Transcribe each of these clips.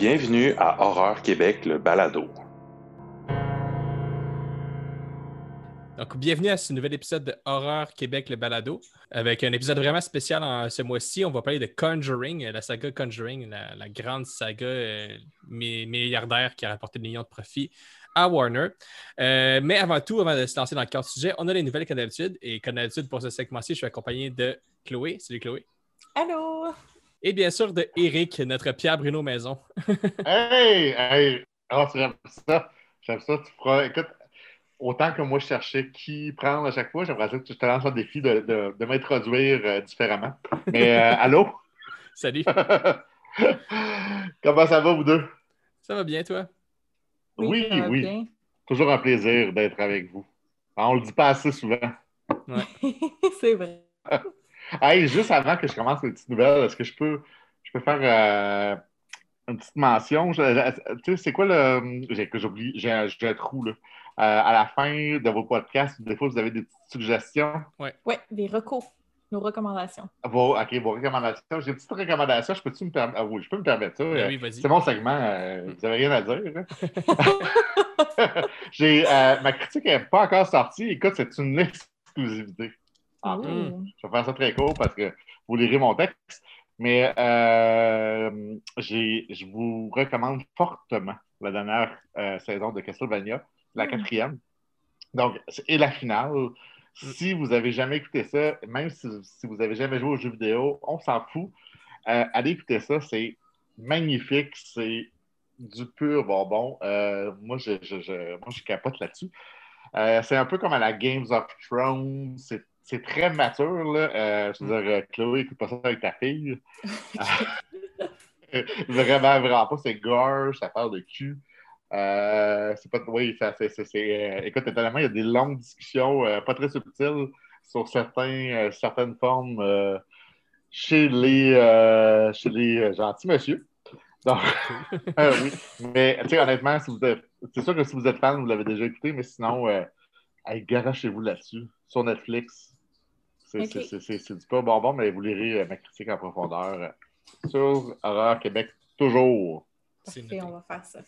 Bienvenue à Horreur Québec, le balado. Donc, bienvenue à ce nouvel épisode de Horreur Québec, le balado, avec un épisode vraiment spécial en, ce mois-ci. On va parler de Conjuring, la saga Conjuring, la, grande saga euh, milliardaire qui a rapporté des millions de profits à Warner. Euh, mais avant tout, avant de se lancer dans le cadre sujet, on a les nouvelles comme d'habitude. Et comme d'habitude, pour ce segment-ci, je suis accompagné de Chloé. Salut Chloé. Allô. Et bien sûr de Eric, notre Pierre Bruno Maison. hey! Hey! Oh, j'aime ça? J'aime ça. Tu feras. Écoute, autant que moi je cherchais qui prendre à chaque fois, j'aimerais que tu te lances un défi de, de, m'introduire euh, différemment. Mais euh, allô? Salut. Comment ça va, vous deux? Ça va bien, toi? Oui, oui. Toujours un plaisir d'être avec vous. On le dit pas assez souvent. Ouais. C'est vrai. Hey, juste avant que je commence les petites nouvelles, est-ce que je peux, je peux faire euh, une petite mention? Tu sais, c'est quoi le. J'ai, j'ai, un trou, là. Euh, à la fin de vos podcasts, des fois, vous avez des petites suggestions? Oui, ouais, des recours, nos recommandations. Vos, OK, vos recommandations. J'ai une petite recommandation. Je peux-tu me permettre? Ah oui, je peux me permettre ça. Ben oui, vas-y. C'est mon segment. Euh, vous n'avez rien à dire. J'ai, euh, ma critique n'est pas encore sortie. Écoute, c'est une exclusivité. Ah, je vais faire ça très court parce que vous lirez mon texte. Mais je vous recommande fortement la dernière saison de Castlevania la hmm. quatrième. Donc, et la finale. Hmm. Si vous n'avez jamais écouté ça, même si, vous n'avez jamais joué aux jeux vidéo, on s'en fout. Euh, allez écouter ça, c'est magnifique, c'est du pur bonbon. Euh, moi, je, je, capote là-dessus. Euh, c'est un peu comme à la Games of Thrones, c'est très mature. Là. je veux dire, Chloé, écoute pas ça avec ta fille. vraiment, vraiment pas, c'est gore, ça parle de cul. Euh, c'est pas. Oui, ça, c'est, euh, écoute, étonnamment, il y a des longues discussions euh, pas très subtiles sur certains, certaines formes chez les, chez les gentils monsieur. Donc, oui. Mais, tu sais, honnêtement, si vous êtes, c'est sûr que si vous êtes fan, vous l'avez déjà écouté, mais sinon, allez, garachez-vous là-dessus, sur Netflix. C'est, c'est, du pas bonbon, mais vous lirez ma critique en profondeur sur Horreur Québec, toujours. Parfait, on va faire ça.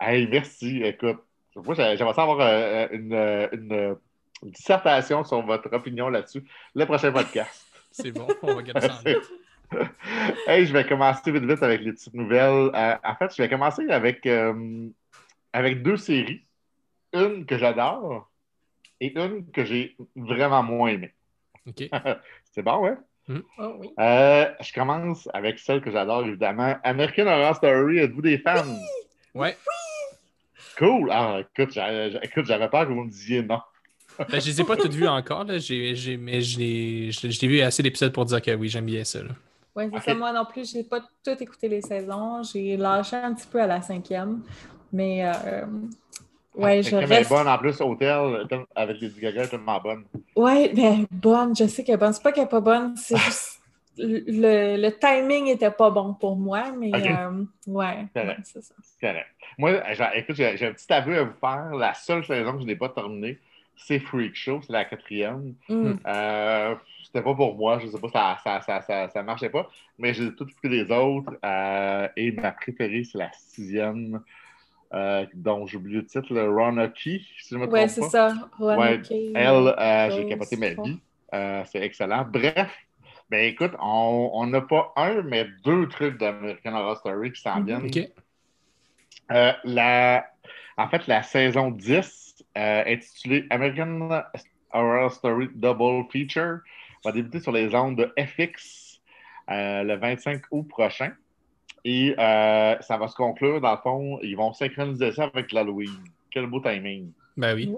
Hey, merci. Écoute, moi, j'aimerais savoir euh, une, une, dissertation sur votre opinion là-dessus. Le prochain podcast. C'est bon, on va garder ça hey, je vais commencer vite vite avec les petites nouvelles. Euh, en fait, je vais commencer avec, euh, avec deux séries. Une que j'adore et une que j'ai vraiment moins aimée. OK. C'est bon, ouais? Hmm. Oh, oui. je commence avec celle que j'adore, évidemment. American Horror Story, êtes-vous des fans? Oui. Ouais. Cool! Ah, écoute, j'avais peur que vous me disiez non. ben, je ne les ai pas toutes vues encore, là. J'ai, mais je l'ai vu assez d'épisodes pour dire que oui, j'aime bien ça. Oui, c'est ça. Moi non plus, je n'ai pas tout écouté les saisons. J'ai lâché un petit peu à la cinquième. Mais euh, ouais, ah, je reste... bonne en plus, Hôtel avec les Gaga est tellement bonne. Oui, mais bonne, je sais qu'elle est bonne. C'est pas qu'elle n'est pas bonne, c'est juste le, le, timing n'était pas bon pour moi, mais euh, ouais, c'est ça. Correct. Moi, écoute, j'ai un petit aveu à vous faire. La seule saison que je n'ai pas terminée, c'est Freak Show, c'est la quatrième. Mm. Euh, c'était pas pour moi, je sais pas, ça, ça, ça, ça, ça marchait pas, mais j'ai tout pris les autres. Euh, et ma préférée, c'est la sixième. Euh, dont j'oublie le titre, le Ronoki, si je me trompe ouais, c'est ça. Ouais, elle, j'ai capoté ma vie. c'est excellent. Bref, ben écoute, on n'a pas un, mais deux trucs d'American Horror Story qui s'en mhm. viennent. OK. Euh, la, en fait, la saison 10, euh, intitulée American Horror Story Double Feature, va débuter sur les ondes de FX euh, le 25 août prochain. Et ça va se conclure, dans le fond, ils vont synchroniser ça avec l'Halloween. Quel beau timing. Ben oui.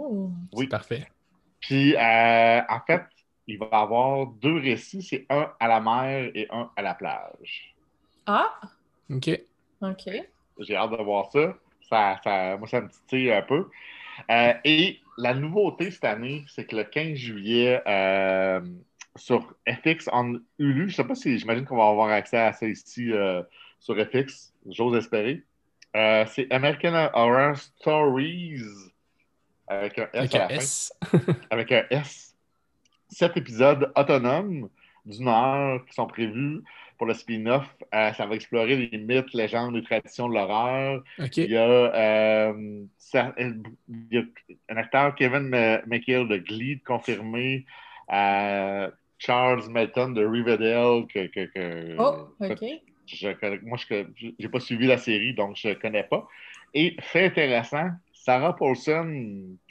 Oui. Parfait. Puis, en fait, il va avoir deux récits, c'est un à la mer et un à la plage. Ah! OK. OK. J'ai hâte de voir ça. ça, ça moi, ça me titille un peu. Euh, et la nouveauté cette année, c'est que le 15 juillet, euh, sur FX en Hulu, je ne sais pas si j'imagine qu'on va avoir accès à ça ici euh, sur FX, j'ose espérer. c'est American Horror Stories avec un S à la fin. avec un S sept épisodes autonomes d'une heure qui sont prévus. pour le spin-off. Euh, ça va explorer les mythes, légendes et traditions de l'horreur. OK. Il, y a, euh, ça- il y a un acteur, Kevin McHale de Glee, confirmé. Euh, Charles Melton de Riverdale, que, que- que- Oh, OK. Je connais- moi, je n'ai pas suivi la série, donc je ne connais pas. Et fait intéressant, Sarah Paulson,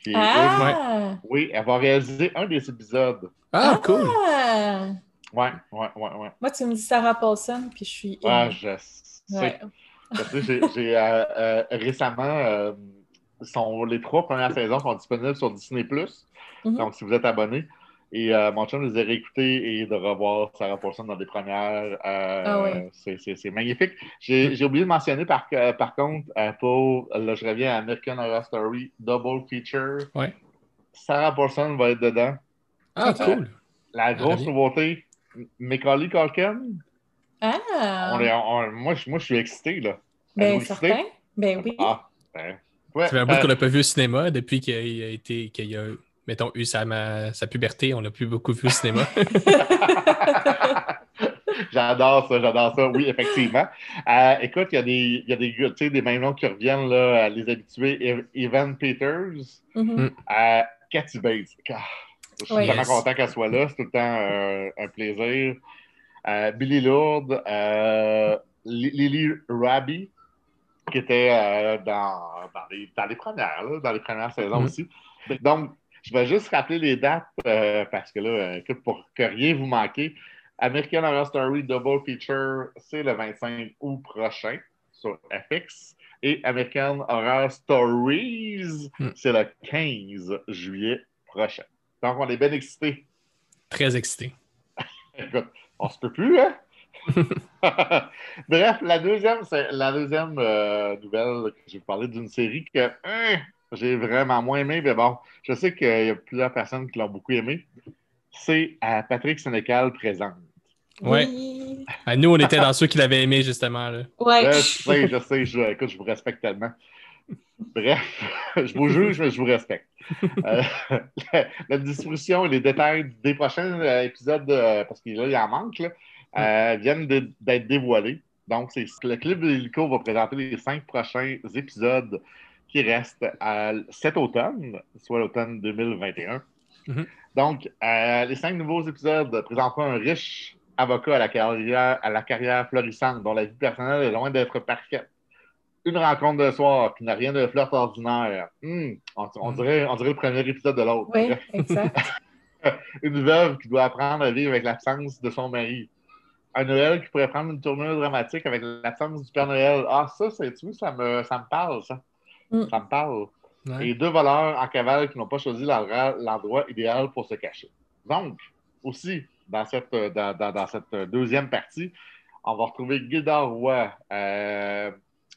qui est Ah! oui, elle va réaliser un des épisodes. Ah, cool. Ah! Ouais, ouais, ouais, ouais. Moi, tu me dis Sarah Paulson, puis je suis. Ah, je sais. Ouais. Parce que j'ai euh, euh, récemment, euh, sont, les trois premières saisons sont disponibles sur Disney+. Mhm. Donc, si vous êtes abonné. Et euh, mon chum les a réécoutés et de revoir Sarah Paulson dans les premières. euh, Ah c'est- magnifique. J'ai oublié de mentionner par, euh, par contre, euh, pour, là, je reviens à American Horror Story, Double Feature. Ouais. Sarah Paulson va être dedans. Ah, cool. La grosse nouveauté, Macaulay Culkin. Ah! On est- on- moi, je- moi, je suis excité, là. ben, excité? certain. Ben oui. Ah, ben, ouais, Ça fait un bout qu'on l'a pas vu au cinéma depuis qu'il a été, qu'il a, mettons, eu sa, ma- sa puberté. On l'a plus beaucoup vu au cinéma. j'adore ça, j'adore ça. Oui, effectivement. Euh, écoute, il y a des, il y a des, gars, tu sais, des mêmes noms qui reviennent, là, à les habitués. Ev- Evan Peters, Mhm. euh, Cathy Bates. Ah, je suis Oui. vraiment Yes. content qu'elle soit là. C'est tout le temps euh, un plaisir. Euh, Billy Lourdes, euh, Li- Lily Rabi, qui était euh, dans, dans, les, dans les premières, là, dans les premières saisons Mhm. aussi. Donc, je vais juste rappeler les dates euh, parce que là, euh, écoute, pour que rien vous manque, American Horror Story Double Feature, c'est le 25 août prochain sur FX. Et American Horror Stories, Hmm. c'est le 15 juillet prochain. Donc, on est bien excités. Très excité. Écoute, on se peut plus, hein? Bref, la deuxième, c'est la deuxième euh, nouvelle que je vais vous parler d'une série que hein, j'ai vraiment moins aimé, mais bon, je sais qu'il y a plusieurs personnes qui l'ont beaucoup aimé. C'est euh, Patrick Sénécal présente. Ouais. Oui. Nous, on était dans ceux qui l'avaient aimé, justement. Là. Ouais. Je sais, je sais, je, écoute, je vous respecte tellement. Bref, je vous juge, mais je vous respecte. Euh, la, la distribution et les détails des prochains euh, épisodes, euh, parce que là, il en manque, là, euh, viennent d'être dévoilés. Donc, c'est le clip de l'hélico va présenter les cinq prochains épisodes qui restent à cet automne, soit l'automne 2021. Mhm. Donc, euh, les cinq nouveaux épisodes présenteront un riche avocat à la carrière, à la carrière florissante, dont la vie personnelle est loin d'être parfaite. Une rencontre de soir qui n'a rien de flirt ordinaire. Hmm, on, on Mhm. dirait, on dirait le premier épisode de l'autre. Oui, exact. Une veuve qui doit apprendre à vivre avec l'absence de son mari. Un Noël qui pourrait prendre une tournure dramatique avec l'absence du Père Noël. Ah, ça, c'est tu ça me, ça me parle, ça. Mm. Ça me parle. Ouais. Et deux voleurs en cavale qui n'ont pas choisi l'endroit idéal pour se cacher. Donc, aussi, dans cette, euh, dans, dans- dans cette euh, deuxième partie, on va retrouver Gildor Roy, euh,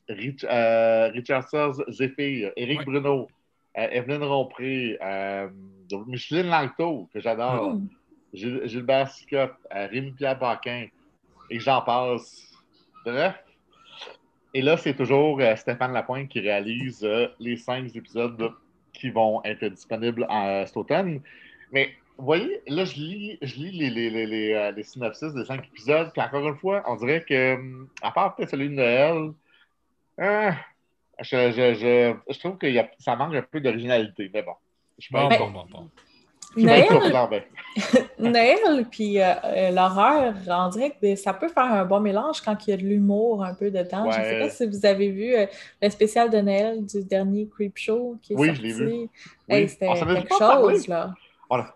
Rich, euh, Richard Sears Zephyr, Éric Ouais. Bruno, euh, Evelyne Rompré, euh, Micheline Langto, que j'adore, Mm. Gil- Gilbert Scott, euh, Rémi-Pierre Paquin, et j'en passe. Bref. Et là, c'est toujours euh, Stéphane Lapointe qui réalise euh, les cinq épisodes qui vont être disponibles en, euh, cet automne. Mais vous voyez, là, je lis, je lis les, les, les, les, les synopsis des cinq épisodes, puis encore une fois, on dirait que, à part peut-être celui de Noël, euh, je, je, je, je trouve que y a- ça manque un peu d'originalité. Mais bon. Je Bon, Ben, bon, bon, bon. Noël, ben. Noël puis euh, euh, l'horreur, on dirait que ça peut faire un bon mélange quand il y a de l'humour un peu dedans. Je ne sais Ouais. pas si vous avez vu euh, le spécial de Noël du dernier Creep Show qui est Oui, sorti. je l'ai vu. Hey, c'était quelque chose, là. On a-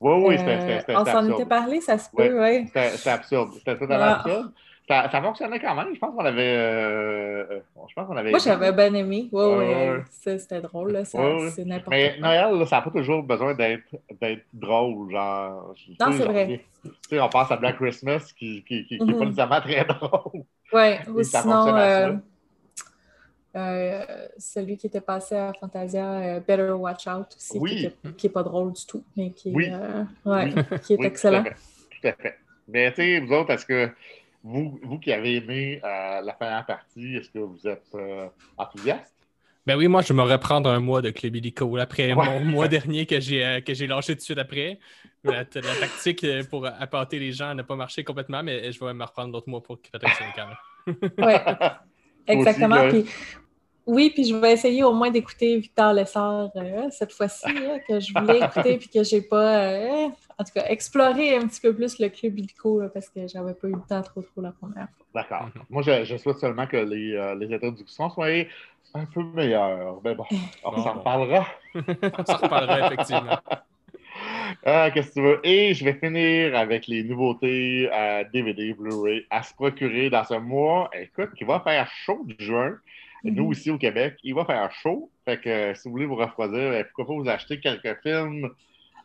Oui, oui, c'était Euh, on s'en était parlé, ça se Ouais. peut, oui. C'était c'était absurde. C'était totalement Ah. absurde. Ça, ça fonctionnait quand même. Je pense qu'on avait. euh, euh, je pense qu'on avait. Moi, j'avais bien aimé. Oui, oui, ouais. c'était drôle. Là. Ça, Ouais, ouais. C'est n'importe Mais quoi. Noël, là, ça n'a pas toujours besoin d'être d'être drôle. Genre, Non, c'est vrai. Tu sais, on pense à Black Christmas qui qui, qui, qui est pas Mhm. nécessairement très drôle. Oui, ou sinon, euh, euh, celui qui était passé à Fantasia, Better Watch Out aussi, Oui. qui, était- qui est pas drôle du tout, mais qui, est, Oui. ouais, Oui. qui est excellent. Tout à fait. Tout à fait. Mais tu sais, vous autres, est-ce que vous, vous qui avez aimé euh, la première partie, est-ce que vous êtes euh, enthousiaste? Ben oui, moi, je vais me reprendre un mois de Club Illico après mon mois dernier que j'ai euh, que j'ai lâché tout de suite après. La, la tactique euh, pour appâter les gens n'a pas marché complètement, mais je vais me reprendre d'autres mois pour peut-être 5 ans. Oui, exactement. Puis, oui, puis je vais essayer au moins d'écouter Victor Lessard euh, cette fois-ci, que je voulais écouter puis que j'ai pas, en tout cas, exploré un petit peu plus le club illico parce que j'avais pas eu le temps trop trop la première fois. D'accord. Moi, je, souhaite seulement que les, les introductions soient un peu meilleur. Mais bon, on s'en reparlera. on s'en reparlera, effectivement. Ah, qu'est-ce que tu veux? Et je vais finir avec les nouveautés à DVD, Blu-ray à se procurer dans ce mois. Écoute, il va faire chaud du juin. Nous, mhm. ici au Québec, il va faire chaud. Fait que si vous voulez vous refroidir, ben, pourquoi pas vous acheter quelques films?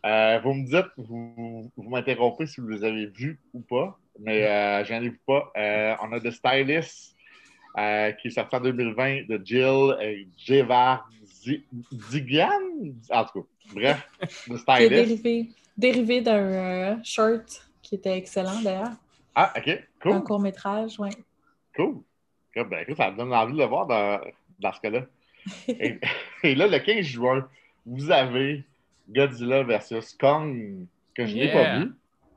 Euh, vous me dites, vous, vous m'interrompez si vous les avez vus ou pas, mais euh, j'en ai vu pas. Euh, on a The Stylist euh, qui est sorti en 2020 de Jill et Jevar Digan. En tout cas, bref, Stylist. dérivé, dérivé d'un euh, short qui était excellent d'ailleurs. Ah, ok, cool. Un court métrage, oui. Cool. Ben, écoute, ça me donne envie de le voir dans, dans ce cas-là. et, là, le 15 juin, vous avez Godzilla versus Kong, que je n'ai pas vu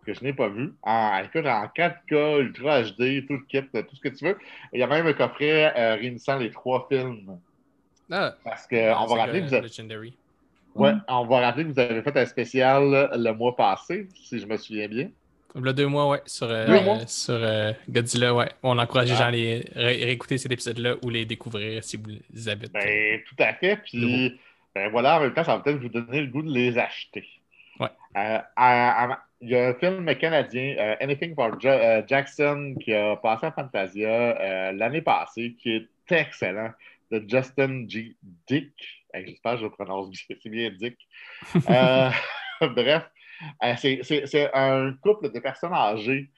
que je n'ai pas vu. En, écoute, en 4K, Ultra HD, tout le kit, tout ce que tu veux. Il y a même un coffret euh, réunissant les trois films. Ah, Parce qu'on va rappeler que vous avez... Ouais, mm. on va rappeler que vous avez fait un spécial le mois passé, si je me souviens bien. Le deux mois, ouais, sur, euh, sur euh, Godzilla, ouais. On encourage les gens à les réécouter cet épisode-là ou les découvrir si vous les avez. Ben, tout à fait. Puis, ben voilà, en même temps, ça va peut-être vous donner le goût de les acheter. Ouais. Il y a un film canadien, euh, Anything for euh, Jackson, qui a passé à Fantasia euh, l'année passée, qui est excellent, de Justin G. Dick. J'espère que je le prononce bien, c'est bien Dick. bref, c'est un couple de personnes âgées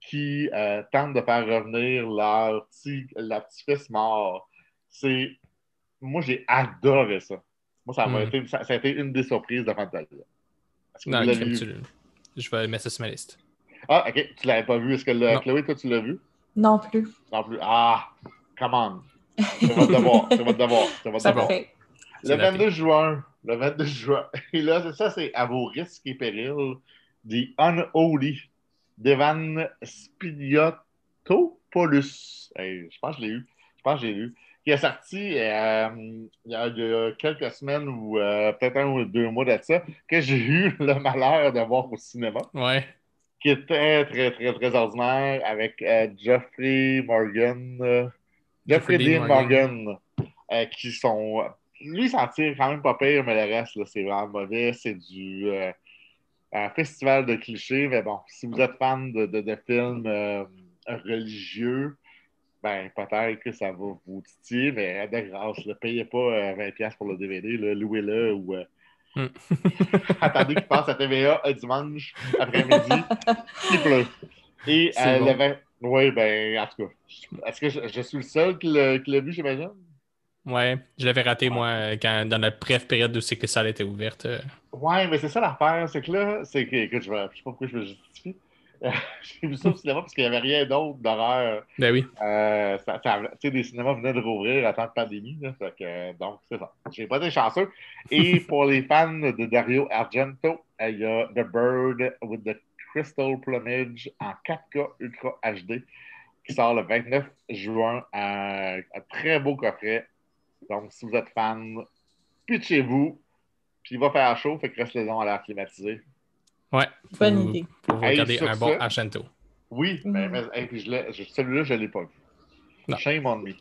qui tentent de faire revenir leur petit, leur petit-fils mort. Moi, j'ai adoré ça. Moi, ça, a hmm. été, ça, a été une des surprises de Fantasia. Non, je vais mettre ça sur ma liste. Ah, ok. Tu l'avais pas vu. Est-ce que Chloé, toi, tu l'as vu? Non plus. Non plus. Ah, come on. C'est votre devoir. C'est votre devoir. C'est votre devoir. Le 22 juin. Le 22 juin. Et là, ça, c'est à vos risques et périls. The Unholy d'Evan Spiliotopoulos. Hey, je pense que je l'ai eu. Je pense que j'ai lu qui est sorti euh, il, y a, quelques semaines ou euh, peut-être un ou deux mois de ça, que j'ai eu le malheur de voir au cinéma. Ouais. Qui était très, très, très ordinaire avec euh, Jeffrey Morgan. Jeffrey Dean Morgan, qui sont. Lui, s'en tire quand même pas pire, mais le reste, c'est vraiment mauvais. C'est du. un festival de clichés, mais bon, si vous êtes fan de, de, de films religieux, ben, peut-être que ça va vous titiller, mais de grâce, ne payez pas 20$ euh, pour le DVD, louez-le ou. Euh, hmm. attendez qu'il passe à TVA un dimanche après-midi, il pleut. Et euh, le 20... Oui, ben, en tout cas, est-ce que je, suis le seul qui l'a vu, j'imagine? Ouais, je l'avais raté, moi, quand, dans la brève période où c'est que ça était ouverte. Ouais, mais c'est ça l'affaire, c'est que là, c'est que, écoute, je, ne sais pas pourquoi je me justifie, j'ai vu ça au cinéma parce qu'il n'y avait rien d'autre d'horreur. Ben oui. Euh, ça, des cinémas venaient de rouvrir à temps de pandémie. Là, donc, c'est ça. J'ai pas été chanceux. Et pour les fans de Dario Argento, il y a The Bird with the Crystal Plumage en 4K Ultra HD qui sort le 29 juin. Un, très beau coffret. Donc, si vous êtes fan, pitchez-vous. Puis il va faire chaud, fait que restez en à l'air climatisé. Ouais. Bonne idée. Pour regarder un bon Argento. Oui, mm. mais, celui-là, je ne l'ai pas vu. Non. Shame on me.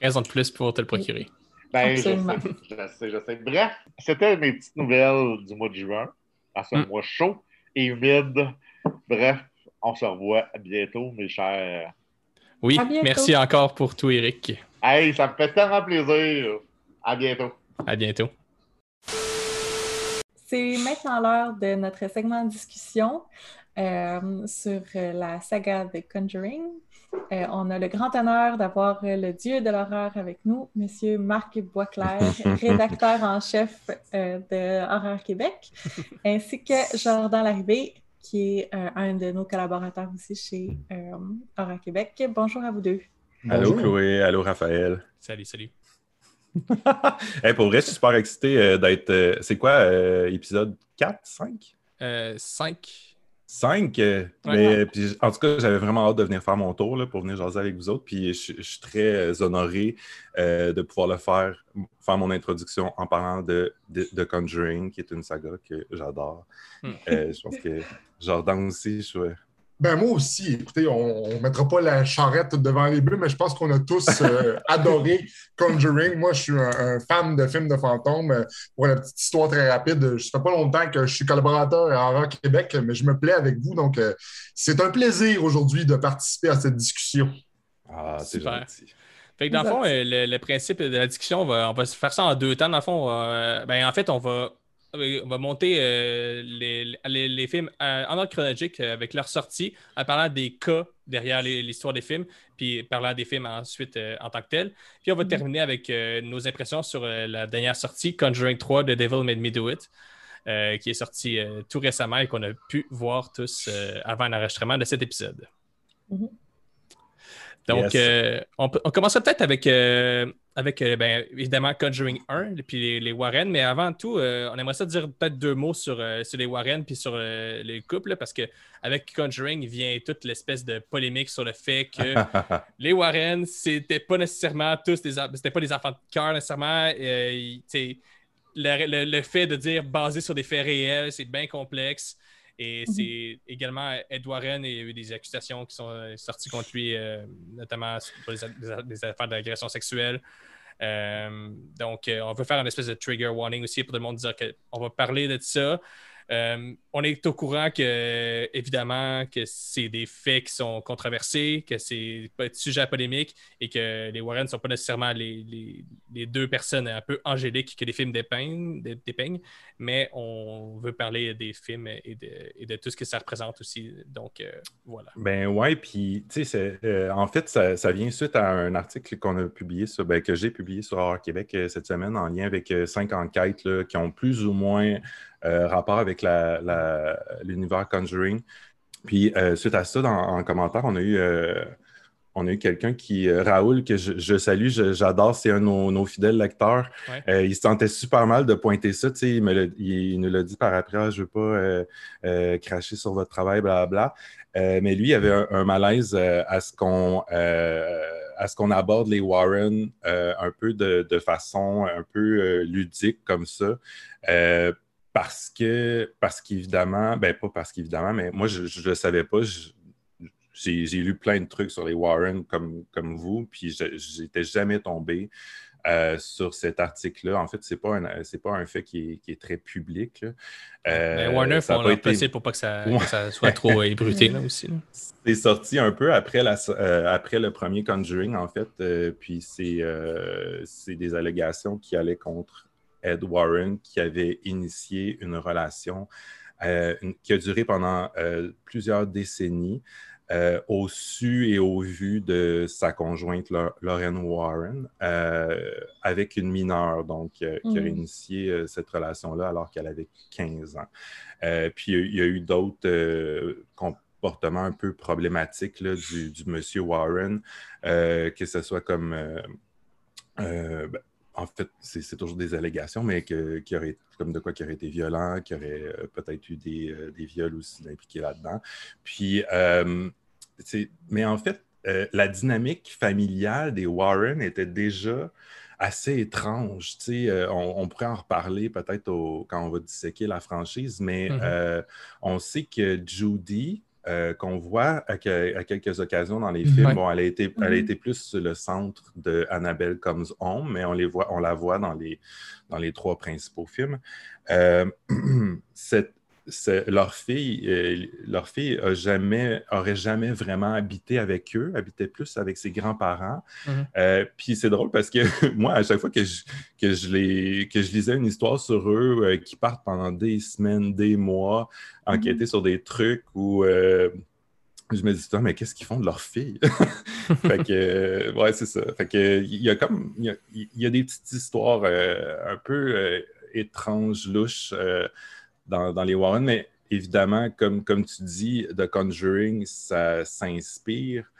Raison de plus pour te le procurer. Ben, je sais, je sais, je sais. Bref, c'était mes petites nouvelles du mois de juin, à ce mm. mois chaud et humide. Bref, on se revoit bientôt, mes chers. Oui, merci encore pour tout, Eric. Hey, ça me fait tellement plaisir. À bientôt. À bientôt. C'est maintenant l'heure de notre segment de discussion euh, sur euh, la saga de Conjuring. Euh, on a le grand honneur d'avoir le dieu de l'horreur avec nous, Monsieur Marc Boisclair, rédacteur en chef de Horreur Québec, ainsi que Jordan Larrivée, qui est un de nos collaborateurs aussi chez Horreur Québec. Bonjour à vous deux. Allô? Chloé, allô Raphaël. Salut, salut. Hey, pour vrai, je suis super excité euh, d'être. euh, c'est quoi, euh, épisode 4, 5? Euh, 5. 5. Ouais. mais, puis, en tout cas, j'avais vraiment hâte de venir faire mon tour là, pour venir jaser avec vous autres. Puis je, je suis très honoré euh, de pouvoir le faire, faire mon introduction en parlant de, de, de Conjuring, qui est une saga que j'adore. Hmm. Euh, je pense que Jordan aussi, je suis. Ben moi aussi, écoutez, on ne mettra pas la charrette devant les bœufs, mais je pense qu'on a tous euh, adoré Conjuring. Moi, je suis un, un fan de films de fantômes. Euh, Pour la petite histoire très rapide, je ne fait pas longtemps que je suis collaborateur à Horror Québec, mais je me plais avec vous. Donc, euh, c'est un plaisir aujourd'hui de participer à cette discussion. Ah, c'est Super. gentil. Fait que dans le fond, euh, le, le principe de la discussion, on va, on va faire ça en deux temps. Dans le fond, va, euh, ben, en fait, on va, euh, on va monter euh, les, les- les films euh, en ordre chronologique euh, avec leur sortie, en parlant des cas derrière l'histoire des films, puis parlant des films ensuite en tant que tel. Puis on va Mhm. terminer avec nos impressions sur la dernière sortie, Conjuring 3 The Devil Made Me Do It. qui est sorti tout récemment et qu'on a pu voir tous avant l'enregistrement de cet épisode. Mhm. Donc, Yes. euh, on, on commencerait peut-être avec, euh, avec euh, ben, évidemment Conjuring 1 puis les, les Warren, mais avant tout, on aimerait ça dire peut-être deux mots sur, sur les Warren puis sur les couples, parce qu'avec Conjuring vient toute l'espèce de polémique sur le fait que les Warren, c'était pas nécessairement tous des c'était pas des enfants de cœur nécessairement. Le- le fait de dire basé sur des faits réels, c'est bien complexe. Et Mhm. c'est également Ed Warren, il y a eu des accusations qui sont euh, sorties contre lui, euh, notamment pour des affaires d'agression sexuelle. Euh, donc, on veut faire une espèce de trigger warning aussi pour tout le monde dire qu'on va parler de ça. Euh, on est au courant que, évidemment, que c'est des faits qui sont controversés, que c'est pas sujet à polémique et que les Warren ne sont pas nécessairement les, deux personnes un peu angéliques que les films dépeignent, dé- dépeignent, mais on veut parler des films et de, tout ce que ça représente aussi. Donc, euh, voilà. Ben ouais, puis tu sais, euh, en fait, ça, vient suite à un article qu'on a publié ben, que j'ai publié sur Horror Québec cette semaine en lien avec cinq enquêtes qui ont plus ou moins euh, rapport avec l'univers Conjuring. Puis euh, suite à ça, dans- en commentaire, on a eu, euh, on a eu quelqu'un qui, Raoul, que je, je salue, j'adore, c'est un de nos, nos fidèles lecteurs. Ouais. Il se sentait super mal de pointer ça. Il, me l'a- il- il nous l'a dit par après, Ah, je ne veux pas cracher sur votre travail, blablabla. Euh, mais lui, il avait un, un malaise euh, à ce qu'on euh, à ce qu'on aborde les Warren un peu de, de façon un peu ludique comme ça. Parce que, parce qu'évidemment, ben pas parce qu'évidemment, mais moi, je ne le savais pas. J'ai lu plein de trucs sur les Warren comme, comme vous, puis je n'étais jamais tombé euh, sur cet article-là. En fait, ce n'est pas, pas un fait qui est, qui est très public. là. Euh, Mais Warner font leur été- possible pour pas que ça, que Ouais. ça soit trop ébruté là aussi. c'est sorti un peu après, la, euh, après le premier Conjuring, en fait. euh, puis c'est c'est des allégations qui allaient contre Ed Warren, qui avait initié une relation euh, une- qui a duré pendant euh, plusieurs décennies. euh, au su et au vu de sa conjointe Lau- Lauren Warren euh, avec une mineure, donc euh, qui a Mhm. initié cette relation-là alors qu'elle avait 15 ans. Puis il y a- il y a eu d'autres comportements un peu problématiques là, du, du monsieur Warren, que ce soit comme. ben, en fait, c'est toujours des allégations, mais que, qui aurait, comme de quoi qui aurait été violent, qui aurait euh, peut-être eu des, euh, des viols aussi impliqués là-dedans. Puis, euh, mais en fait, la dynamique familiale des Warren était déjà assez étrange. On, on pourrait en reparler peut-être quand on va disséquer la franchise, mais Mhm. euh, on sait que Judy, euh, qu'on voit à, que- à quelques occasions dans les Mhm. films, Ouais. bon, elle a été, elle a Mhm. été plus le centre de Annabelle Comes Home, mais on, les voit, on la voit dans les, dans les trois principaux films. Euh, cette- leur fille, euh, leur fille a jamais, aurait jamais vraiment habité avec eux, habitait plus avec ses grands-parents. Mhm. Euh, puis c'est drôle parce que moi, à chaque fois que je, que je, les, que je lisais une histoire sur eux euh, qui partent pendant des semaines, des mois, enquêter sur des trucs où euh, je me dis, Putain, mais qu'est-ce qu'ils font de leur fille? fait que, euh, ouais, c'est ça. Fait que, il y a comme, il y a, il y a des petites histoires euh, un peu euh, étranges, louches dans, dans les Warren, mais évidemment, comme, comme tu dis, The Conjuring, ça s'inspire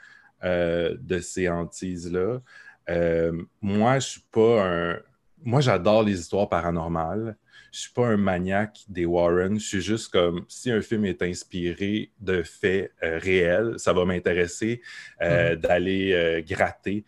euh, de ces hantises-là. euh, moi, je suis pas un. Moi, j'adore les histoires paranormales. Je suis pas un maniaque des Warren. Je suis juste comme si un film est inspiré de faits euh, réels, ça va m'intéresser euh, d'aller gratter.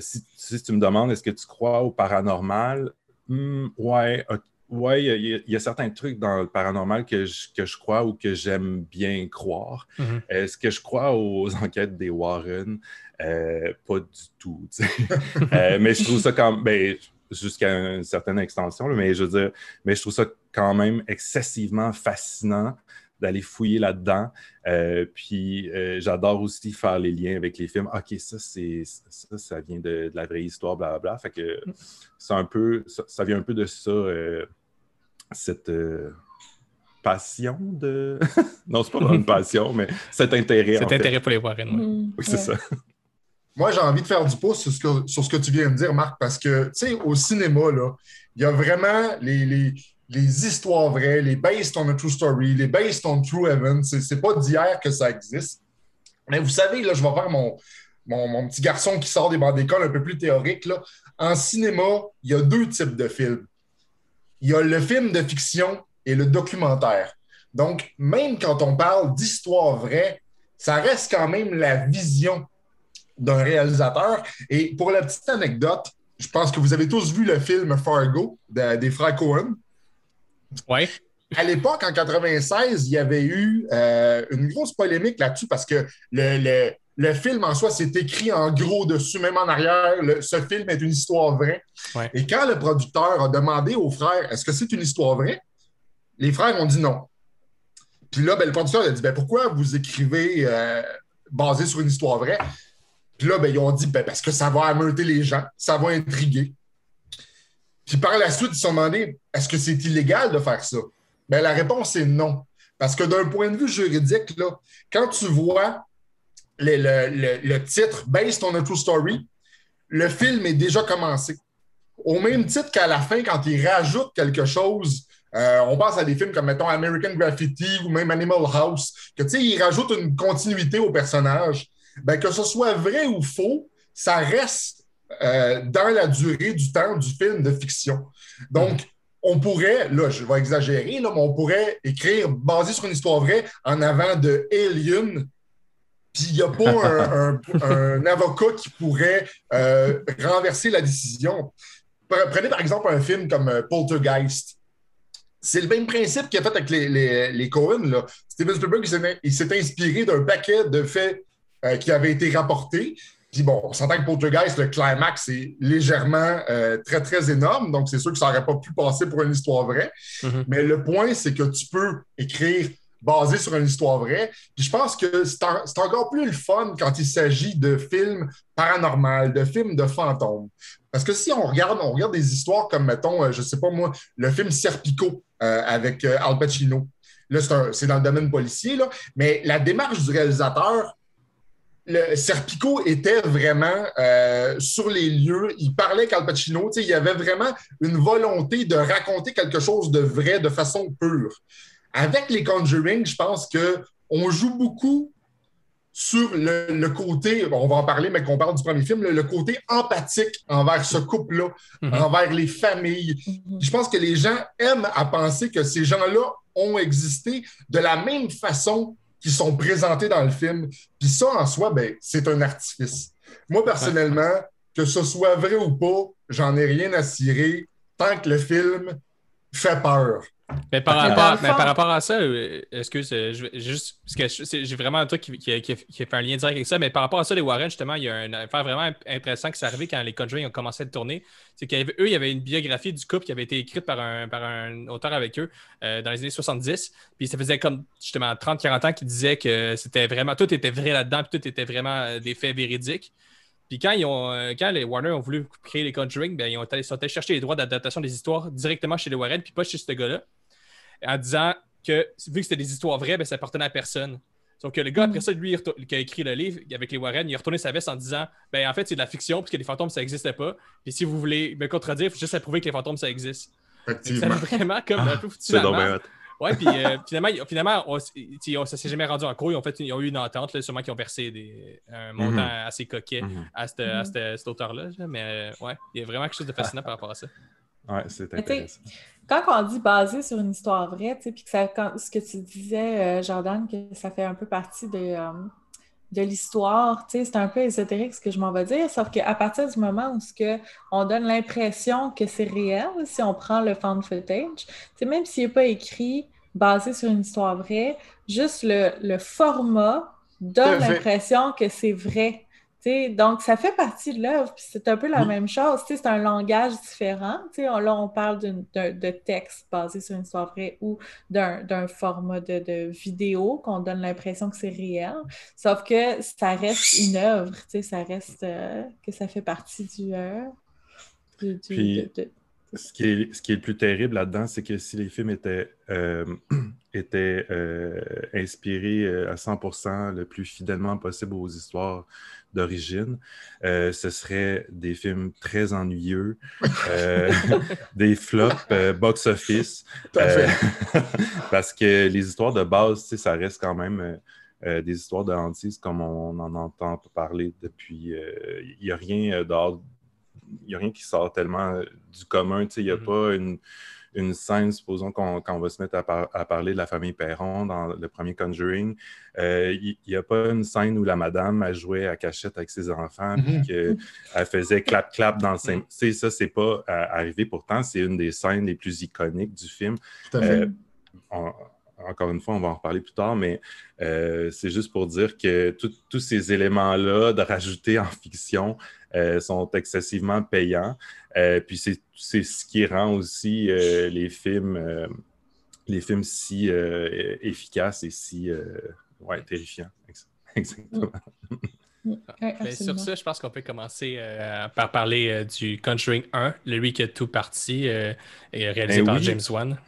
Si, si tu me demandes est-ce que tu crois au paranormal, hmm, ouais, ok, ouais, il y, a- y certains trucs dans le paranormal que je, que je crois ou que j'aime bien croire. Mhm. Est-ce que je crois aux enquêtes des Warren? Euh, pas du tout. Euh, mais je trouve ça quand ben, jusqu'à une certaine extension, là, mais je veux dire, mais je trouve ça quand même excessivement fascinant d'aller fouiller là-dedans. Euh, puis euh, j'adore aussi faire les liens avec les films. OK, ça, c'est ça, ça vient de, de la vraie histoire, blablabla. Fait que c'est un peu, ça, ça vient un peu de ça, euh, cette euh, passion de. non, c'est pas vraiment une passion, mais cet intérêt. Cet fait. intérêt pour les Warren. ouais. Mm, Oui, c'est ouais. ça. Moi, j'ai envie de faire du pouce sur ce que, sur ce que tu viens de dire, Marc, parce que, tu sais, au cinéma, là, il y a vraiment les, les, les histoires vraies, les based on a true story, les based on true events. C'est, c'est pas d'hier que ça existe. Mais vous savez, là, je vais faire mon, mon, mon petit garçon qui sort des bancs d'école un peu plus théorique. Là. En cinéma, il y a deux types de films. Il y a le film de fiction et le documentaire. Donc, même quand on parle d'histoire vraie, ça reste quand même la vision d'un réalisateur. Et pour la petite anecdote, je pense que vous avez tous vu le film Fargo de- des frères Cohen. Ouais. À l'époque, en 96, il y avait eu euh, une grosse polémique là-dessus parce que le, le- le film en soi, c'est écrit en gros dessus, même en arrière. le- ce film est une histoire vraie. Ouais. Et quand le producteur a demandé aux frères est-ce que c'est une histoire vraie, les frères ont dit non. Puis là, ben, le producteur a dit ben, pourquoi vous écrivez euh, basé sur une histoire vraie? Puis là, ben, ils ont dit ben, parce que ça va ameuter les gens, ça va intriguer. Puis par la suite, ils se sont demandé est-ce que c'est illégal de faire ça? Ben, La réponse est non. Parce que d'un point de vue juridique, là, quand tu vois le, titre Based on a True Story, le film est déjà commencé. Au même titre qu'à la fin, quand ils rajoutent quelque chose, euh, on pense à des films comme, mettons, American Graffiti ou même Animal House, que, tu sais, ils rajoutent une continuité au personnage. Ben, que ce soit vrai ou faux, ça reste euh, dans la durée du temps du film de fiction. Donc, on pourrait, là, je vais exagérer, là, mais on pourrait écrire, basé sur une histoire vraie, en avant de Alien, puis il n'y a pas un, un- un avocat qui pourrait euh, renverser la décision. Pre- Prenez par exemple un film comme euh, Poltergeist. C'est le même principe qu'il a fait avec les, les, les Coen. Là. Steven Spielberg, il s'est- inspiré d'un paquet de faits euh, qui avaient été rapportés. Puis bon, on s'entend que Poltergeist, le climax est légèrement euh, très, très énorme. Donc, c'est sûr que ça n'aurait pas pu passer pour une histoire vraie. Mhm. Mais le point, c'est que tu peux écrire basé sur une histoire vraie. Je pense que c'est en- c'est encore plus le fun quand il s'agit de films paranormaux, de films de fantômes. Parce que si on regarde, on regarde des histoires comme, mettons, euh, je sais pas moi, le film Serpico euh, avec euh, Al Pacino. Là, c'est dans le domaine policier, là, mais la démarche du réalisateur, Serpico était vraiment sur les lieux. Il parlait qu'Al Pacino, il y avait vraiment une volonté de raconter quelque chose de vrai de façon pure. Avec les Conjuring, je pense qu'on joue beaucoup sur le, le côté, bon, on va en parler, mais qu'on parle du premier film, le, le côté empathique envers ce couple-là, Mhm. envers les familles. Mhm. Je pense que les gens aiment à penser que ces gens-là ont existé de la même façon qu'ils sont présentés dans le film. Puis ça, en soi, ben, c'est un artifice. Moi, personnellement, que ce soit vrai ou pas, j'en ai rien à cirer tant que le film fait peur. Mais par, rapport, mais par rapport à ça, euh, excuse, euh, je juste parce que j'ai vraiment un truc qui, qui- qui- fait un lien direct avec ça, mais par rapport à ça, les Warren, justement, il y a une affaire vraiment intéressante qui s'est arrivée quand les Conjuring ont commencé à tourner. C'est qu'eux, il y avait une biographie du couple qui avait été écrite par un, par un auteur avec eux euh, dans les années 70. Puis ça faisait comme justement 30-40 ans qu'ils disaient que c'était vraiment, tout était vrai là-dedans, puis tout était vraiment des faits véridiques. Puis quand, ils ont, quand les Warner ont voulu créer les Conjuring, ben, ils, ont allé, sont allés chercher les droits d'adaptation des histoires directement chez les Warren, puis pas chez ce gars-là en disant que vu que c'était des histoires vraies, ben, ça appartenait à personne. Sauf que le gars, après ça, lui, qui a écrit le livre avec les Warren, il a retourné sa veste en disant ben en fait, c'est de la fiction, puisque les fantômes, ça n'existait pas. Puis si vous voulez me contredire, il faut juste prouver que les fantômes, ça existe. Ça a vraiment comme Ah, un peu foutu C'est. Ouais, puis euh, finalement, finalement on, on- ça s'est jamais rendu en cours. Ils ont, fait une- ils ont eu une entente, là, sûrement qu'ils ont versé des, un montant Mhm. assez coquet Mhm. à, cette- à cette- cet auteur-là. là. Mais euh, ouais, il y a vraiment quelque chose de fascinant par rapport à ça. Ouais, c'est intéressant. Quand on dit basé sur une histoire vraie, tu sais, puis que ça, quand- ce que tu disais, euh, Jordan, que ça fait un peu partie de, euh, de l'histoire, tu sais, c'est un peu ésotérique ce que je m'en vais dire, sauf qu'à partir du moment où ce que on donne l'impression que c'est réel, si on prend le found footage, tu sais, même s'il n'est pas écrit basé sur une histoire vraie, juste le, le format donne l'impression que c'est vrai. Donc, ça fait partie de l'œuvre, puis c'est un peu la même chose. C'est un langage différent. On- là, on parle d'une- d'un- de texte basé sur une histoire vraie ou d'un format de, de vidéo qu'on donne l'impression que c'est réel. Sauf que ça reste une œuvre. Ça reste euh, que ça fait partie du. euh, du- du- Puis- de- de- Ce qui, est, ce qui est le plus terrible là-dedans, c'est que si les films étaient, euh, étaient euh, inspirés euh, à 100% le plus fidèlement possible aux histoires d'origine, euh, ce serait des films très ennuyeux, euh, des flops euh, box-office, euh, parce que les histoires de base, ça reste quand même euh, euh, des histoires de hantise comme on en entend parler depuis. euh, Il n'y a rien euh, dehors n'y a rien qui sort tellement euh, du commun. Il n'y a Mhm. pas une, une scène, supposons qu'on va se mettre à, par- à parler de la famille Perron dans le premier Conjuring. euh, Il n'y a pas une scène où la madame a joué à cachette avec ses enfants Mhm. puis qu'elle faisait clap-clap dans le. Tu sais, Ça, c'est pas euh, arrivé. Pourtant, c'est une des scènes les plus iconiques du film. Tout à fait. Euh, on- encore une fois, on va en reparler plus tard, mais euh, c'est juste pour dire que tout- tous ces éléments-là de rajouter en fiction euh, sont excessivement payants. Euh, puis c'est c'est ce qui rend aussi euh, les films euh, les films si euh, efficaces et si euh, ouais, terrifiants. Ex- Exactement. Ouais, Mais sur absolument. ça, je pense qu'on peut commencer euh, par parler euh, du Conjuring 1, lui qui a tout parti, euh, et réalisé Ben par oui. James Wan.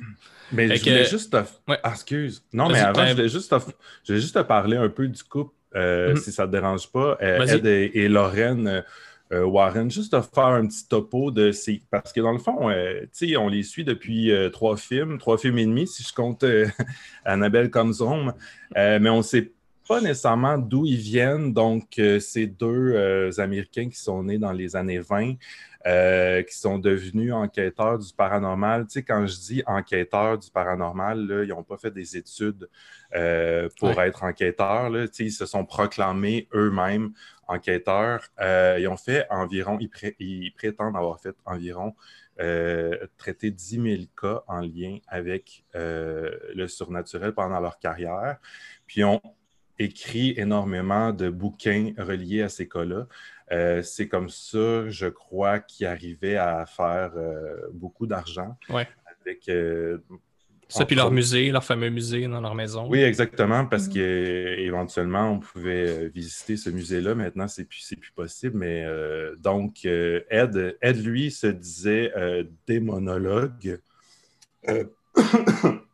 Mais Fait je voulais que- juste te... Ouais. Ah, excuse. Non, mais avant, je voulais juste te, je voulais juste te parler un peu du couple, euh, Mhm. si ça ne te dérange pas. Euh. Ed et, et Lorraine euh, Warren, juste te faire un petit topo de ces... Parce que dans le fond, tu sais, on les suit depuis trois films, trois films et demi, si je compte Annabelle Comes Home. Mais on ne sait pas nécessairement d'où ils viennent. Donc, c'est deux Américains qui sont nés dans les années 20, euh, qui sont devenus enquêteurs du paranormal. Tu sais, quand je dis enquêteurs du paranormal, là, ils n'ont pas fait des études euh, pour être enquêteurs. Là. Tu sais, ils se sont proclamés eux-mêmes enquêteurs. Euh, ils ont fait environ, ils, pré- ils prétendent avoir fait environ euh, traité 10 000 cas en lien avec euh, le surnaturel pendant leur carrière. Puis ils ont écrit énormément de bouquins reliés à ces cas-là. Euh, c'est comme ça, je crois, qu'ils arrivaient à faire euh, beaucoup d'argent Ouais. avec. euh, Ça, puis leur musée, leur fameux musée dans leur maison. Oui, exactement, parce Mhm. qu'éventuellement, on pouvait visiter ce musée-là. Maintenant, c'est plus, c'est plus possible. Mais euh, donc, Ed, Ed, lui, se disait euh, démonologue.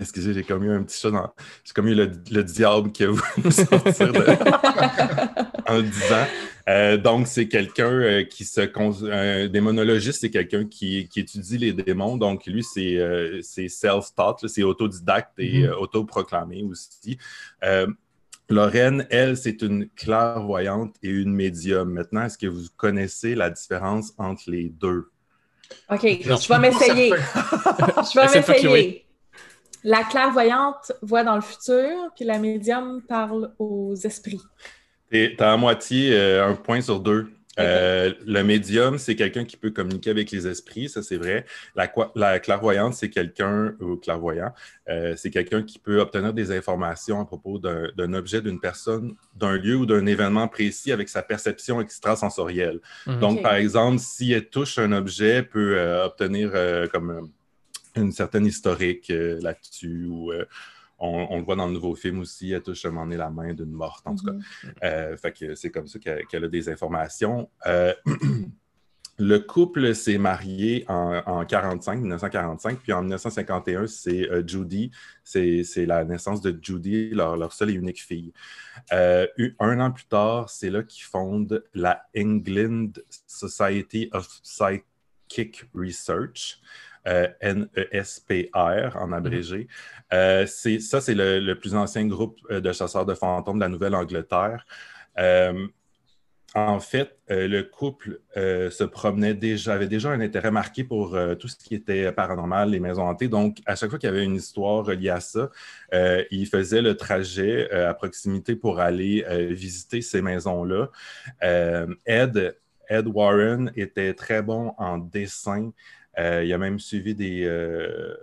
Excusez, j'ai comme eu un petit chat dans. J'ai comme eu le, le diable qui a voulu sortir de- en le disant. Euh, donc, c'est quelqu'un euh, qui se. Un démonologiste, c'est quelqu'un qui, qui étudie les démons. Donc, lui, c'est euh, c'est self-taught, c'est autodidacte et Mhm. euh, autoproclamé aussi. Euh, Lorraine, elle, c'est une clairvoyante et une médium. Maintenant, est-ce que vous connaissez la différence entre les deux? OK, Non. je vais m'essayer. Je vais m'essayer. La clairvoyante voit dans le futur, puis la médium parle aux esprits. Tu as à moitié euh, un point sur deux. Euh, le médium, c'est quelqu'un qui peut communiquer avec les esprits, ça c'est vrai. La, clairvoyante, c'est quelqu'un, ou clairvoyant, euh, c'est quelqu'un qui peut obtenir des informations à propos d'un objet, d'une personne, d'un lieu ou d'un événement précis avec sa perception extrasensorielle. Mhm. Donc, par exemple, si elle touche un objet, elle peut euh, obtenir euh, comme euh, une certaine historique euh, là-dessus. Ou euh, on, on le voit dans le nouveau film aussi, elle touche à un la main d'une morte, en tout cas. Mhm. Euh, fait que c'est comme ça qu'elle a des informations. Le couple s'est marié en, en 45, 1945, puis en 1951, c'est Judy, c'est la naissance de Judy, leur, leur seule et unique fille. Un an plus tard, c'est là qu'ils fondent la England Society of Psychic Research. N-E-S-P-R en abrégé. Euh, c'est, ça, c'est le, le plus ancien groupe euh, de chasseurs de fantômes de la Nouvelle-Angleterre. Euh, en fait, euh, le couple euh, se promenait déjà, avait déjà un intérêt marqué pour euh, tout ce qui était paranormal, les maisons hantées. Donc, à chaque fois qu'il y avait une histoire reliée à ça, euh, il faisait le trajet euh, à proximité pour aller euh, visiter ces maisons-là. Euh, Ed, Ed Warren était très bon en dessin. Euh, il a même suivi des. euh,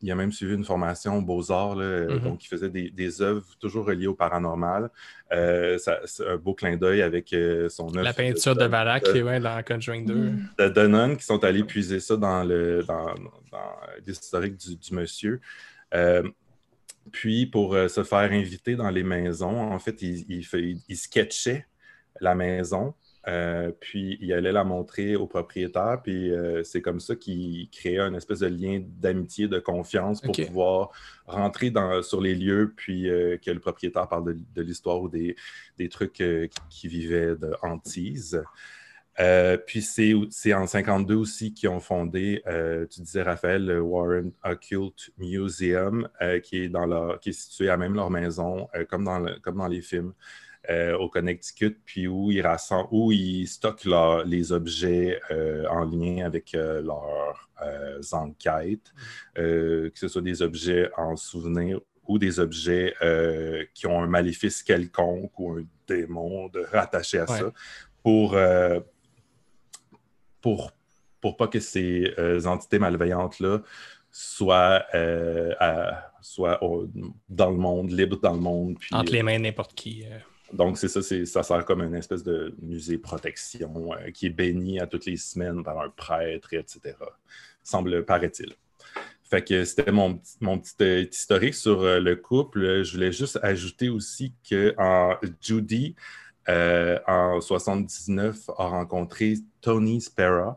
il a même suivi une formation aux Beaux-Arts, là, Mhm. donc il faisait des, des œuvres toujours reliées au paranormal. Euh, ça- c'est un beau clin d'œil avec euh, son œuvre La peinture de Valak euh, ouais, dans Conjuring 2. Mm. de Denon qui sont allés puiser ça dans le dans, dans l'historique du, du monsieur. Euh, puis, pour euh, se faire inviter dans les maisons, en fait, il, il- il sketchait la maison, euh, puis il allait la montrer au propriétaire, puis euh, c'est comme ça qu'il créait un espèce de lien d'amitié, de confiance pour pouvoir rentrer dans, sur les lieux, puis euh, que le propriétaire parle de, de l'histoire ou des, des trucs qui, vivaient de hantise. Puis c'est en 52 aussi qu'ils ont fondé, tu disais Raphaël, le Warren Occult Museum, qui, est dans leur, qui est situé à même leur maison, comme, dans le- comme dans les films, au Connecticut, puis où ils, rassemblent, où ils stockent leur- les objets euh, en lien avec euh, leurs euh, enquêtes, euh, que ce soit des objets en souvenir ou des objets euh, qui ont un maléfice quelconque ou un démon de, rattaché à Ouais. ça, pour, euh, pour, pour pas que ces euh, entités malveillantes-là soient, euh, à- soient au- dans le monde, libres dans le monde. Puis, Entre les mains de n'importe qui. Donc, c'est ça, ça sert comme une espèce de musée protection euh, qui est béni à toutes les semaines par un prêtre, etc. Semble, paraît-il. Fait que c'était mon, petit- euh, historique sur euh, le couple. Je voulais juste ajouter aussi que en, Judy, en 79, a rencontré Tony Spera.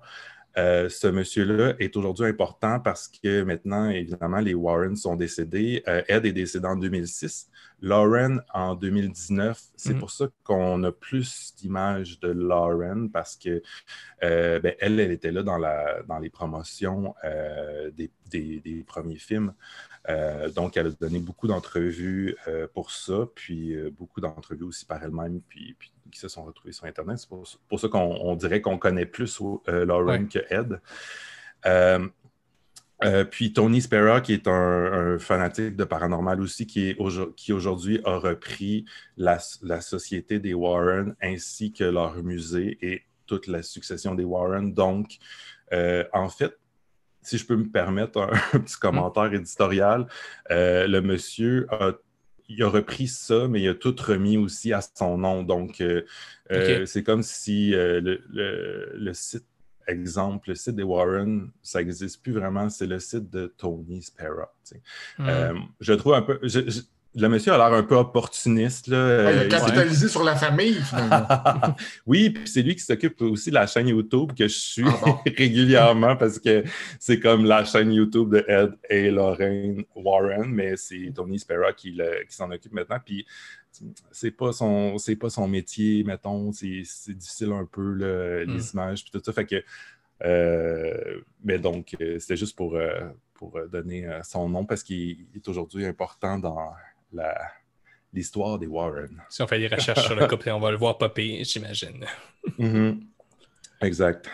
Euh, ce monsieur-là est aujourd'hui important parce que maintenant, évidemment, les Warren sont décédés. Euh, Ed est décédé en 2006. Lauren en 2019. C'est Mhm. pour ça qu'on a plus d'images de Lauren parce que euh, ben, elle, elle était là dans, la, dans les promotions des, des- des premiers films. Donc, elle a donné beaucoup d'entrevues pour ça, puis beaucoup d'entrevues aussi par elle-même, puis, puis qui se sont retrouvées sur Internet. C'est pour, pour ça qu'on on dirait qu'on connaît plus euh, Lauren Ouais. que Ed. Euh, euh, puis Tony Spera, qui est un, un fanatique de paranormal aussi, qui, est aujo- qui aujourd'hui a repris la, la société des Warren ainsi que leur musée et toute la succession des Warren. Donc, euh, en fait, si je peux me permettre un, un petit commentaire éditorial, le monsieur a, il a repris ça, mais il a tout remis aussi à son nom. Donc, euh, euh, c'est comme si euh, le, le- le site exemple, le site des Warren, ça n'existe plus vraiment, c'est le site de Tony sais. Hmm. Je trouve un peu. je- je- le monsieur a l'air un peu opportuniste. Là. Il a Euh, capitalisé sur la famille, finalement. oui, puis c'est lui qui s'occupe aussi de la chaîne YouTube que je suis Ah bon? régulièrement parce que c'est comme la chaîne YouTube de Ed et Lorraine Warren, mais c'est Tony Spera qui, s'en occupe maintenant. Puis c'est pas son c'est pas son métier, mettons. C'est difficile un peu là, les Mm. images puis tout ça. Fait que euh, mais donc euh, c'était juste pour, euh, pour donner son nom parce qu'il est aujourd'hui important dans l'histoire des Warren. Si on fait des recherches sur le couple, on va le voir popper, j'imagine. Mhm. Exact.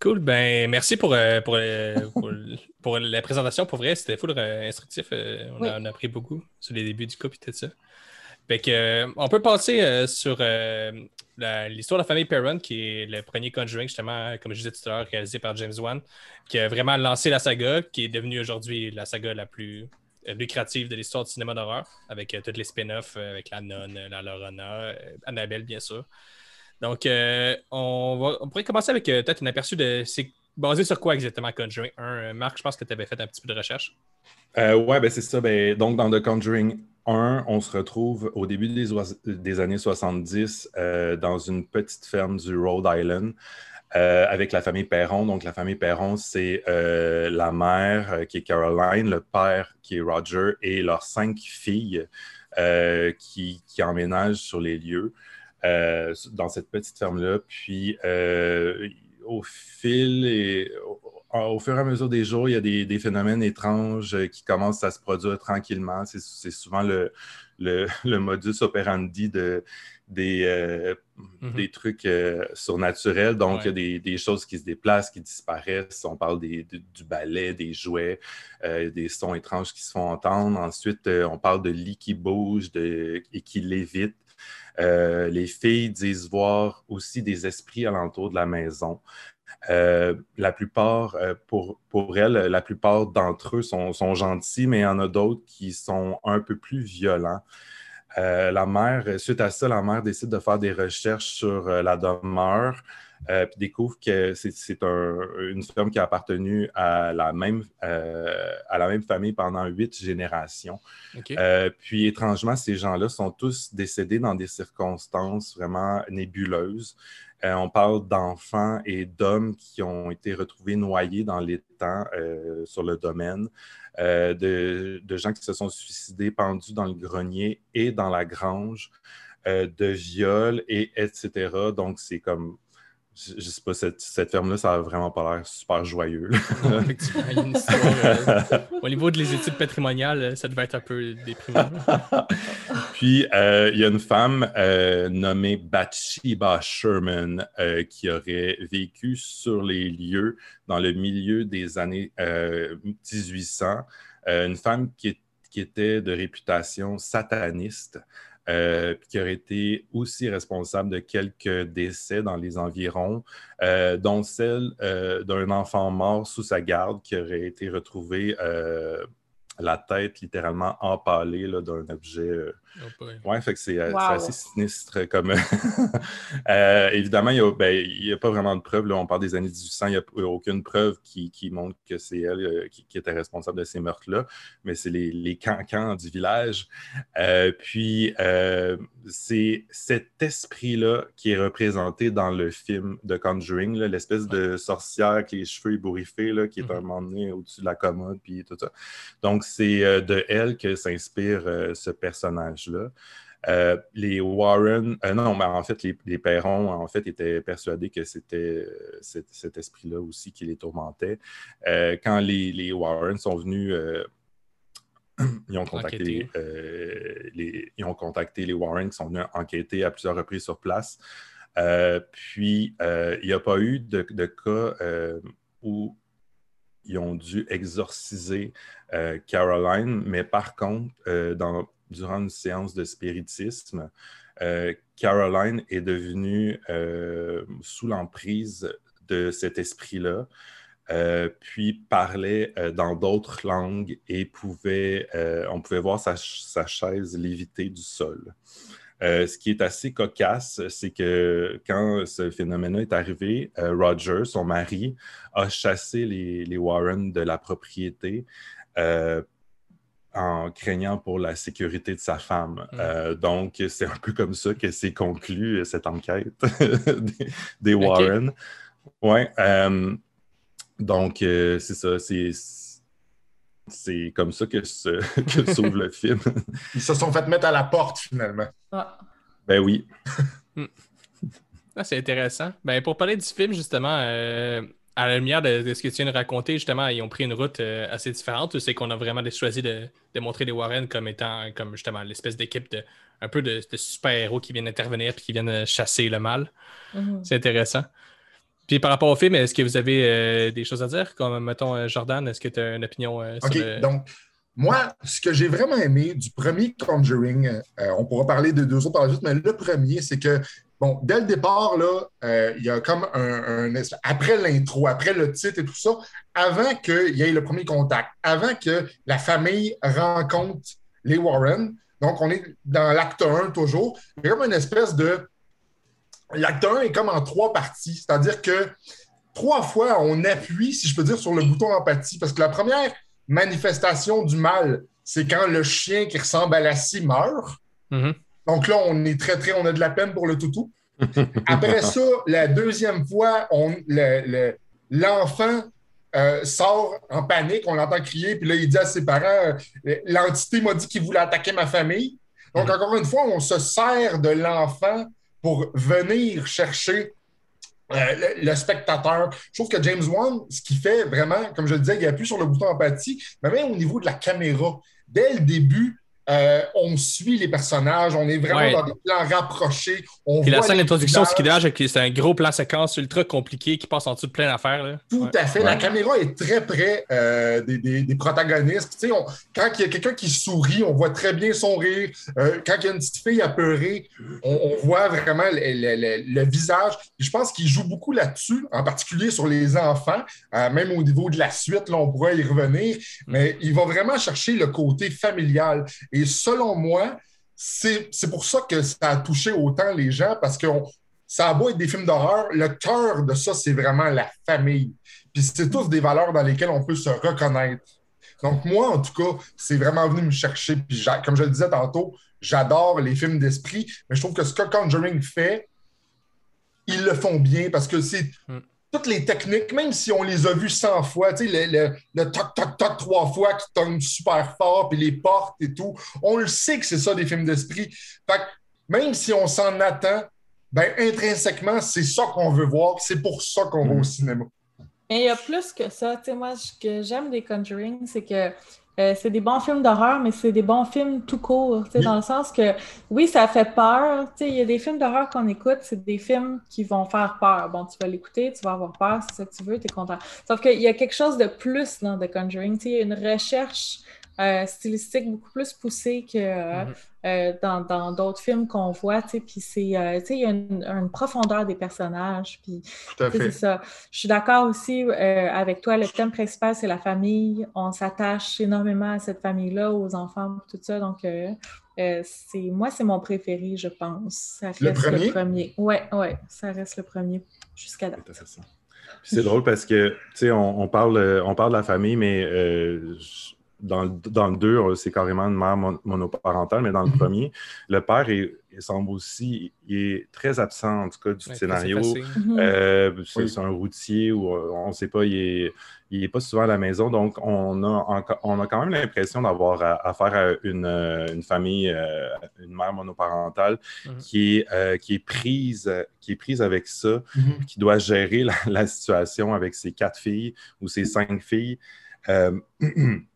Cool, ben merci pour, euh, pour, euh, pour, pour la présentation. Pour vrai, c'était full euh, instructif. euh, on, Oui. a, on a appris beaucoup sur les débuts du couple et tout ça. Fait que, euh, on peut passer euh, sur euh, la- l'histoire de la famille Perron, qui est le premier Conjuring, justement, comme je disais tout à l'heure, réalisé par James Wan, qui a vraiment lancé la saga, qui est devenue aujourd'hui la saga la plus lucrative de l'histoire du cinéma d'horreur, avec euh, tous les spin-offs, euh, avec la nonne, la Lorena, euh, Annabelle, bien sûr. Donc, euh, on, pourrait commencer avec euh, peut-être un aperçu de c'est basé sur quoi exactement Conjuring 1. Euh, Marc, je pense que tu avais fait un petit peu de recherche. Euh, ouais, ben c'est ça. Ben, donc, dans The Conjuring 1, on se retrouve au début des, années 70 euh, dans une petite ferme du Rhode Island euh, avec la famille Perron. Donc, la famille Perron, c'est euh, la mère euh, qui est Caroline, le père qui est Roger et leurs cinq filles euh, qui, qui emménagent sur les lieux euh, dans cette petite ferme-là. Puis, au fil et au- fur et à mesure des jours, il y a des, des phénomènes étranges qui commencent à se produire tranquillement. C'est c'est souvent le, le, le modus operandi de, des, euh, Mhm. des trucs euh, surnaturels. Donc, il y a Ouais. des, des choses qui se déplacent, qui disparaissent. On parle des, du, du balai, des jouets, euh, des sons étranges qui se font entendre. Ensuite, on parle de lits qui bougent de, et qui lévitent. Les filles disent voir aussi des esprits alentour de la maison. Euh, la plupart, euh, pour, pour elles, la plupart d'entre eux sont, sont gentils, mais il y en a d'autres qui sont un peu plus violents. Euh, la mère, suite à ça, la mère décide de faire des recherches sur euh, la demeure, euh, puis découvre que c'est c'est un- une ferme qui a appartenu à la même, euh, à la même famille pendant huit générations. Puis étrangement, ces gens-là sont tous décédés dans des circonstances vraiment nébuleuses. Euh, on parle d'enfants et d'hommes qui ont été retrouvés noyés dans l'étang euh, sur le domaine, euh, de, de gens qui se sont suicidés pendus dans le grenier et dans la grange, euh, de viols et etc. Donc c'est comme, je, je sais pas, cette, cette ferme-là, ça a vraiment pas l'air super joyeux. une histoire. euh, au niveau des études patrimoniales, euh, ça devait être un peu déprimant. Puis, euh, il y a une femme euh, nommée Bathsheba Sherman qui aurait vécu sur les lieux dans le milieu des années euh, 1800. Euh, une femme qui, est- qui était de réputation sataniste, euh, qui aurait été aussi responsable de quelques décès dans les environs, euh, dont celle euh, d'un enfant mort sous sa garde qui aurait été retrouvé la tête littéralement empalée d'un objet. Boy. Ouais, fait que c'est euh, Wow. assez sinistre comme. Euh, évidemment, il n'y a, ben, a pas vraiment de preuves. Là, on parle des années 1800, il n'y a aucune preuve qui, qui montre que c'est elle euh, qui, qui était responsable de ces meurtres-là, mais c'est les, les cancans du village. Euh, puis, euh, c'est cet esprit-là qui est représenté dans le film de Conjuring, l'espèce de sorcière avec les cheveux ébouriffés là, qui est Mhm. un moment donné au-dessus de la commode, puis tout ça. Donc, c'est euh, de elle que s'inspire euh, ce Euh, les Warren, euh, non, mais en fait, les, les Perrons, en fait, étaient persuadés que c'était euh, cet, cet esprit-là aussi qui les tourmentait. Euh, quand les, les Warren sont venus, ils, ont contacté, les, ils ont contacté les Warren qui sont venus enquêter à plusieurs reprises sur place. Puis, il n'y a pas eu de, de cas où ils ont dû exorciser Caroline, mais par contre, dans, durant une séance de spiritisme, euh, Caroline est devenue euh, sous l'emprise de cet esprit-là, euh, puis parlait dans d'autres langues et pouvait, on pouvait voir sa, ch- sa chaise léviter du sol. Ce qui est assez cocasse, c'est que quand ce phénomène est arrivé, Roger, son mari, a chassé les, les Warren de la propriété en craignant pour la sécurité de sa femme. Mm. Euh, donc, c'est un peu comme ça que s'est conclue euh, cette enquête des, des Warren. Ouais. euh, donc, euh, c'est ça. C'est, c'est comme ça que, se- que s'ouvre le film. Ils se sont fait mettre à la porte, finalement. Ah, ben oui. Ah, c'est intéressant. Ben, pour parler du film, justement, euh, à la lumière de, de ce que tu viens de raconter, justement, ils ont pris une route euh, assez différente. C'est qu'on a vraiment choisi de, de montrer les Warren comme étant, comme justement, l'espèce d'équipe de un peu de, de super-héros qui viennent intervenir et qui viennent euh, chasser le mal. mhm. C'est intéressant. Puis par rapport au film, est-ce que vous avez euh, des choses à dire? Comme, mettons, Jordan, est-ce que tu as une opinion euh, sur OK, le... donc, moi, ce que j'ai vraiment aimé du premier Conjuring, euh, on pourra parler de deux autres par la suite, mais le premier, c'est que, bon, dès le départ, euh, il y a comme un, Après l'intro, après le titre et tout ça, avant qu'il y ait le premier contact, avant que la famille rencontre les Warren, donc on est dans l'acte 1 toujours, il y a comme une espèce de. L'acte 1 est comme en trois parties, c'est-à-dire que trois fois, on appuie, si je peux dire, sur le bouton empathie, parce que la première manifestation du mal, c'est quand le chien qui ressemble à la scie meurt. Mhm. Donc là, on est très, très, on a de la peine pour le toutou. Après ça, la deuxième fois, on, le- le- l'enfant euh, sort en panique, on l'entend crier, puis là, il dit à ses parents euh, L'entité m'a dit qu'il voulait attaquer ma famille. Donc, encore une fois, on se sert de l'enfant pour venir chercher euh, le, le spectateur. Je trouve que James Wan, ce qu'il fait vraiment, comme je le disais, il appuie sur le bouton empathie, mais même au niveau de la caméra. Dès le début, euh, on suit les personnages, on est vraiment Ouais. dans des plans rapprochés. On Puis la voit scène les d'introduction, ce qui dérange, c'est un gros plan séquence ultra compliqué qui passe en dessous de plein d'affaires. Tout Ouais. à fait. La caméra est très près euh, des, des- des protagonistes. Tu sais, on- quand il y a quelqu'un qui sourit, on voit très bien son rire. Euh, quand il y a une petite fille apeurée, on, on voit vraiment le, le- le- le visage. Et je pense qu'il joue beaucoup là-dessus, en particulier sur les enfants, Euh, même au niveau de la suite, là, on pourrait y revenir. Mais il va vraiment chercher le côté familial. Et selon moi, c'est pour ça que ça a touché autant les gens, parce que ça a beau être des films d'horreur, le cœur de ça, c'est vraiment la famille. Puis c'est tous des valeurs dans lesquelles on peut se reconnaître. Donc moi, en tout cas, c'est vraiment venu me chercher. Puis comme je le disais tantôt, j'adore les films d'esprit, mais je trouve que ce que Conjuring fait, ils le font bien parce que c'est Hmm. Toutes les techniques, même si on les a vues 100 fois, tu sais, le, le, le toc, toc, toc trois fois qui tombe super fort, puis les portes et tout, on le sait que c'est ça des films d'esprit. Fait que même si on s'en attend, ben intrinsèquement, c'est ça qu'on veut voir, c'est pour ça qu'on va au cinéma. Mais il y a plus que ça. Tu sais, moi, ce que j'aime des Conjuring, c'est que euh, c'est des bons films d'horreur, mais c'est des bons films tout court. tu sais, Oui. Dans le sens que, oui, ça fait peur. Tu sais, Il y a des films d'horreur qu'on écoute, c'est des films qui vont faire peur. Bon, tu vas l'écouter, tu vas avoir peur, c'est ça que tu veux, tu es content. Sauf qu'il y a quelque chose de plus dans The Conjuring. Tu sais, Il y a une recherche euh, stylistique beaucoup plus poussée que. euh, Mhm. euh, dans d'autres films qu'on voit, puis c'est, il y a une, une profondeur des personnages, puis. C'est ça. Je suis d'accord aussi avec toi. Le thème principal, c'est la famille. On s'attache énormément à cette famille-là, aux enfants, tout ça. Donc, c'est moi, c'est mon préféré, je pense. Ça reste Le le premier? premier. Ouais, ouais, ça reste le premier jusqu'à date. Puis c'est drôle parce que, tu sais, on, on parle, on parle de la famille, mais euh, dans, le- dans le 2, c'est carrément une mère mon- monoparentale, mais dans le Mhm. premier, le père est- il semble aussi, il est très absent, en tout cas, du Ouais, scénario. Mhm. Euh, c'est Oui. un routier ou euh, on ne sait pas, il est, il est pas souvent à la maison, donc on a, on a quand même l'impression d'avoir à- affaire à une, euh, une famille, euh, une mère monoparentale Mhm. qui, est, euh, qui, est prise, qui est prise avec ça, qui doit gérer la, la situation avec ses quatre filles ou ses cinq filles. Euh,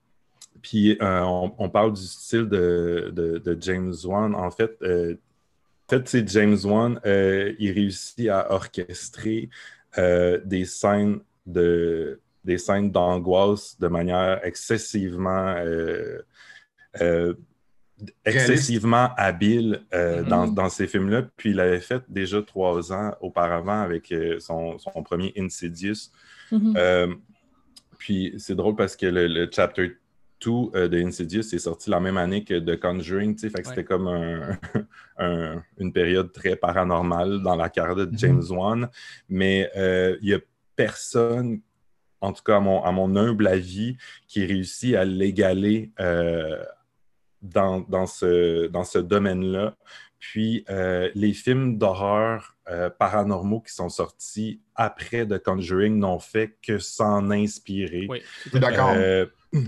puis euh, on, on parle du style de, de- de James Wan. En fait, euh, fait c'est James Wan, euh, il réussit à orchestrer euh, des scènes de des scènes d'angoisse de manière excessivement excessivement habile euh, Mhm. dans, dans ces films-là. Puis il avait fait déjà trois ans auparavant avec euh, son, son premier Insidious. Mhm. Euh, puis c'est drôle parce que le, le chapter 2 euh, de Insidious est sorti la même année que The Conjuring, tu sais, fait que Ouais. c'était comme un- un- une période très paranormale dans la carrière de James Wan. Mais euh, il n'y a personne, en tout cas à mon, à mon humble avis, qui réussit à l'égaler euh, dans, dans ce, dans ce domaine-là. Puis euh, les films d'horreur euh, paranormaux qui sont sortis après The Conjuring n'ont fait que s'en inspirer. Oui. D'accord.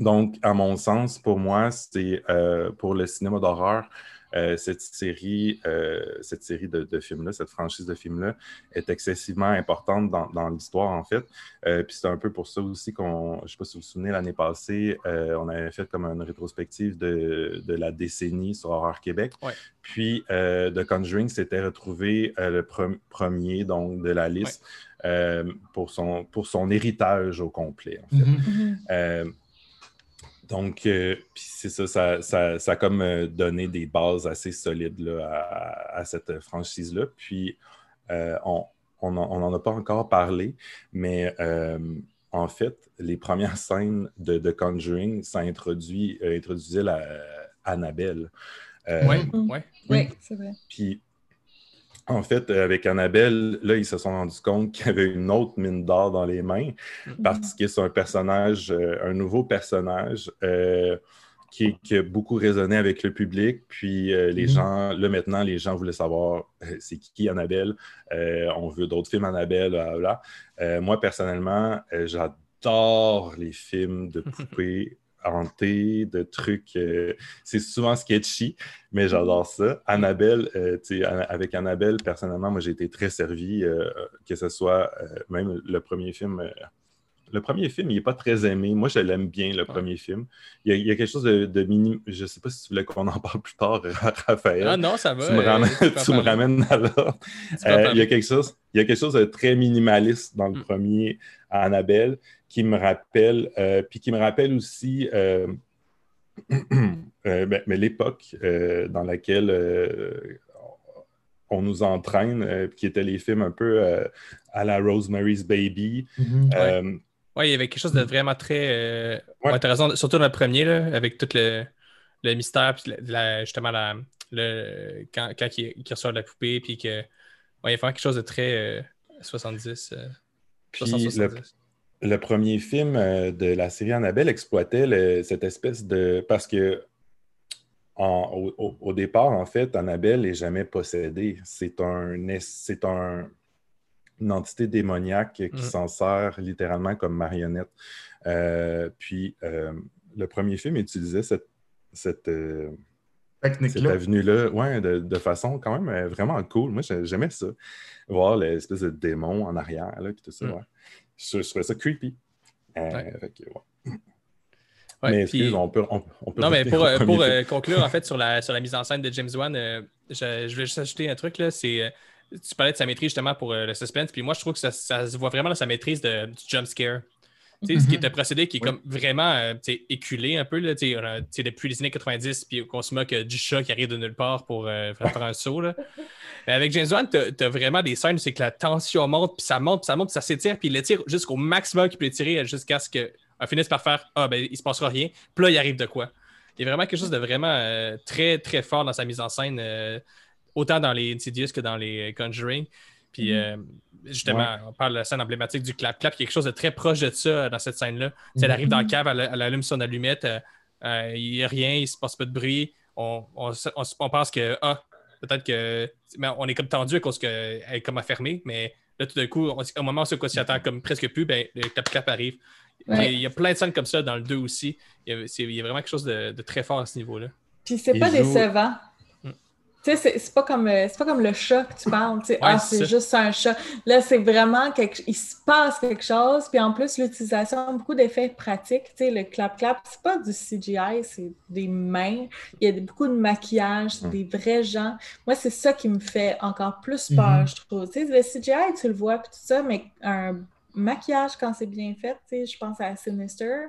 Donc, à mon sens, pour moi, c'est euh, pour le cinéma d'horreur, euh, cette série, euh, cette série de, de films-là, cette franchise de films-là est excessivement importante dans, dans l'histoire, en fait. Euh, puis c'est un peu pour ça aussi qu'on, je ne sais pas si vous vous souvenez, l'année passée, euh, on avait fait comme une rétrospective de, de la décennie sur Horreur Québec. Ouais. Puis euh, The Conjuring s'était retrouvé euh, le pre- premier donc, de la liste euh, pour, son, pour son héritage au complet. En fait. Mhm. Mhm. Donc, euh, puis c'est ça, ça, ça, ça a comme euh, donné des bases assez solides là, à, à cette franchise-là. Puis, euh, on on n'en a pas encore parlé, mais euh, en fait, les premières scènes de, de Conjuring, ça introduit, euh, introduisait la Annabelle. Euh, Ouais, Mhm. ouais. Oui, c'est vrai. puis, en fait, avec Annabelle, là, ils se sont rendus compte qu'il y avait une autre mine d'or dans les mains parce que c'est un personnage, euh, un nouveau personnage euh, qui, qui a beaucoup résonné avec le public. Puis euh, les Mhm. gens, là maintenant, les gens voulaient savoir euh, c'est qui Annabelle? Euh, on veut d'autres films Annabelle. Euh, moi, personnellement, euh, j'adore les films de poupées. Hanté, de trucs. euh, c'est souvent sketchy, mais j'adore ça. Annabelle, euh, avec Annabelle, personnellement, moi, j'ai été très servi, euh, que ce soit même le premier film. Euh, le premier film, il n'est pas très aimé. Moi, je l'aime bien, le premier film. Il y, a, il y a quelque chose de, de mini. Je ne sais pas si tu voulais qu'on en parle plus tard, Raphaël. Ah non, ça va. tu me euh, ramènes, tu me ramènes à l'ordre. Euh, il, y a quelque chose, il y a quelque chose de très minimaliste dans le Mm. premier Annabelle qui me rappelle, euh, puis qui me rappelle aussi euh, euh, ben, mais l'époque euh, dans laquelle euh, on nous entraîne, euh, qui étaient les films un peu euh, à la Rosemary's Baby. Mhm. Euh, Ouais, il y avait quelque chose de vraiment très euh, Ouais. intéressant, surtout dans le premier, là, avec tout le, le mystère, puis la- la- justement, la, le, quand, quand il, qu'il reçoit la poupée, puis que. Ouais, il y a vraiment quelque chose de très euh, 70. euh, puis 60-70. le, le premier film euh, de la série Annabelle exploitait le- cette espèce de. Parce que en- au, départ, en fait, Annabelle n'est jamais possédée. C'est un, es- c'est un- une entité démoniaque qui Mhm. s'en sert littéralement comme marionnette. Euh, puis euh, le premier film utilisait cette, cette, euh, cette avenue-là ouais, de, de façon quand même vraiment cool. Moi, j'ai- j'aimais ça. Voir l'espèce de démon en arrière, là, puis tout ça. Mm. ouais. Je, je trouvais ça creepy. Ouais. fait que, ouais. Ouais, mais puis- on peut, on, on peut Non, mais pour, euh, conclure, en fait, sur la, sur la mise en scène de James Wan, euh, je, je voulais juste ajouter un truc, là, c'est... tu parlais de sa maîtrise, justement, pour euh, le suspense, puis moi, je trouve que ça, ça se voit vraiment dans sa maîtrise de, du jump scare. Ce qui est un procédé qui est Oui. comme vraiment euh, éculé un peu, là, tu sais, on a- tu sais, depuis les années 90, puis qu'on se moque du chat qui arrive de nulle part pour euh, faire un saut. Là. Mais avec James Wan, tu as, vraiment des scènes où c'est que la tension monte, puis ça monte, puis ça monte, puis ça s'étire, puis il l'étire jusqu'au maximum qu'il peut étirer jusqu'à ce qu'il finisse par faire Ah, ben, il se passera rien. Puis là, il arrive de quoi. Il y a vraiment quelque chose de vraiment très, très fort dans sa mise en scène, autant dans les Insidious que dans les Conjuring. Puis euh, justement, on parle de la scène emblématique du clap-clap, il y a quelque chose de très proche de ça euh, dans cette scène-là. Sais, Elle arrive dans le cave, elle, elle allume son allumette, euh, euh, il n'y a rien, il ne se passe pas de bruit. On, on, on on pense que, ah, peut-être que. mais on est comme tendu à cause qu'elle est comme affermée, mais là, tout d'un coup, on- au moment où on s'y attend comme presque plus, ben, le clap-clap arrive. Il y a- Ouais. Il y a plein de scènes comme ça dans le 2 aussi. Il y a, c'est- il y a vraiment quelque chose de, de très fort à ce niveau-là. Puis c'est pas joue- décevant. Tu sais, c'est- pas comme euh, c'est pas comme le chat que tu parles. tu sais, ah, c'est juste un chat. Là, c'est vraiment quelque il se passe quelque chose. Puis en plus, l'utilisation, beaucoup d'effets pratiques. Tu sais, le clap-clap, c'est pas du CGI, c'est des mains. Il y a beaucoup de maquillage, c'est Mm. des vrais gens. Moi, c'est ça qui me fait encore plus peur, Mhm. je trouve. Tu sais, le CGI, tu le vois, puis tout ça, mais un maquillage, quand c'est bien fait, tu sais, je pense à Sinister.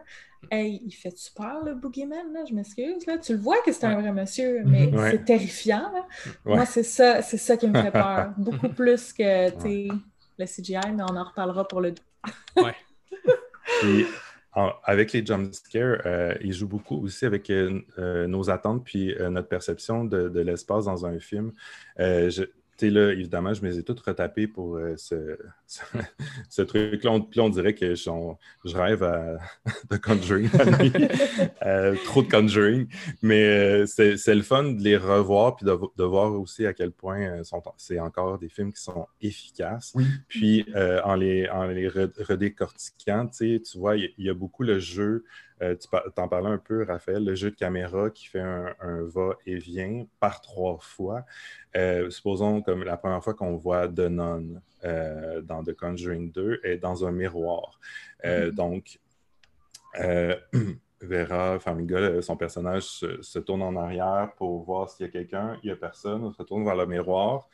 Hey, il fait super le boogeyman, là, je m'excuse. Là. Tu le vois que c'est un Ouais. vrai monsieur, mais Mhm. Ouais. c'est terrifiant. là. Ouais. Moi, c'est ça, c'est ça qui me fait peur. Beaucoup plus que tu sais, le CGI, mais on en reparlera pour le Puis, en- avec les jump scares, euh, il joue beaucoup aussi avec euh, euh, nos attentes puis euh, notre perception de, de l'espace dans un film. Je- là, évidemment, je me les ai toutes retapées pour euh, ce, ce, ce truc-là. On- on dirait que je, on- je rêve à, de Conjuring. Euh, trop de Conjuring. Mais euh, c'est le fun de les revoir puis de, de voir aussi à quel point c'est encore des films qui sont efficaces. Oui. Puis en les, en les re- redécortiquant, tu vois, il y, il y a beaucoup le jeu, euh, tu t'en parlais un peu, Raphaël, le jeu de caméra qui fait un, un va-et-vient par trois fois. Euh, supposons comme la première fois qu'on voit The Nun euh, dans The Conjuring 2 est dans un miroir. Euh, Donc, euh, Vera Farmiga, son personnage, se, se tourne en arrière pour voir s'il y a quelqu'un. Il n'y a personne. On se retourne vers le miroir,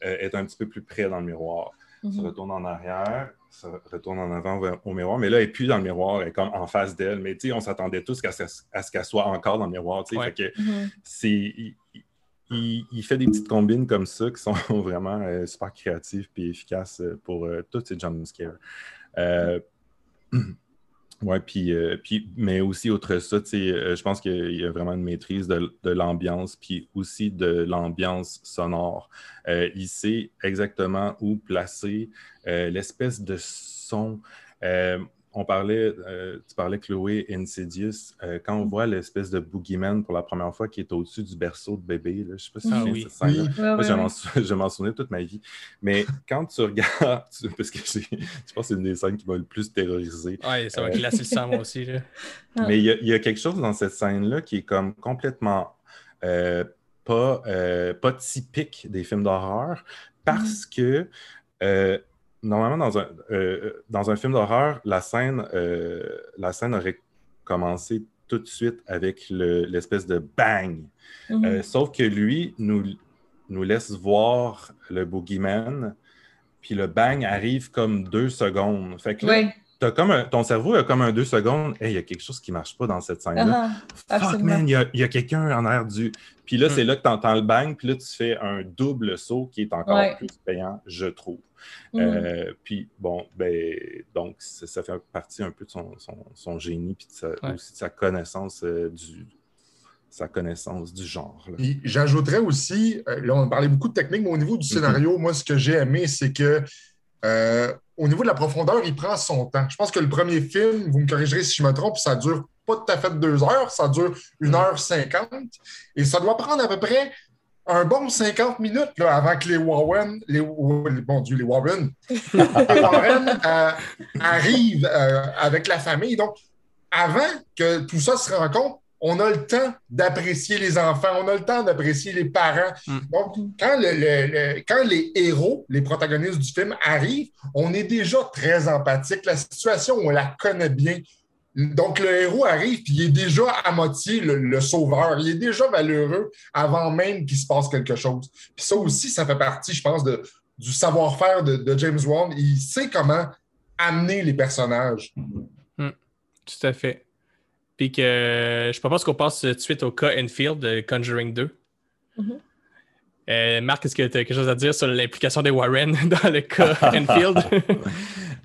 est un petit peu plus près dans le miroir. Se Mhm. retourne en arrière, se retourne en avant vers- au miroir. Mais là, elle n'est plus dans le miroir, elle est comme en face d'elle. Mais tu sais, on s'attendait tous à, ce- à ce qu'elle soit encore dans le miroir. tu sais. Ouais. Fait que Mhm. c'est. Il, fait des petites combines comme ça qui sont vraiment euh, super créatives et efficaces euh, pour euh, tous ces jump scares. Euh, Ouais, puis, euh, puis, mais aussi, outre ça, euh, je pense qu'il y a vraiment une maîtrise de, de l'ambiance, puis aussi de l'ambiance sonore. Euh, il sait exactement où placer euh, l'espèce de son. On parlait, euh, tu parlais, Chloé, Insidious, euh, quand on Mm. voit l'espèce de boogeyman pour la première fois qui est au-dessus du berceau de bébé, là, je sais pas si Ah oui. cette scène-là. Oui. Moi, je m'en souvenais toute ma vie. Mais quand tu regardes, tu- parce que je pense que c'est une des scènes qui m'a le plus terrorisé. Ouais, ça va Euh. le sang, moi aussi. Là. Mais il y, a- il y a quelque chose dans cette scène-là qui est comme complètement euh, pas, pas typique des films d'horreur parce que euh, normalement, dans un, euh, dans un film d'horreur, la scène, euh, la scène aurait commencé tout de suite avec le- l'espèce de bang. Mhm. Euh, sauf que lui nous, nous laisse voir le boogeyman, puis le bang arrive comme deux secondes. Fait que là, Oui. comme un- ton cerveau a comme un deux secondes. Hey, il y a quelque chose qui marche pas dans cette scène-là. Ah, Fuck, man, il y a, il y a quelqu'un en arrière du. Puis là, Hmm. c'est là que tu entends le bang, puis là, tu fais un double saut qui est encore Ouais. plus payant, je trouve. Mhm. Euh, puis bon, ben, donc, ça, ça fait partie un peu de son, son- son génie, puis de sa- Ouais. aussi de sa connaissance euh, du sa connaissance du genre. là. Puis j'ajouterais aussi, euh, là, on parlait beaucoup de technique, mais au niveau du scénario, moi, ce que j'ai aimé, c'est que euh, au niveau de la profondeur, il prend son temps. Je pense que le premier film, vous me corrigerez si je me trompe, ça dure pas tout à fait deux heures, ça dure une heure cinquante. Et ça doit prendre à peu près un bon 50 minutes là, avant que les Warren, les, bon Dieu, les Warren, les Warren euh, arrivent euh, avec la famille. Donc, avant que tout ça se rencontre, on a le temps d'apprécier les enfants, on a le temps d'apprécier les parents. Mm. Donc, quand, le- le- le- quand les héros, les protagonistes du film arrivent, on est déjà très empathique. La situation, on la connaît bien. Donc, le héros arrive, puis il est déjà à moitié le, le sauveur. Il est déjà valeureux avant même qu'il se passe quelque chose. Puis ça aussi, ça fait partie, je pense, de, du savoir-faire de, de James Wan. Il sait comment amener les personnages. Tout à fait. Puis que je propose qu'on passe tout de suite au cas Enfield de Conjuring 2. Mhm. Euh, Marc, est-ce que tu as quelque chose à dire sur l'implication des Warren dans le cas Enfield?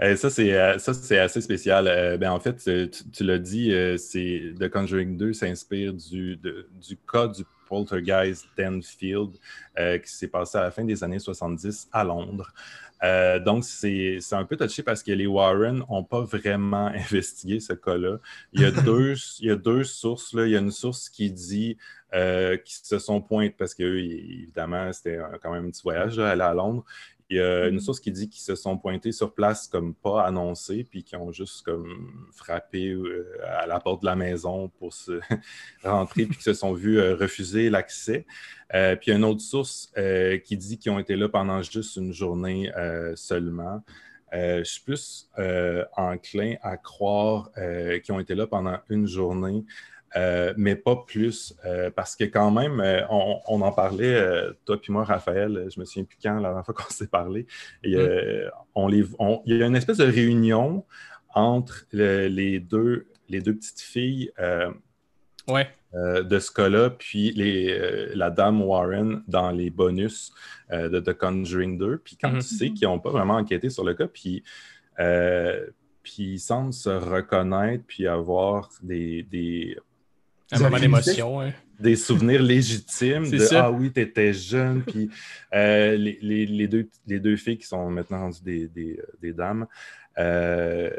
Euh, ça, c'est euh, ça, c'est assez spécial. Euh, ben, en fait, tu, tu l'as dit, c'est The Conjuring 2 s'inspire du, de- du cas du poltergeist d'Enfield qui s'est passé à la fin des années 70 à Londres. Euh, donc, c'est c'est un peu touché parce que les Warren n'ont pas vraiment investigué ce cas-là. Il y a deux, il y a deux sources. Là. Il y a une source qui dit euh, qu'ils se sont pointés parce que, évidemment, c'était quand même un petit voyage, là, aller à Londres. Il y a une Mhm. source qui dit qu'ils se sont pointés sur place comme pas annoncé, puis qui ont juste comme frappé euh, à la porte de la maison pour se rentrer, puis qui se sont vus euh, refuser l'accès. Euh, puis il y a une autre source euh, qui dit qu'ils ont été là pendant juste une journée euh, seulement. Je suis plus enclin à croire qu'ils ont été là pendant une journée. Euh, mais pas plus, euh, parce que quand même, euh, on, on en parlait, toi puis moi, Raphaël, je me souviens plus quand, la dernière fois qu'on s'est parlé, et, on les, on- il y a une espèce de réunion entre le- les, deux, les deux petites filles ouais. de ce cas-là, puis les, la dame Warren dans les bonus de The Conjuring 2. Puis quand Mhm. tu sais qu'ils n'ont pas vraiment enquêté sur le cas, puis, puis ils semblent se reconnaître, puis avoir des, des, Un Vous moment avez d'émotion. hein. des souvenirs légitimes de ça. Ah oui, tu étais jeune. Puis euh, les, les- les deux, les deux filles qui sont maintenant rendues des, des- des dames euh,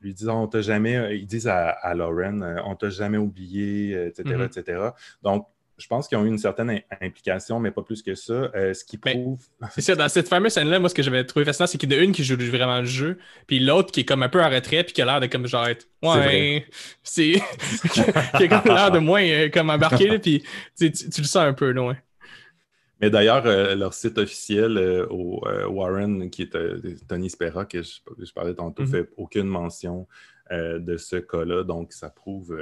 lui disent On t'a jamais, ils disent à, à Lauren euh, On t'a jamais oublié, etc., etc. Donc, je pense qu'ils ont eu une certaine im- implication, mais pas plus que ça. Euh, ce qui Mais- prouve. C'est ça, dans cette fameuse scène-là, moi, ce que j'avais trouvé fascinant, c'est qu'il y en a une qui joue vraiment le jeu, puis l'autre qui est comme un peu en retrait, puis qui a l'air de comme genre être. Ouais, c'est. qui a l'air de moins euh, comme embarqué, là, puis tu, le sens un peu, loin. Mais d'ailleurs, euh, leur site officiel au Warren, qui est Tony Spera, que je, je parlais tantôt, Mhm. fait aucune mention de ce cas-là. Donc, ça prouve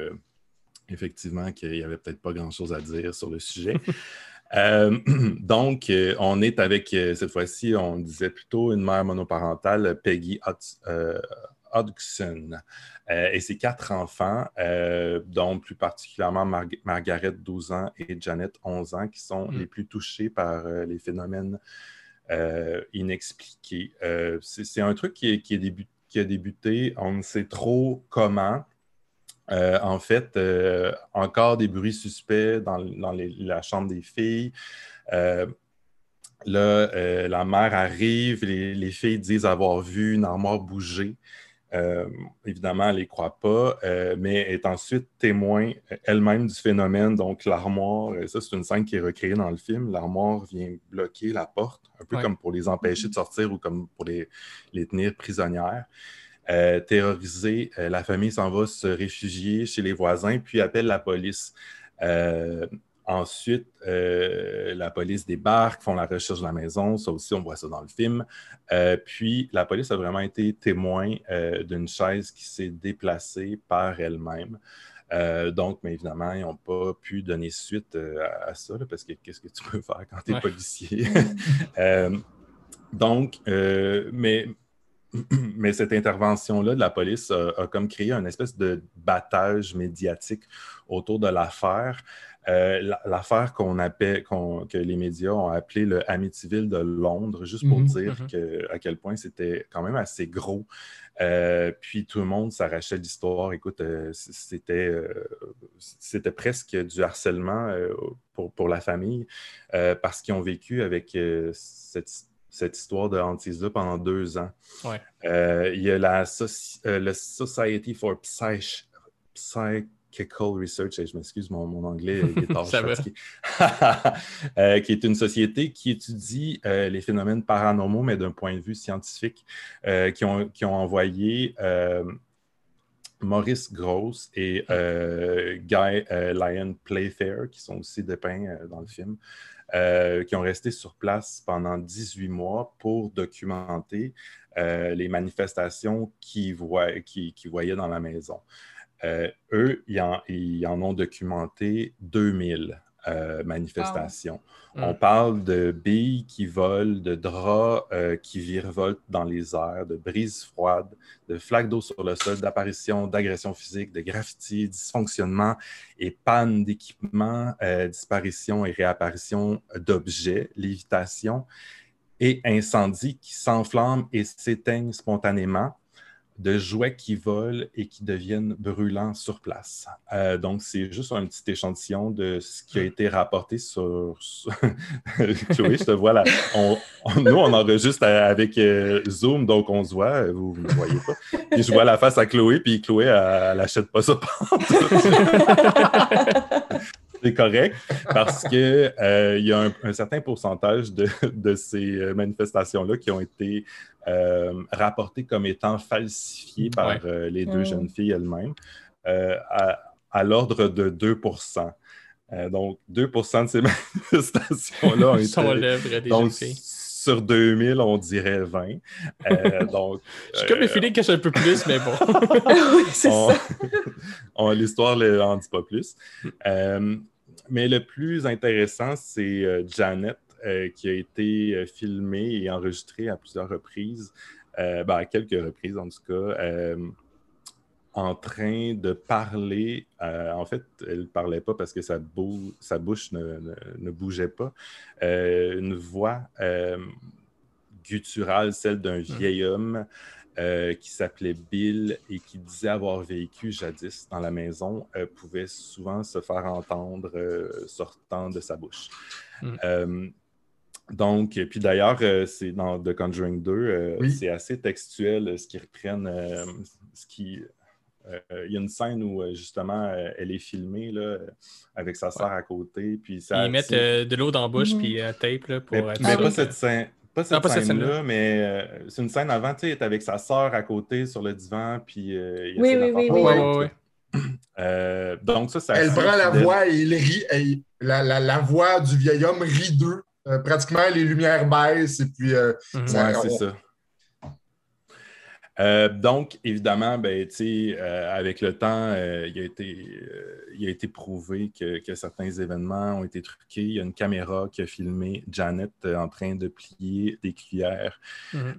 effectivement qu'il n'y avait peut-être pas grand-chose à dire sur le sujet. Euh, donc, euh, on est avec, euh, cette fois-ci, on disait plutôt une mère monoparentale, Peggy Hudson. euh, Hodgson euh, et ses quatre enfants, dont plus particulièrement Mar- Margaret, 12 ans, et Janet, 11 ans, qui sont Mm. les plus touchés par les phénomènes inexpliqués. C'est un truc qui, est- qui est débu- qui a débuté, on ne sait trop comment. Euh, en fait, euh, encore des bruits suspects dans, dans les- la chambre des filles. Euh, Là, la mère arrive, les, les filles disent avoir vu une armoire bouger. Évidemment, elle ne les croit pas, mais est ensuite témoin elle-même du phénomène. Donc, l'armoire, ça, c'est une scène qui est recréée dans le film. L'armoire vient bloquer la porte, un peu Ouais. comme pour les empêcher de sortir ou comme pour les, les tenir prisonnières. Euh, terrorisée, euh, la famille s'en va se réfugier chez les voisins, puis appelle la police. Euh, ensuite, euh, la police débarque, font la recherche de la maison. Ça aussi, on voit ça dans le film. Puis, la police a vraiment été témoin d'une chaise qui s'est déplacée par elle-même. Euh, donc, mais évidemment, ils n'ont pas pu donner suite euh, à, à ça, là, parce que qu'est-ce que tu peux faire quand tu es Ouais. policier? Euh, donc, mais, mais cette intervention-là de la police a, a comme créé une espèce de battage médiatique autour de l'affaire. Euh, la- l'affaire qu'on appelle, que les médias ont appelé le Amityville de Londres, juste pour Mhm. dire Mhm. que, à quel point c'était quand même assez gros. Euh, puis tout le monde s'arrachait l'histoire. Écoute, euh, c'était, c'était presque du harcèlement pour, pour la famille parce qu'ils ont vécu avec cette, cette histoire de hantise-là pendant deux ans. Ouais. Euh, il y a la soci- euh, le Society for Psych- Psychical Research, et je m'excuse, mon, mon anglais est tard. Euh, qui est une société qui étudie euh, les phénomènes paranormaux, mais d'un point de vue scientifique, qui, ont, qui ont envoyé Maurice Gross et Guy Lyon Playfair, qui sont aussi dépeints dans le film, euh, qui ont resté sur place pendant 18 mois pour documenter euh, les manifestations qu'ils voyaient dans la maison. Euh, eux, ils en, ils en ont documenté 2000 euh, manifestations. Wow. On parle de billes qui volent, de draps euh, qui virevoltent dans les airs, de brises froides, de flaques d'eau sur le sol, d'apparitions, d'agressions physiques, de graffitis, dysfonctionnements et pannes d'équipement, euh, disparitions et réapparitions d'objets, lévitation et incendies qui s'enflamment et s'éteignent spontanément, de jouets qui volent et qui deviennent brûlants sur place. Euh, donc, c'est juste un petit échantillon de ce qui a été rapporté sur... Chloé, je te vois là. Nous, on enregistre avec euh, Zoom, donc on se voit, euh, vous ne me voyez pas. Puis je vois la face à Chloé, puis Chloé, elle n'achète pas ça c'est correct parce que euh, il y a un, un certain pourcentage de, de ces euh, manifestations-là qui ont été euh, rapportées comme étant falsifiées par Ouais. euh, les deux Mm. jeunes filles elles-mêmes euh, à, à l'ordre de 2% Euh, Donc, 2% de ces manifestations-là ont été... Des donc, jeunes filles. sur 2000, on dirait 20. Euh, donc, J'ai comme le feeling que un peu plus, mais bon. oui, c'est ça. L'histoire ne en dit pas plus. Euh, mais le plus intéressant, c'est euh, Janet, euh, qui a été euh, filmée et enregistrée à plusieurs reprises, ben, à quelques reprises en tout cas, en train de parler. euh, en fait, elle ne parlait pas parce que sa, bou- sa bouche ne, ne- ne bougeait pas. Euh, une voix euh, gutturale, celle d'un vieil homme euh, qui s'appelait Bill et qui disait avoir vécu jadis dans la maison, euh, pouvait souvent se faire entendre euh, sortant de sa bouche. Mm. Euh, donc, et puis d'ailleurs, euh, c'est dans The Conjuring 2, euh, Oui. c'est assez textuel ce qu'ils reprennent, euh, ce qui. euh, Il y a une scène où justement euh, elle est filmée là, avec sa sœur à côté. Puis ça, Ils mettent euh, de l'eau dans la bouche Mhm. puis un tape là, pour mais, être mais sûr pas que- cette scène. Pas cette Ah, pas cette scène-là, mais euh, c'est une scène avant, tu sais, elle est avec sa sœur à côté sur le divan, puis euh, il Oui, essaie oui, oui, oui. Ouais, ouais. Euh, donc ça, ça Elle prend la voix et il rit. et la, la- la voix du vieil homme rit d'eux. Euh, pratiquement, les lumières baissent et puis euh, Mhm. Ça- Ouais, on- ça. Euh, donc, évidemment, ben, euh, avec le temps, euh, il, a été, euh, il a été prouvé que, que certains événements ont été truqués. Il y a une caméra qui a filmé Janet en train de plier des cuillères. Mhm.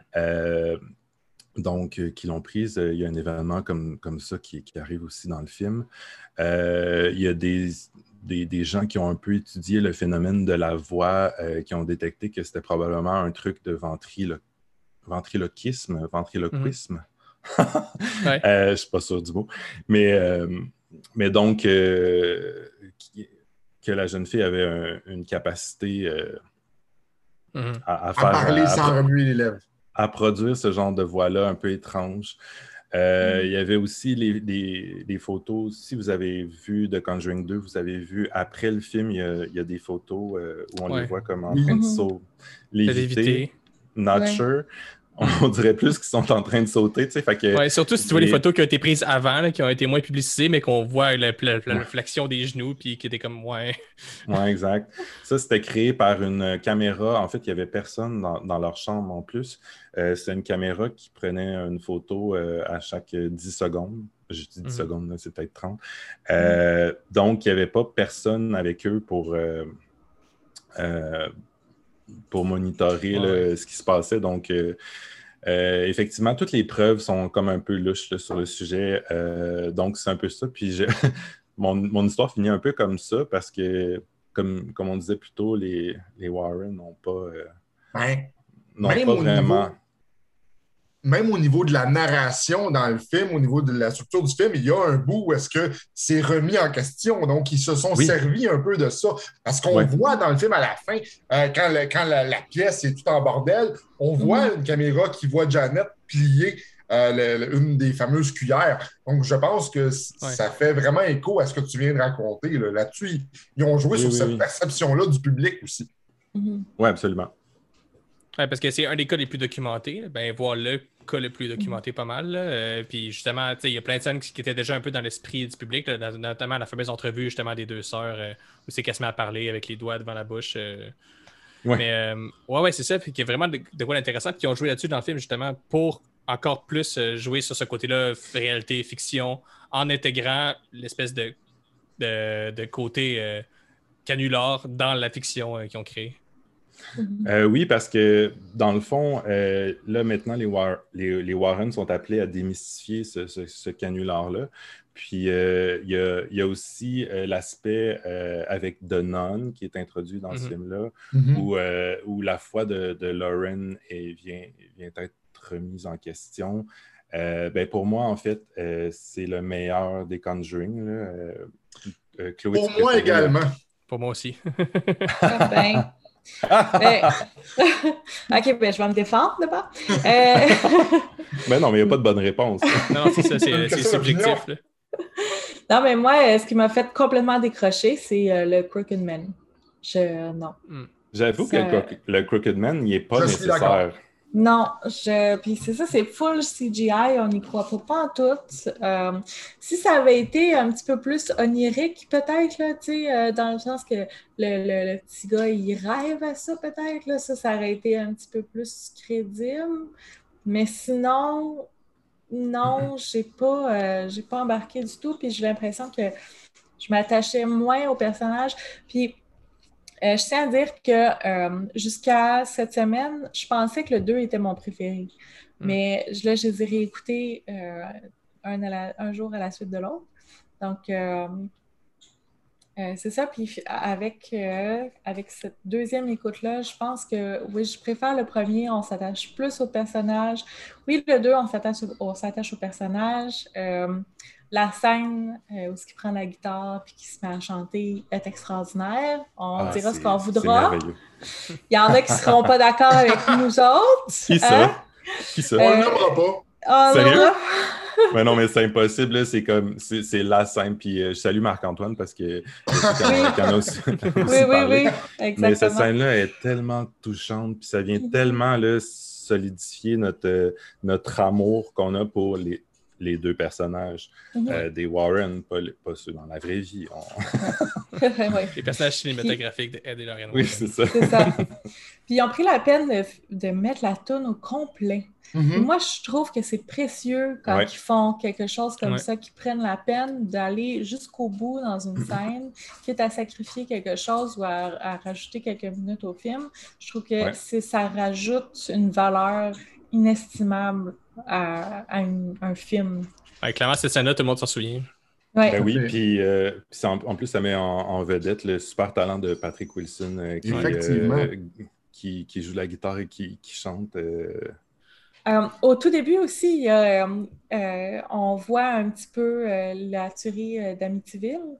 Donc, qui l'ont prise. Il y a un événement comme, comme ça qui, qui arrive aussi dans le film. Il y a des, des, des gens qui ont un peu étudié le phénomène de la voix, qui ont détecté que c'était probablement un truc de ventrilo- ventriloquisme, ventriloquisme. Ouais. Euh, je ne suis pas sûr du mot. Mais, euh, mais donc, euh, qui- que la jeune fille avait un- une capacité euh, Mhm. à, à à faire. parler à- sans remuer les lèvres. à produire ce genre de voix-là un peu étrange. Euh, Mm. Il y avait aussi les, les- les photos. Si vous avez vu The Conjuring 2, vous avez vu après le film, il y a, il y a des photos euh, où on Ouais. les voit comme en train de Mhm. sauter. T'as Léviter. Not Ouais. sure. On dirait plus qu'ils sont en train de sauter. tu sais, Fait que, Ouais, surtout si tu vois les les- photos qui ont été prises avant, là, qui ont été moins publicisées, mais qu'on voit la, la- la réflexion des genoux, puis qui était comme, ouais. Ouais, exact. Ça, c'était créé par une caméra. En fait, il n'y avait personne dans, dans leur chambre en plus. Euh, c'est une caméra qui prenait une photo euh, à chaque 10 secondes. Je dis 10 Mhm. secondes, là, c'est peut-être 30. Euh, donc, il n'y avait pas personne avec eux pour, euh, euh, pour monitorer Ouais. là, ce qui se passait. Donc, euh, euh, effectivement, toutes les preuves sont comme un peu louches là, sur le sujet. Euh, donc, c'est un peu ça. Puis, je- mon, mon histoire finit un peu comme ça parce que, comme, comme on disait plus tôt, les, les Warren n'ont pas, euh, vraiment. niveau- même au niveau de la narration dans le film, au niveau de la structure du film, il y a un bout où est-ce que c'est remis en question. Donc, ils se sont Oui. servis un peu de ça. Parce qu'on Ouais. voit dans le film à la fin, euh, quand, le- quand la, la pièce est tout en bordel, on voit une caméra qui voit Janet plier euh, le- le- une des fameuses cuillères. Donc, je pense que Ouais. ça fait vraiment écho à ce que tu viens de raconter. là. Là-dessus, ils, ils ont joué Oui, sur oui, cette oui. perception-là du public aussi. Mhm. Oui, absolument. Ouais, parce que c'est un des cas les plus documentés. Ben, voir le cas le plus documenté pas mal. Euh, puis justement, il y a plein de scènes qui, qui étaient déjà un peu dans l'esprit du public, là, dans- notamment la fameuse entrevue justement des deux sœurs euh, où c'est qu'elles se met à parler avec les doigts devant la bouche. euh. Ouais. Mais ouais, ouais, c'est ça. Puis qu'il y a vraiment de, de quoi d'intéressant. Puis ils ont joué là-dessus dans le film justement pour encore plus jouer sur ce côté-là, réalité, fiction, en intégrant l'espèce de, de, de côté canular dans la fiction qu'ils ont créée. Mhm. Euh, oui, parce que dans le fond, euh, là maintenant, les, War- les, les Warren sont appelés à démystifier ce, ce- ce canular-là. Puis euh, il y, a, il y a aussi euh, l'aspect euh, avec The Nun qui est introduit dans ce Mhm. film-là, Mhm. où, euh, où la foi de, de Lauren est- vient, vient être remise en question. Euh, ben pour moi, en fait, euh, c'est le meilleur des Conjuring. là. Euh, Chloé, Pour moi également. Pour moi aussi. Ah ben. Ben, ok, ben, je vais me défendre d'abord. Euh, Ben non, mais il n'y a pas de bonne réponse. non, c'est ça, subjectif. là. non, mais moi, euh, ce qui m'a fait complètement décrocher, c'est euh, le Crooked Man. Je. Non. J'avoue que le, Crook- le Crooked Man, il n'est pas Je suis d'accord. nécessaire. Non, je. Puis c'est ça, c'est full CGI, on n'y croit pas, pas en tout. Euh, si ça avait été un petit peu plus onirique, peut-être, là, tu sais, euh, dans le sens que le, le- le petit gars, il rêve à ça, peut-être, là, ça, ça aurait été un petit peu plus crédible. Mais sinon, non, j'ai pas, euh, j'ai pas embarqué du tout, puis j'ai l'impression que je m'attachais moins au personnage. Puis euh, je tiens à dire que euh, jusqu'à cette semaine, je pensais que le 2 était mon préféré. Mm. Mais je- là, je les ai réécoutés euh, un, à la- un jour à la suite de l'autre. Donc, c'est ça. Puis avec, avec cette deuxième écoute-là, je pense que oui, je préfère le premier. On s'attache plus au personnage. Oui, le 2, on s'attache au, on s'attache au personnage. La scène euh, où il prend la guitare puis qui se met à chanter est extraordinaire. On Ah, dira ce qu'on voudra. Il y en a qui ne seront pas d'accord avec nous autres. Qui ça? Hein? Qui ça? On Euh, ne l'aimera pas. Sérieux? Mais non, mais c'est impossible. là. C'est comme, c'est c'est la scène. Puis euh, je salue Marc-Antoine parce que je sais qu'il y en a- qu'il y en a aussi, Oui, oui, parlé. oui, Mais cette scène-là est tellement touchante. Puis ça vient tellement là, solidifier notre, euh, notre amour qu'on a pour les, les deux personnages Mhm. euh, des Warren, pas, les- pas ceux dans la vraie vie. On- Ouais. Les personnages cinématographiques de Ed et Lorraine. Oui, c'est ça. Puis ils ont pris la peine de, de mettre la toune au complet. Mhm. Moi, je trouve que c'est précieux quand Ouais. ils font quelque chose comme Ouais. ça, qu'ils prennent la peine d'aller jusqu'au bout dans une scène, quitte à sacrifier quelque chose ou à, à rajouter quelques minutes au film. Je trouve que ça rajoute une valeur inestimable à, à une- un film. Ouais, clairement, cette scène-là, tout le monde s'en souvient. Ouais. Ben oui, puis, euh, en, en plus, ça met en, en vedette le super talent de Patrick Wilson euh, qui, euh, qui, qui joue la guitare et qui, qui chante. Euh, au tout début aussi, euh, euh, on voit un petit peu la tuerie d'Amityville.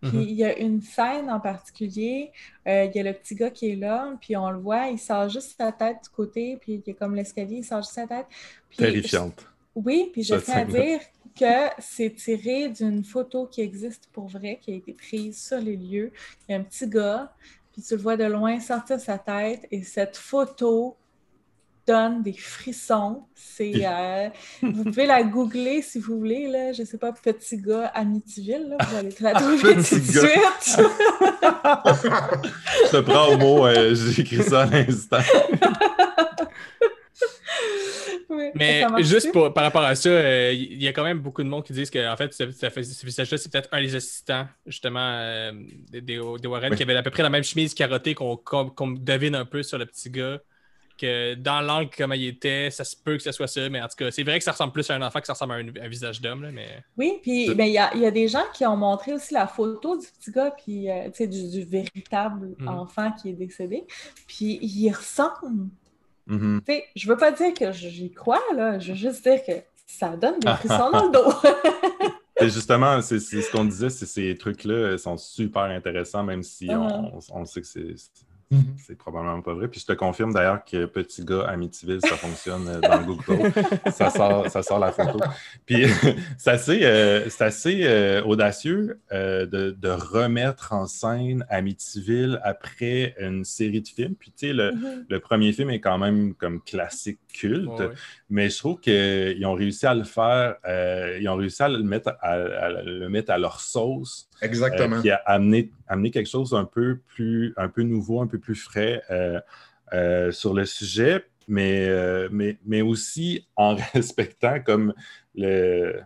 Puis Mhm. il y a une scène en particulier, il y a le petit gars qui est là, puis on le voit, il sort juste sa tête du côté, puis il y a comme l'escalier, il sort juste sa tête. Puis terrifiante. Oui, puis je tiens à dire que c'est tiré d'une photo qui existe pour vrai, qui a été prise sur les lieux. Il y a un petit gars, puis tu le vois de loin sortir sa tête, et cette photo donne des frissons. C'est, euh, vous pouvez la googler si vous voulez, là, je sais pas, petit gars Amityville, là, vous allez la trouver tout de Petit gars. suite. Je te prends au mot, euh, j'ai écrit ça à l'instant. Oui, Mais juste pour- par rapport à ça, euh, il y a quand même beaucoup de monde qui disent que en fait, ce, ce- ce visage-là, c'est peut-être un des assistants, justement, euh, des, des- des Warren, Oui. qui avait à peu près la même chemise carottée qu'on qu'on- qu'on devine un peu sur le petit gars. Que dans l'angle, comment il était, ça se peut que ce soit ça, mais en tout cas, c'est vrai que ça ressemble plus à un enfant que ça ressemble à un, un visage d'homme, là, mais. Oui, puis ben, il y, a, il y a des gens qui ont montré aussi la photo du petit gars, puis euh, tu sais, du, du véritable Mhm. enfant qui est décédé. Puis il ressemble. Tu sais, je veux pas dire que j'y crois, là. Je veux juste dire que ça donne des frissons dans le dos. Et justement, c'est c'est ce qu'on disait, c'est ces trucs-là sont super intéressants, même si Mhm. on, on sait que c'est c'est- Mhm. c'est probablement pas vrai. Puis je te confirme d'ailleurs que Petit gars Amityville, ça fonctionne euh, dans Google. ça, sort, ça sort la photo. Puis c'est assez, euh, assez euh, audacieux euh, de, de remettre en scène Amityville après une série de films. Puis tu sais, le, Mhm. le premier film est quand même comme classique culte. Mais je trouve qu'ils ont réussi à le faire, ils ont réussi à le mettre à, à le mettre à leur sauce, Exactement. puis à amener, amener quelque chose un peu plus, un peu nouveau, un peu plus frais euh, euh, sur le sujet, mais, euh, mais, mais aussi en respectant comme le.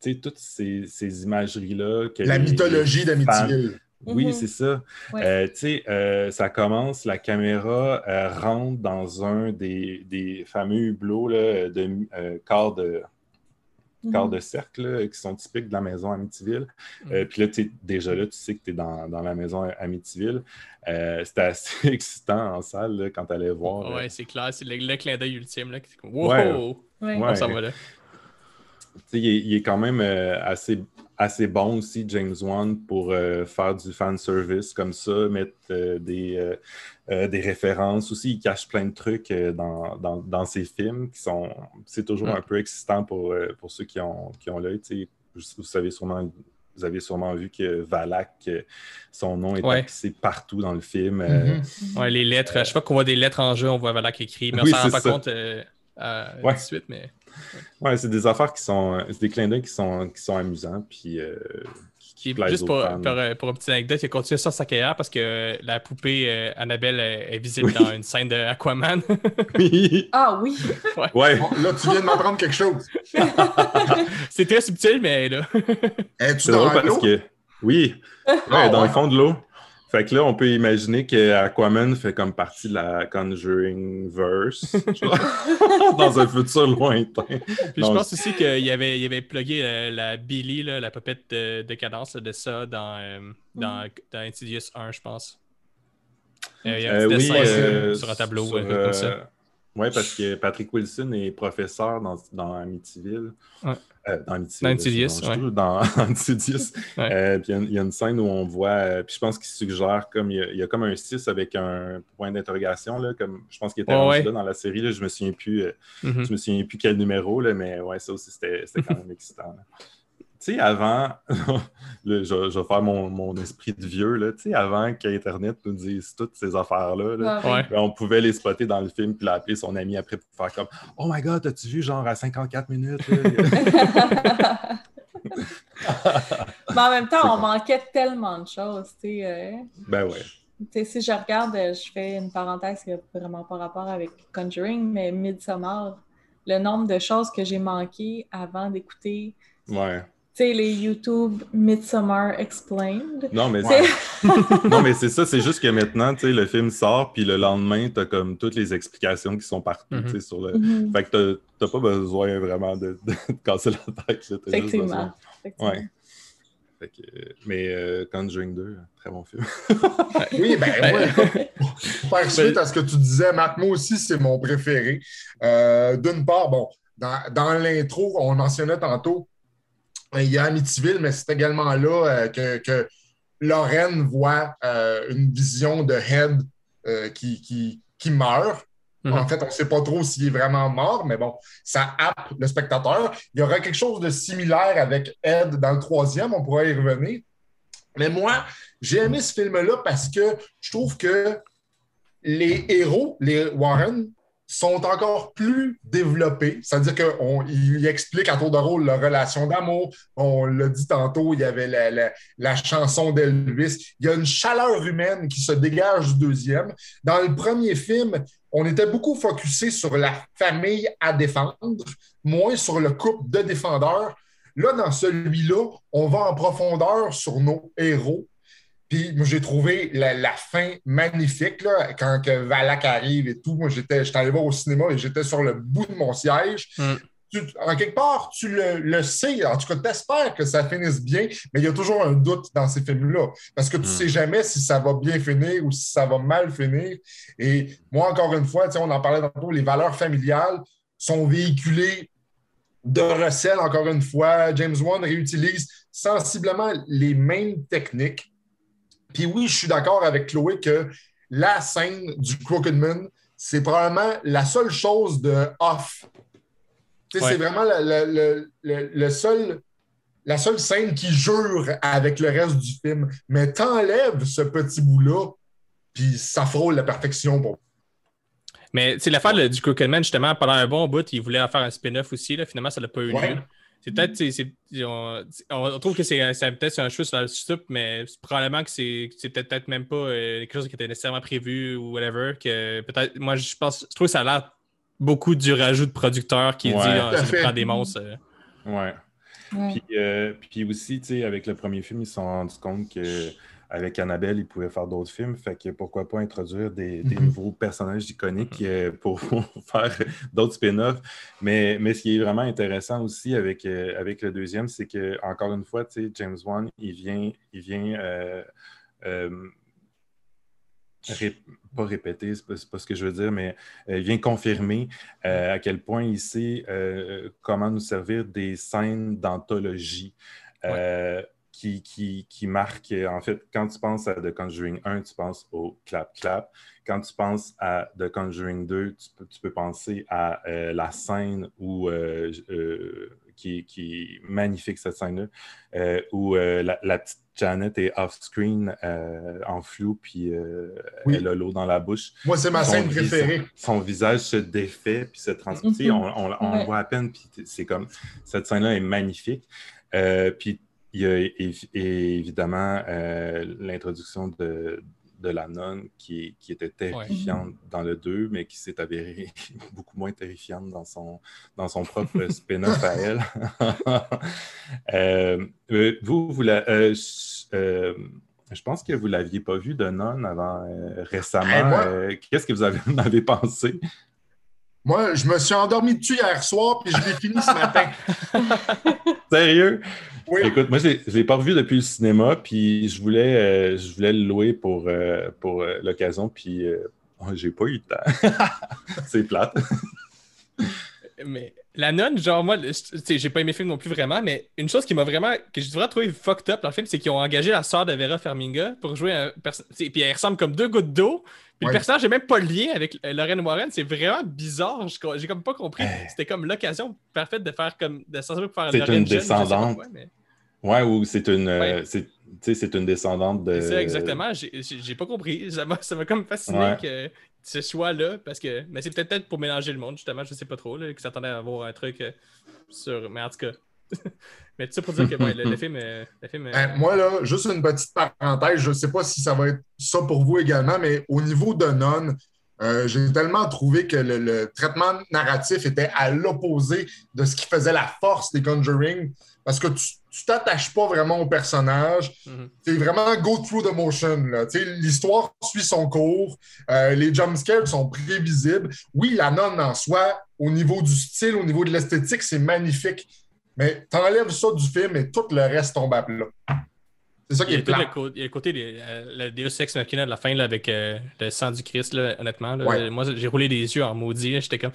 Tu sais, toutes ces, ces imageries-là. que La les- mythologie d'Amityville. oui, Mhm. c'est ça. Ouais. Euh, tu sais, euh, ça commence, la caméra euh, rentre dans un des, des fameux hublots là, de euh, quart de, Mhm. quart de cercle là, qui sont typiques de la maison Amityville. Euh, Puis là, tu sais, déjà là, tu sais que tu es dans, dans la maison Amityville. Euh, C'était assez excitant en salle là, quand tu allais voir. euh, Ouais, c'est clair, c'est le, le clin d'œil ultime, là. Wow! Ouais. Ouais. On s'en va là. Tu sais, il, est, il est quand même euh, assez, assez bon aussi, James Wan, pour euh, faire du fan service comme ça, mettre euh, des, euh, euh, des références. Aussi, il cache plein de trucs euh, dans, dans, dans ses films qui sont. C'est toujours Mm. un peu excitant pour, euh, pour ceux qui ont, qui ont l'œil. tu sais. Vous, vous savez sûrement. Vous avez sûrement vu que Valak, son nom est Ouais. partout dans le film. Mhm. Ouais, les lettres. À chaque fois qu'on voit des lettres en jeu, on voit Valak écrit, mais on Oui, s'en rend pas ça. compte euh, tout de suite, mais. Ouais, c'est des affaires qui sont. C'est des clins d'œil qui sont, qui sont amusants. Puis. euh, qui, qui juste pour, euh, pour une petite anecdote, il a continué ça sa carrière parce que euh, la poupée euh, Annabelle est visible Oui. dans une scène de Aquaman. Oui. Ah oui! Ouais. Bon, là, tu viens de m'apprendre quelque chose. c'est très subtil, mais là. Es-tu dans l'eau? que, oui, ouais, Ah, dans ouais. le fond de l'eau. Fait que là, on peut imaginer que Aquaman fait comme partie de la Conjuring verse, dans un futur lointain. Puis je pense aussi qu'il avait, il avait plugué la Billy, là, la popette de, de cadence de ça dans, euh, dans, dans Insidious 1, je pense. Euh, il y a un Euh, petit oui, dessin euh, sur un tableau sur, euh, comme ça. ouais, parce que Patrick Wilson est professeur dans, dans Amityville. Ouais. Euh, dans Amityville. Dans ouais. Ouais. Euh, puis il y a une- il y, a une scène où on voit, euh, puis je pense qu'il suggère comme il y, a, il y a comme un 6 avec un point d'interrogation, comme je pense qu'il était ouais. là dans la série. Là, je me souviens plus. Mhm. je me souviens plus quel numéro, là, mais ouais, ça aussi, c'était c'était quand même excitant. là. Tu sais, avant, là, je, je vais faire mon, mon esprit de vieux, là, tu sais, avant qu'Internet nous dise toutes ces affaires-là, là, oui. Ouais. ben, on pouvait les spotter dans le film puis l'appeler son ami après pour faire comme Oh my god, as-tu vu genre à 54 minutes? Mais en même temps, on manquait tellement de choses. tu sais, euh, ben ouais. si je regarde, euh, je fais une parenthèse qui n'a vraiment pas rapport avec Conjuring, mais Midsommar, le nombre de choses que j'ai manquées avant d'écouter, Ouais. Tu sais, les YouTube Midsommar Explained. Non, mais C'est- non, mais c'est ça, c'est juste que maintenant, tu sais, le film sort, puis le lendemain, t'as comme toutes les explications qui sont partout, Mhm. tu sais, sur le. Mhm. Fait que t'as- t'as pas besoin vraiment de, de casser la tête. là, t'as juste Effectivement. besoin- Effectivement. Ouais. Fait que, euh, mais euh, Conjuring 2, très bon film. Oui, ben, ouais. Pour faire suite à ce que tu disais, Marc, moi aussi, c'est mon préféré. Euh, D'une part, bon, dans, dans l'intro, on le mentionnait tantôt, il y a Amityville, mais c'est également là euh, que, que Lorraine voit euh, une vision de Head euh, qui, qui, qui meurt. Mhm. En fait, on ne sait pas trop s'il est vraiment mort, mais bon, ça happe le spectateur. Il y aura quelque chose de similaire avec Ed dans le troisième, on pourra y revenir. Mais moi, j'ai aimé ce film-là parce que je trouve que les héros, les Warren, sont encore plus développés. C'est-à-dire qu'il explique à tour de rôle leur relation d'amour. On l'a dit tantôt, il y avait la, chanson d'Elvis. Il y a une chaleur humaine qui se dégage du deuxième. Dans le premier film, on était beaucoup focusé sur la famille à défendre, moins sur le couple de défendeurs. Là, dans celui-là, on va en profondeur sur nos héros. Puis moi, j'ai trouvé la, la, fin magnifique là, quand que Valak arrive et tout. Moi, j'étais, j'étais allé voir au cinéma et j'étais sur le bout de mon siège. Mm. Tu, en quelque part, tu le, le sais. En tout cas, tu espères que ça finisse bien, mais il y a toujours un doute dans ces films-là. Parce que tu ne Mm. sais jamais si ça va bien finir ou si ça va mal finir. Et moi, encore une fois, on en parlait tantôt, les valeurs familiales sont véhiculées de recel, encore une fois. James Wan réutilise sensiblement les mêmes techniques. Puis oui, je suis d'accord avec Chloé que la scène du Crooked Man, c'est probablement la seule chose de off. Ouais. C'est vraiment le- le- le seul, la seule scène qui jure avec le reste du film. Mais t'enlèves ce petit bout-là, puis ça frôle la perfection pour Mais c'est l'affaire du Crooked Man, justement, pendant un bon bout, il voulait en faire un spin-off aussi. Là. Finalement, ça l'a pas eu Ouais. lieu. C'est peut-être, c'est- c'est- on, on trouve que c'est c'est peut-être un cheveu sur la soupe, mais c'est probablement que c'est c'est peut-être peut-être même pas euh, quelque chose qui était nécessairement prévu ou whatever. Que peut-être, moi, je pense, je trouve que ça a l'air beaucoup du rajout de producteur qui Ouais. dit à ça fait. prend des monstres. euh. Ouais. Ouais. Puis, euh, puis aussi, tu sais, avec le premier film, ils se sont rendus compte que avec Annabelle, ils pouvaient faire d'autres films. Fait que pourquoi pas introduire des, des Mhm. nouveaux personnages iconiques euh, pour, faire d'autres spin-offs. Mais, mais ce qui est vraiment intéressant aussi avec, euh, avec le deuxième, c'est que, encore une fois, James Wan, il vient, il vient euh, ré- pas répéter, c'est pas, pas ce que je veux dire, mais il vient confirmer euh, à quel point il sait comment nous servir des scènes d'anthologie qui, qui, qui marquent. En fait, quand tu penses à The Conjuring 1, tu penses au clap-clap. Quand tu penses à The Conjuring 2, tu peux, tu peux penser à euh, la scène où, euh, euh, qui, qui est magnifique, cette scène-là, euh, où euh, la, la petite Janet est off-screen euh, en flou, puis euh, Oui. elle a l'eau dans la bouche Moi, c'est ma son scène visage- préférée. Son visage se défait puis se transmet. Mhm. On, on- on Ouais. le voit à peine, puis c'est comme cette scène-là est magnifique. Euh, puis il y a évi- évidemment euh, l'introduction de, de la nonne qui, qui était terrifiante dans le 2, mais qui s'est avérée beaucoup moins terrifiante dans son, dans son propre spin-off à elle. Euh, euh, vous, vous la- euh, je- euh, je pense que vous ne l'aviez pas vu de nonne avant euh, récemment. Eh, Euh, Qu'est-ce que vous avez, en avez pensé? Moi, je me suis endormi dessus hier soir, puis je l'ai fini ce matin. Sérieux? Oui. Écoute, moi, je ne l'ai pas revu depuis le cinéma, puis je voulais, euh, je voulais le louer pour, euh, pour euh, l'occasion, puis oh, j'ai pas eu le temps. c'est plate. Mais la nonne, genre, moi, j'ai pas aimé le film non plus vraiment, mais une chose qui m'a vraiment, que j'ai vraiment trouvé fucked up dans le film, c'est qu'ils ont engagé la sœur de Vera Farminga pour jouer un personnage. Puis elle ressemble comme deux gouttes d'eau. Puis Ouais. le personnage n'a même pas le lien avec euh, Lorraine Warren. C'est vraiment bizarre. J'ai comme pas compris. Hey. C'était comme l'occasion parfaite de faire comme. de faire C'est une jeune, descendante. mais- Ouais, ou c'est une, euh, Ouais. c'est, tu sais, c'est une descendante de. C'est exactement. J'ai- pas compris. Ça m'a comme fasciné Ouais. que ce soit-là, parce que. Mais c'est peut-être pour mélanger le monde, justement, je sais pas trop, là, que s'attendait à avoir un truc euh, sur. Mais en tout cas. mais tout ça pour dire que ouais, le, le film. euh, le film euh, Ben, moi, là, juste une petite parenthèse, je ne sais pas si ça va être ça pour vous également, mais au niveau de Non, euh, j'ai tellement trouvé que le, le traitement narratif était à l'opposé de ce qui faisait la force des Conjuring, parce que tu tu t'attaches pas vraiment au personnage. mhm. C'est vraiment go through the motion. L'histoire suit son cours. Euh, les jumpscares sont prévisibles. Oui, la nonne en soi, au niveau du style, au niveau de l'esthétique, c'est magnifique. Mais t'enlèves ça du film et tout le reste tombe à plat. C'est ça qui est plat. il y a le côté des, euh, le Deus Ex Machina de la fin là, avec euh, le sang du Christ, là, honnêtement. là. Ouais. Moi, j'ai roulé des yeux en maudit. J'étais comme.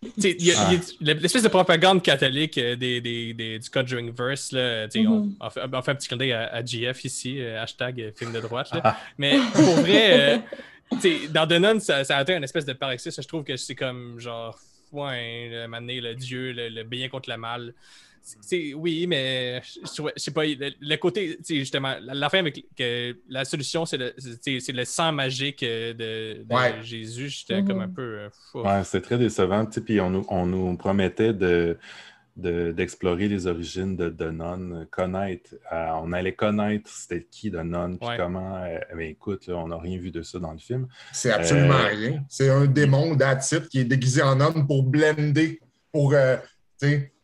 Ah. l'espèce de propagande catholique euh, des, des- des- du Conjuring Verse. Là, Mhm. on, on fait, on fait un petit clin d'œil à, à GF ici, euh, hashtag film de droite. là. Mais pour vrai, euh, dans The Nun, ça, ça a atteint une espèce de paroxysme. Je trouve que c'est comme genre, ouais, le, mané, le dieu, le, le bien contre le mal. C'est- oui, mais je je sais pas, le, le côté, tu sais, justement, la, la fin avec que la solution, c'est le, c'est- c'est le sang magique euh, de, de Ouais. Jésus. J'étais Mhm. comme un peu. euh, fou. Ouais, c'est très décevant. tu sais, Puis on nous, on nous promettait de, de- d'explorer les origines de, de Non, connaître. euh, on allait connaître c'était qui de Non, puis Ouais. comment. euh, mais écoute, là, on n'a rien vu de ça dans le film. C'est absolument Euh, rien. C'est un démon d'Atit qui est déguisé en homme pour blender, pour, euh, tu sais, je-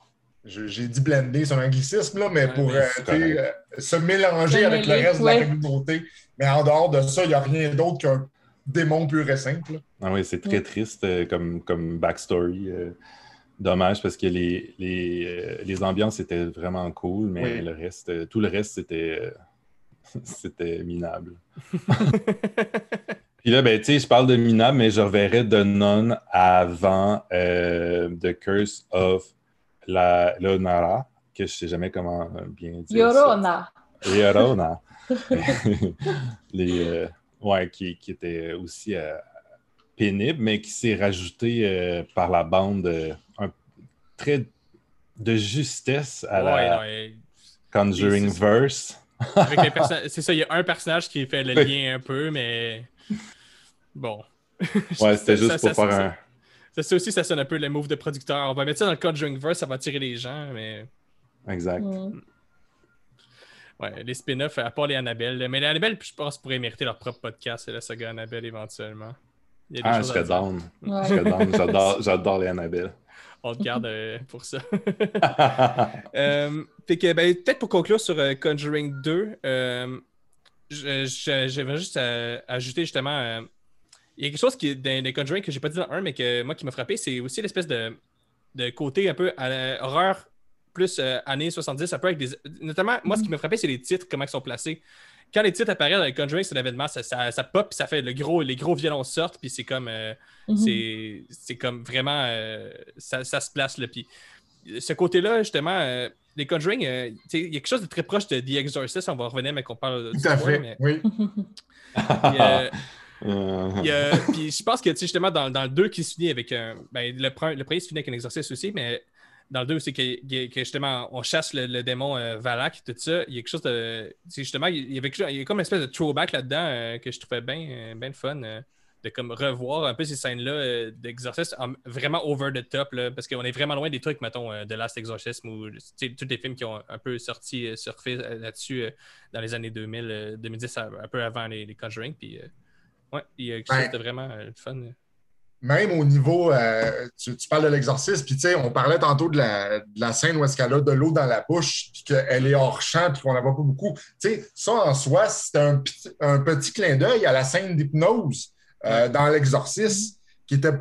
j'ai dit blender, c'est un anglicisme, là, mais Ouais, pour mais euh, euh, se mélanger avec le reste de la communauté. Mais en dehors de ça, il n'y a rien d'autre qu'un démon pur et simple. Ah oui, c'est très triste euh, comme, comme backstory. euh, dommage parce que les, les, euh, les ambiances étaient vraiment cool, mais Oui. le reste, euh, tout le reste, c'était, euh, c'était minable. Puis là, ben, tu sais, je parle de minable, mais je reverrais de Non avant euh, The Curse of la Leonara, que je sais jamais comment euh, bien dire. ça. Yorona. Yorona. Les, euh, ouais, qui, qui était aussi euh, pénible, mais qui s'est rajouté euh, par la bande euh, un trait de justesse à Ouais, la non, et- Conjuring Verse. avec les perso- c'est ça, il y a un personnage qui fait le lien un peu, mais bon. Ouais, c'était Ça- juste ça- pour ça- faire ça- un. Ça, ça aussi, ça sonne un peu le move de producteur. On va mettre ça dans le Conjuring Verse, ça va attirer les gens, mais Exact. Mm. ouais, les spin-offs, à part les Annabelle. Mais les Annabelle, je pense, pourraient mériter leur propre podcast, la saga Annabelle éventuellement. Il y a des Ah, je serais down. Ouais. Je serais down. J'adore, j'adore les Annabelle. On te garde euh, pour ça. Euh, fait que, ben, peut-être pour conclure sur euh, Conjuring 2, euh, je- je- j'avais juste ajouter justement. Euh, il y a quelque chose qui est dans les Conjuring que j'ai pas dit dans un, mais que moi qui m'a frappé, c'est aussi l'espèce de, de côté un peu à la- horreur plus euh, années 70, un peu avec des. Notamment, moi, ce qui m'a frappé, c'est les titres, comment ils sont placés. Quand les titres apparaissent dans les Conjuring, c'est l'événement, ça, ça, ça pop, puis ça fait le gros, les gros violons sortent, puis c'est comme. euh, Mhm. c'est c'est comme vraiment. euh, ça, ça se place, là. Puis ce côté-là, justement, euh, les Conjuring, euh, il y a quelque chose de très proche de The Exorcist. On va revenir, mais qu'on parle de Tout à fait. mais- Oui. puis, euh, Euh, puis je pense que, justement, dans, dans le 2 qui se finit avec un. Ben, le, le premier se finit avec un exorciste aussi, mais dans le 2, c'est que, que, justement, on chasse le, le démon euh, Valak, tout ça. Il y a quelque chose de. justement, il y avait a comme une espèce de throwback là-dedans euh, que je trouvais bien euh, fun. euh, de comme revoir un peu ces scènes-là euh, d'Exorcist en- vraiment over the top, là, parce qu'on est vraiment loin des trucs, mettons, euh, de Last Exorcism ou tous les films qui ont un peu sorti, euh, surfé euh, là-dessus euh, dans les années 2000, euh, 2010, un un peu avant les, les Conjuring. Puis, chose de vraiment euh, fun. Même au niveau, euh, tu, tu parles de l'exorcisme, puis tu sais, on parlait tantôt de la, de la scène où est-ce qu'elle a de l'eau dans la bouche, puis qu'elle est hors champ, puis qu'on n'en voit pas beaucoup. Tu sais, ça en soi, c'est un, petit- un petit clin d'œil à la scène d'hypnose euh, dans l'exorcisme, qui était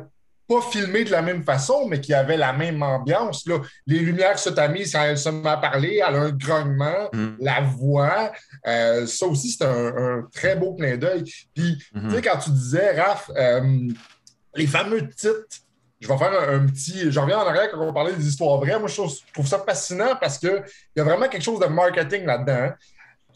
pas filmé de la même façon, mais qui avait la même ambiance. Là. Les lumières se tamisent elle se met à parler, elle a un grognement, Mm. la voix. Euh, ça aussi, c'est un, un très beau clin d'œil. Puis, Mhm. tu sais, quand tu disais, Raph, euh, les fameux titres, je vais faire un, un petit. Je reviens en arrière quand on parlait des histoires vraies. Moi, je trouve, je trouve ça fascinant parce qu'il y a vraiment quelque chose de marketing là-dedans. hein.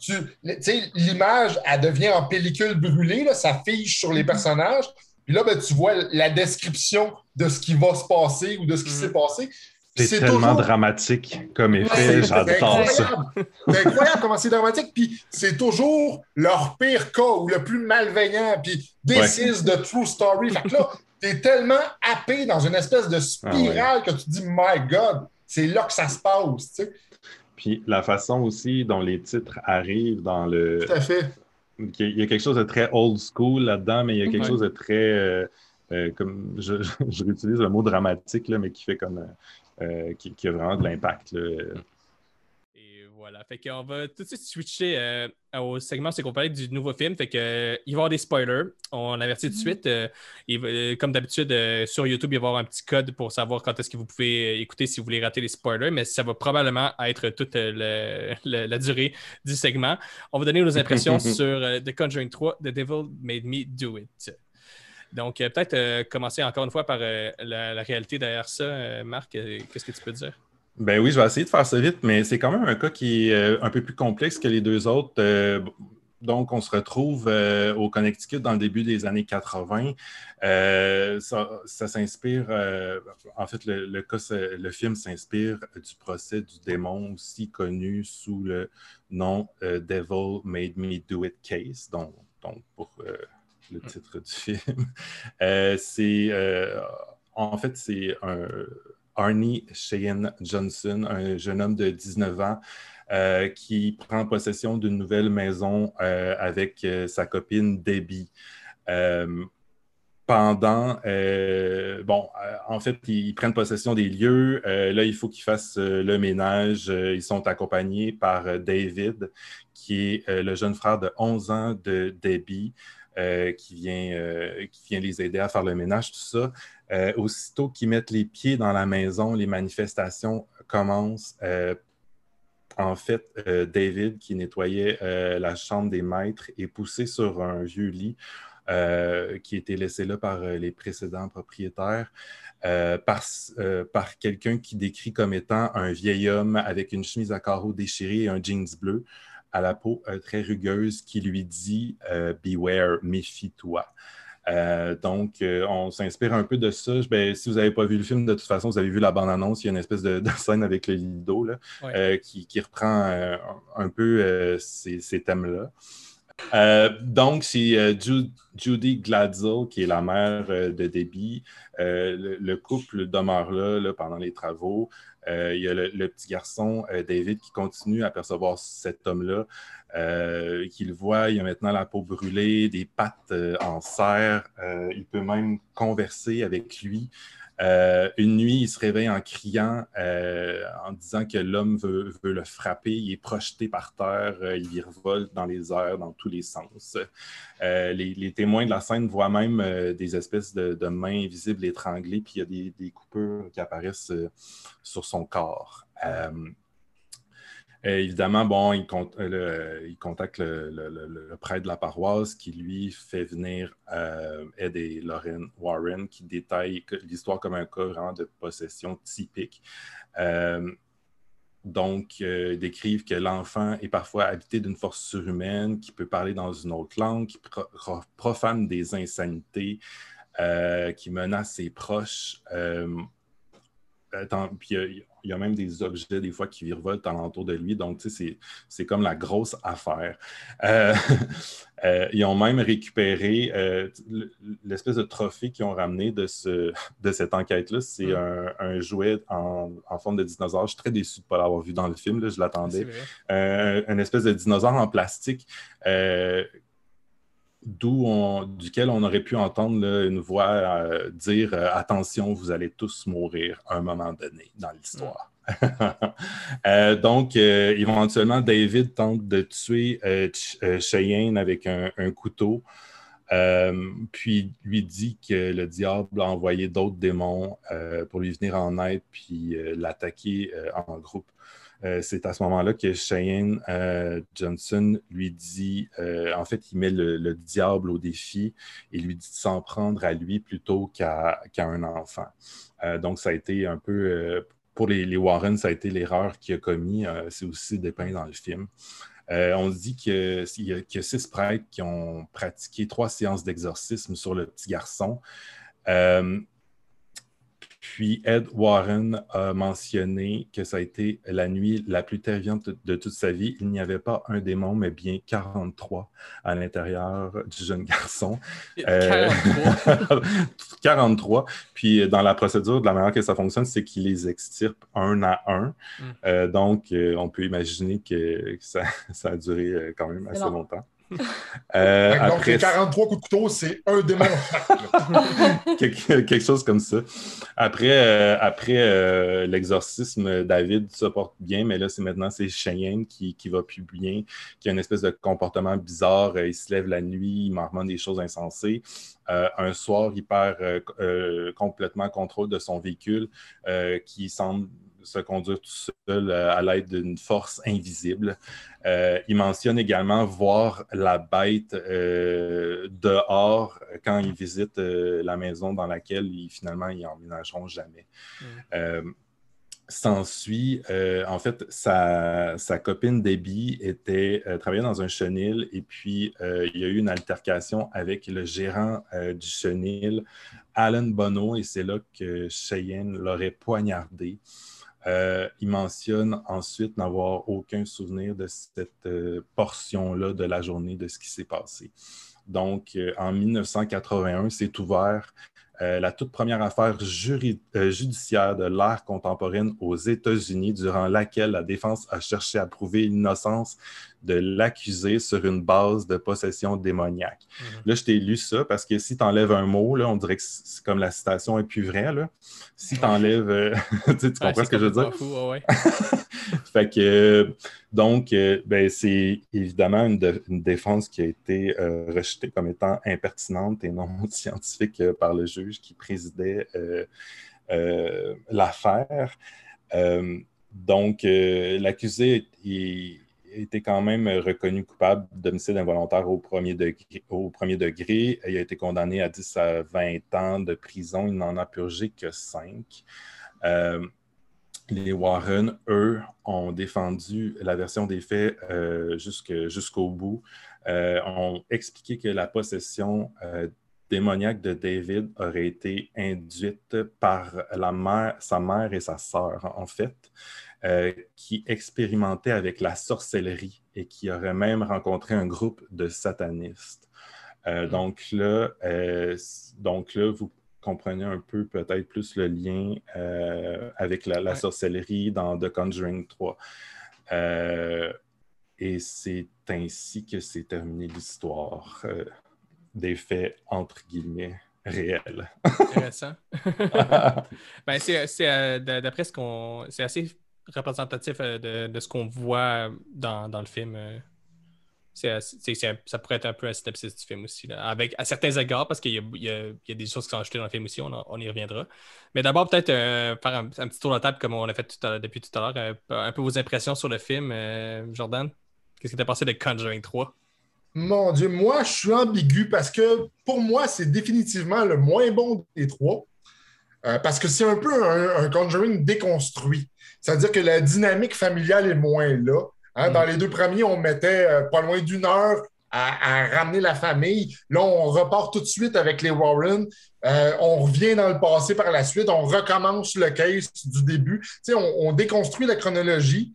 Tu tu sais, l'image, elle devient en pellicule brûlée, là, ça fiche sur les personnages. Puis là, ben, tu vois la description de ce qui va se passer ou de ce qui Mhm. s'est passé. C'est tellement toujours- dramatique comme Ouais, effet. c'est J'adore ça. incroyable. C'est incroyable comment c'est dramatique. Puis c'est toujours leur pire cas ou le plus malveillant. Puis this is the true story. Fait que là, t'es tellement happé dans une espèce de spirale que tu dis, my God, c'est là que ça se passe. Tu sais. Puis la façon aussi dont les titres arrivent dans le. Tout à fait. Il y a quelque chose de très old school là-dedans, mais il y a quelque Ouais. chose de très. euh, euh, comme je, je réutilise le mot dramatique, là, mais qui fait comme. euh, euh, qui, qui a vraiment de l'impact. Voilà. Fait qu'on va tout de suite switcher euh, au segment, c'est qu'on parlait du nouveau film. Fait que, euh, il va y avoir des spoilers. On avertit tout de suite. euh, comme d'habitude, sur YouTube, il va y avoir un petit code pour savoir quand est-ce que vous pouvez écouter si vous voulez rater les spoilers. Mais ça va probablement être toute le- le- la durée du segment. On va donner nos impressions sur The Conjuring 3, The Devil Made Me Do It. Donc, peut-être commencer encore une fois par la, la réalité derrière ça. Marc, qu'est-ce que tu peux dire? Ben oui, je vais essayer de faire ça vite, mais c'est quand même un cas qui est euh, un peu plus complexe que les deux autres. Euh, donc, on se retrouve euh, au Connecticut dans le début des années 80. Euh, ça, s'inspire, euh, en fait, le, le film s'inspire du procès du démon, aussi connu sous le nom Devil Made Me Do It Case, donc, pour le titre du film. c'est, en fait, c'est un Arnie Cheyenne Johnson, un jeune homme de 19 ans euh, qui prend possession d'une nouvelle maison euh, avec euh, sa copine Debbie. pendant, bon, en fait, ils prennent possession des lieux. là, il faut qu'ils fassent le ménage. ils sont accompagnés par David, qui est le jeune frère de 11 ans de Debbie. Qui, vient, qui vient les aider à faire le ménage, tout ça. aussitôt qu'ils mettent les pieds dans la maison, les manifestations commencent en fait, euh, David, qui nettoyait euh, la chambre des maîtres, est poussé sur un vieux lit euh, qui était laissé là par les précédents propriétaires. par quelqu'un qui décrit comme étant un vieil homme avec une chemise à carreaux déchirée et un jeans bleu à la peau très rugueuse qui lui dit Beware, méfie-toi. Euh, donc, euh, on s'inspire un peu de ça. Ben, si vous n'avez pas vu le film, de toute façon, vous avez vu la bande-annonce. Il y a une espèce de, scène avec le lido là, euh, qui, reprend un peu ces, thèmes-là. Donc, c'est Judy Gladzel, qui est la mère de Debbie. Le, couple demeure là, pendant les travaux. il y a le, petit garçon, David, qui continue à percevoir cet homme-là. Euh, qu'il voit, il a maintenant la peau brûlée, des pattes euh, en serre. Euh, il peut même converser avec lui. Une nuit, il se réveille en criant, en disant que l'homme veut, le frapper. Il est projeté par terre, il virevolte dans les airs, dans tous les sens. Les, témoins de la scène voient même des espèces de, mains invisibles étranglées, puis il y a des, des coupures qui apparaissent sur son corps. Euh, évidemment, bon, il, euh, contacte le, prêtre de la paroisse qui lui fait venir euh, Ed et Lauren Warren qui détaille l'histoire comme un cas vraiment de possession typique. donc, ils décrivent que l'enfant est parfois habité d'une force surhumaine, qui peut parler dans une autre langue, qui profane des insanités, qui menace ses proches. Puis, il y a même des objets, des fois, qui virevoltent alentour de lui. Donc, tu sais, c'est comme la grosse affaire. Euh, euh, ils ont même récupéré euh, l'espèce de trophée qu'ils ont ramené de, ce, de cette enquête-là. C'est mm. un, jouet en, forme de dinosaure. Je suis très déçu de ne pas l'avoir vu dans le film. Là, je l'attendais. un espèce de dinosaure en plastique d'où duquel on aurait pu entendre une voix euh, dire euh, attention, vous allez tous mourir à un moment donné dans l'histoire. Euh, donc, éventuellement, David tente de tuer Cheyenne avec un, couteau, puis lui dit que le diable a envoyé d'autres démons pour lui venir en aide, puis l'attaquer en groupe. Euh, c'est à ce moment-là que Cheyenne euh, Johnson lui dit, euh, en fait, il met le, diable au défi et lui dit de s'en prendre à lui plutôt qu'à un enfant. donc, ça a été un peu, pour les, Warren, ça a été l'erreur qu'il a commis. c'est aussi dépeint dans le film. on dit qu'il y, a six prêtres qui ont pratiqué trois séances d'exorcisme sur le petit garçon. Puis Ed Warren a mentionné que ça a été la nuit la plus terrifiante de toute sa vie. Il n'y avait pas un démon, mais bien 43 à l'intérieur du jeune garçon. 43. 43. Euh, Puis dans la procédure, de la manière que ça fonctionne, c'est qu'il les extirpe un à un. Hmm. Euh, donc, euh, on peut imaginer que, ça, a duré quand même assez longtemps. Euh, donc, après... 43 coups de couteau, c'est un démon. quelque, quelque, chose comme ça. Après, euh, après euh, l'exorcisme, David se porte bien, mais là, c'est maintenant c'est Cheyenne qui, qui va plus bien, qui a une espèce de comportement bizarre. il se lève la nuit, il marmonne des choses insensées. un soir, il perd complètement contrôle de son véhicule qui semble se conduire tout seul euh, à l'aide d'une force invisible. Euh, il mentionne également voir la bête euh, dehors quand il visite la maison dans laquelle finalement ils emménageront jamais. Mm. s'ensuit, en fait, sa, sa copine Debbie était travaillait dans un chenil et puis il y a eu une altercation avec le gérant du chenil, Alan Bono, et c'est là que Cheyenne l'aurait poignardé. Euh, il mentionne ensuite n'avoir aucun souvenir de cette euh, portion-là de la journée de ce qui s'est passé. Donc, euh, en 1981, c'est ouvert euh, la toute première affaire euh, judiciaire de l'ère contemporaine aux États-Unis, durant laquelle la défense a cherché à prouver l'innocence de l'accusé sur une base de possession démoniaque. Mhm. Là, je t'ai lu ça parce que si tu enlèves un mot, là, on dirait que c'est comme la citation est plus vraie. Là. Si tu enlèves. tu, sais, tu Ouais, comprends ce que je veux dire? fou, ouais. fait que, euh, donc, euh, ben, c'est évidemment une, défense qui a été euh, rejetée comme étant impertinente et non scientifique par le juge qui présidait l'affaire. Donc, l'accusé était quand même reconnu coupable d'homicide involontaire au premier, degré. Il a été condamné à 10 à 20 ans de prison. Il n'en a purgé que 5. Euh, les Warren, eux, ont défendu la version des faits euh, jusqu'au bout, euh, ont expliqué que la possession euh, démoniaque de David aurait été induite par la mère, sa mère et sa sœur, en fait, qui expérimentaient avec la sorcellerie et qui auraient même rencontré un groupe de satanistes. Euh, Mm. donc, là, euh, donc là, vous comprenez un peu peut-être plus le lien euh, avec la, la Ouais. sorcellerie dans The Conjuring 3. Euh, et c'est ainsi que s'est terminée l'histoire euh, des faits, entre guillemets, réels. Intéressant. ben, c'est, d'après ce qu'on. C'est assez représentatif de, de ce qu'on voit dans, dans le film. Ça pourrait être un peu un synopsis du film aussi. Avec, à certains égards, parce qu'il y a, des choses qui sont ajoutées dans le film aussi, on, y reviendra. Mais d'abord, peut-être euh, faire un, petit tour de table comme on a fait depuis tout à l'heure. euh, un peu vos impressions sur le film, euh, Jordan? Qu'est-ce que tu as pensé de Conjuring 3? Mon Dieu, moi, je suis ambigu parce que pour moi, c'est définitivement le moins bon des trois. Parce que c'est un peu un, un Conjuring déconstruit. C'est-à-dire que la dynamique familiale est moins là. Hein, Mm. Dans les deux premiers, on mettait euh, pas loin d'une heure à, à ramener la famille. Là, on repart tout de suite avec les Warren. Euh, on revient dans le passé par la suite. On recommence le case du début. On, on déconstruit la chronologie.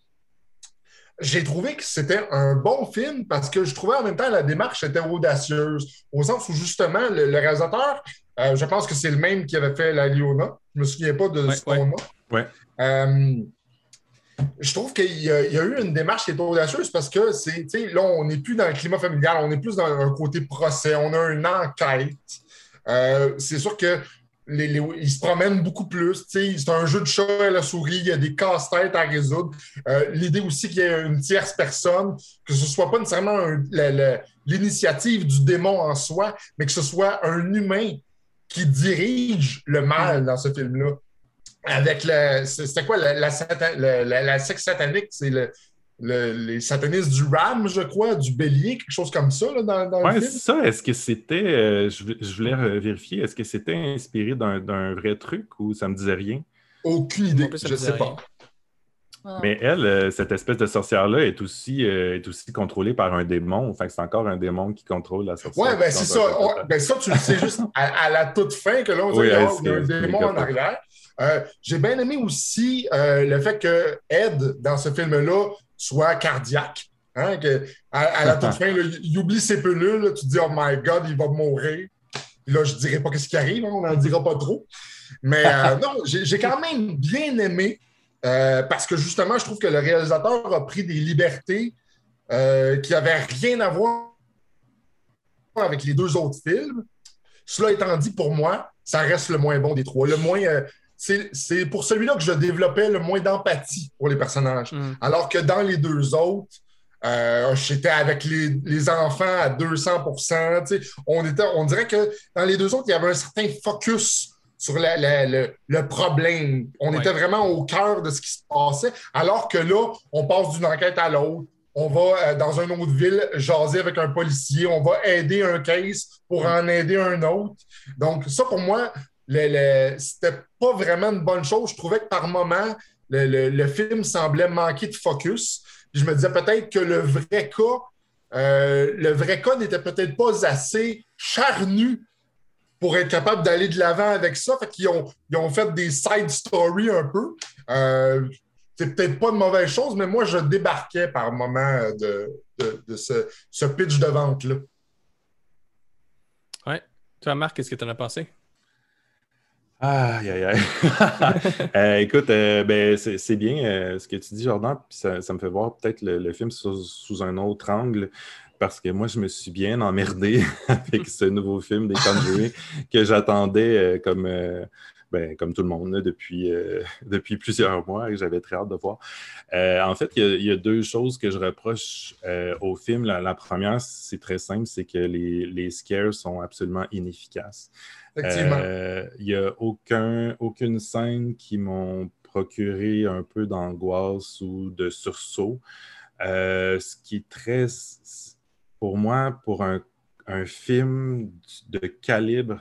J'ai trouvé que c'était un bon film parce que je trouvais en même temps la démarche était audacieuse. Au sens où justement, le, le réalisateur, euh, je pense que c'est le même qui avait fait La Liona. Je me souviens pas de Ouais, son ouais. nom. Ouais. Euh, je trouve qu'il y, a- eu une démarche qui est audacieuse parce que c'est, là, on n'est plus dans le climat familial, on est plus dans un côté procès, on a une enquête. Euh, c'est sûr que les, ils se promènent beaucoup plus. C'est un jeu de chat à la souris, il y a des casse-têtes à résoudre. Euh, L'idée aussi qu'il y ait une tierce personne, que ce soit pas nécessairement l'initiative du démon en soi, mais que ce soit un humain qui dirige le mal dans ce film-là. Avec le. c'est- C'était quoi la, la, satan- la, la- la secte satanique? C'est le, le- les satanistes du Ram, je crois, du bélier, quelque chose comme ça là, dans, dans Ouais, le c'est film. ça. Est-ce que c'était, euh, je, vou- je voulais vérifier, est-ce que c'était inspiré d'un d'un vrai truc ou ça me disait rien? Aucune idée, plus, je sais pas. rien. Ah. Mais elle, euh, cette espèce de sorcière-là est aussi, euh, est aussi contrôlée par un démon. Enfin, c'est encore un démon qui contrôle la sorcière. Ouais, ben c'est ça. On- ben ça, tu le sais juste à, à la toute fin que là, on dit Oui, il y a un c'est- démon c'est en arrière. J'ai bien aimé aussi euh, le fait que Ed, dans ce film-là, soit cardiaque. Hein, que, à, à la toute fin, là, il oublie ses pelules. là, tu te dis, oh my God, il va mourir. Là, je dirais pas qu'est-ce qui arrive, hein, on n'en dira pas trop. Mais euh, non, j'ai quand même bien aimé euh, parce que justement, je trouve que le réalisateur a pris des libertés euh, qui n'avaient rien à voir avec les deux autres films. Cela étant dit, pour moi, ça reste le moins bon des trois. Le moins, euh, c'est pour celui-là que je développais le moins d'empathie pour les personnages. Mm. Alors que dans les deux autres, euh, j'étais avec les, les enfants à 200 tu sais. on, était, on dirait que dans les deux autres, il y avait un certain focus sur la- la- le, le problème. On Ouais. était vraiment au cœur de ce qui se passait, alors que là, on passe d'une enquête à l'autre. On va euh, dans une autre ville jaser avec un policier. On va aider un case pour en aider un autre. Donc, ça, pour moi, le, le- c'était pas vraiment une bonne chose. Je trouvais que par moment, le, le- film semblait manquer de focus. Je me disais peut-être que le vrai cas, euh, le vrai n'était peut-être pas assez charnu pour être capable d'aller de l'avant avec ça. Fait qu'ils ont, ils ont fait des side stories un peu. Euh, c'est peut-être pas de mauvaise chose, mais moi, je débarquais par moment de, de, de ce, ce pitch de vente-là. Toi, Marc, qu'est-ce que tu en as pensé? Aïe, aïe, aïe. Euh, écoute, euh, ben, c'est bien euh, ce que tu dis, Jordan, puis ça, me fait voir peut-être le, film sous, un autre angle, parce que moi, je me suis bien emmerdé avec ce nouveau film des Conjuring que j'attendais comme, ben, comme tout le monde depuis, depuis plusieurs mois et j'avais très hâte de voir. En fait, il y, a, deux choses que je reproche au film. La, première, c'est très simple, c'est que les scares sont absolument inefficaces. Effectivement. Euh, Il n'y a aucun, aucune scène qui m'ont procuré un peu d'angoisse ou de sursaut. Euh, ce qui est très, pour moi, pour un, un film de calibre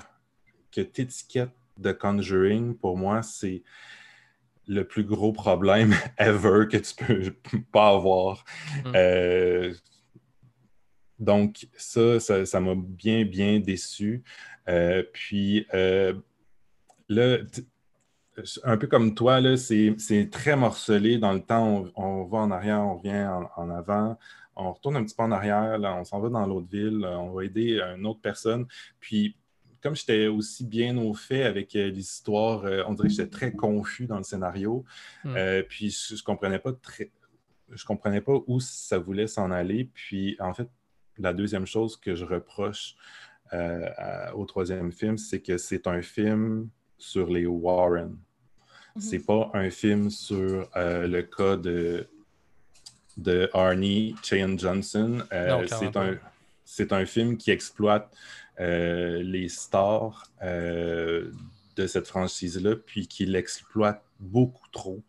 que tu étiquettes de Conjuring, pour moi, c'est le plus gros problème ever que tu peux pas avoir. Mm. Euh, donc, ça, ça ça m'a bien, bien déçu. Euh, puis, euh, là, t- un peu comme toi, c'est très morcelé dans le temps. On, on va en arrière, on revient en, en avant, on retourne un petit peu en arrière, là, on s'en va dans l'autre ville, on va aider une autre personne. Puis, comme j'étais aussi bien au fait avec euh, l'histoire, euh, on dirait que j'étais très confus dans le scénario. Hmm. Euh, puis, je, je comprenais pas très, je comprenais pas où ça voulait s'en aller. Puis, en fait, la deuxième chose que je reproche euh, à- au troisième film, c'est que c'est un film sur les Warren. C'est pas un film sur euh, le cas de, de Arnie Cheyenne Johnson. Euh, c'est un, c'est un film qui exploite euh, les stars euh, de cette franchise-là, puis qui l'exploite beaucoup trop.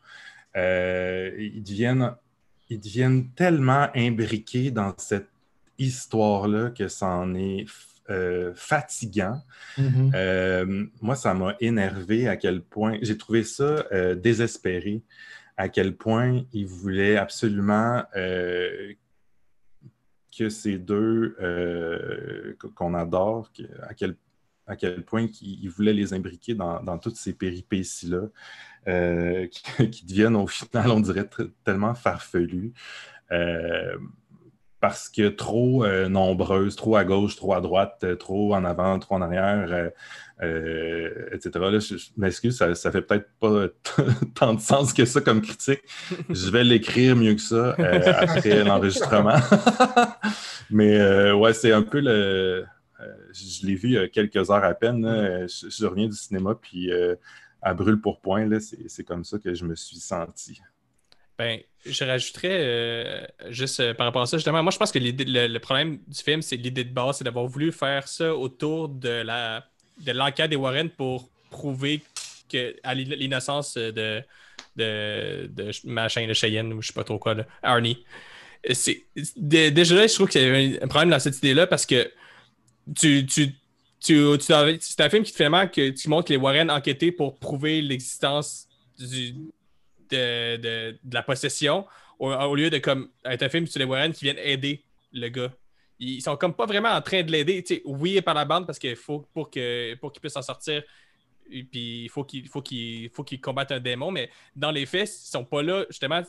Euh, ils, deviennent, ils deviennent tellement imbriqués dans cette histoire-là que ça en est euh, fatigant. Mhm. Euh, moi, ça m'a énervé à quel point, j'ai trouvé ça euh, désespéré, à quel point ils voulaient absolument que ces deux qu'on adore, à, quel, à quel point ils voulaient les imbriquer dans, dans toutes ces péripéties-là, qui, qui deviennent au final, on dirait, tellement farfelues. Euh, parce que trop euh, nombreuses, trop à gauche, trop à droite, euh, trop en avant, trop en arrière, euh, euh, etc. Là, je, je m'excuse, ça, ça fait peut-être pas tant de sens que ça comme critique. Je vais l'écrire mieux que ça après l'enregistrement. Mais ouais, c'est un peu le. je l'ai vu il y a quelques heures à peine. là. Je, je reviens du cinéma, puis à brûle pour point, c'est comme ça que je me suis senti. Ben, je rajouterais euh, juste euh, par rapport à ça, justement, moi je pense que le, le problème du film, c'est l'idée de base, c'est d'avoir voulu faire ça autour de la de l'enquête des Warren pour prouver que à l'in- l'innocence de, de, de machin, de Cheyenne ou je sais pas trop quoi, Arnie. C'est, dé- déjà là, je trouve qu'il y a un problème dans cette idée-là parce que tu, tu, tu, tu c'est un film qui finalement que tu montres les Warren enquêter pour prouver l'existence du, de, de- la possession au, lieu de comme être un film sur les Warren qui viennent aider le gars. Ils sont comme pas vraiment en train de l'aider. Tu oui, par la bande parce qu'il faut pour que pour qu'il puisse en sortir. Puis il faut qu'il faut qu'il faut qu'il combatte un démon, mais dans les faits, ils sont pas là. Justement,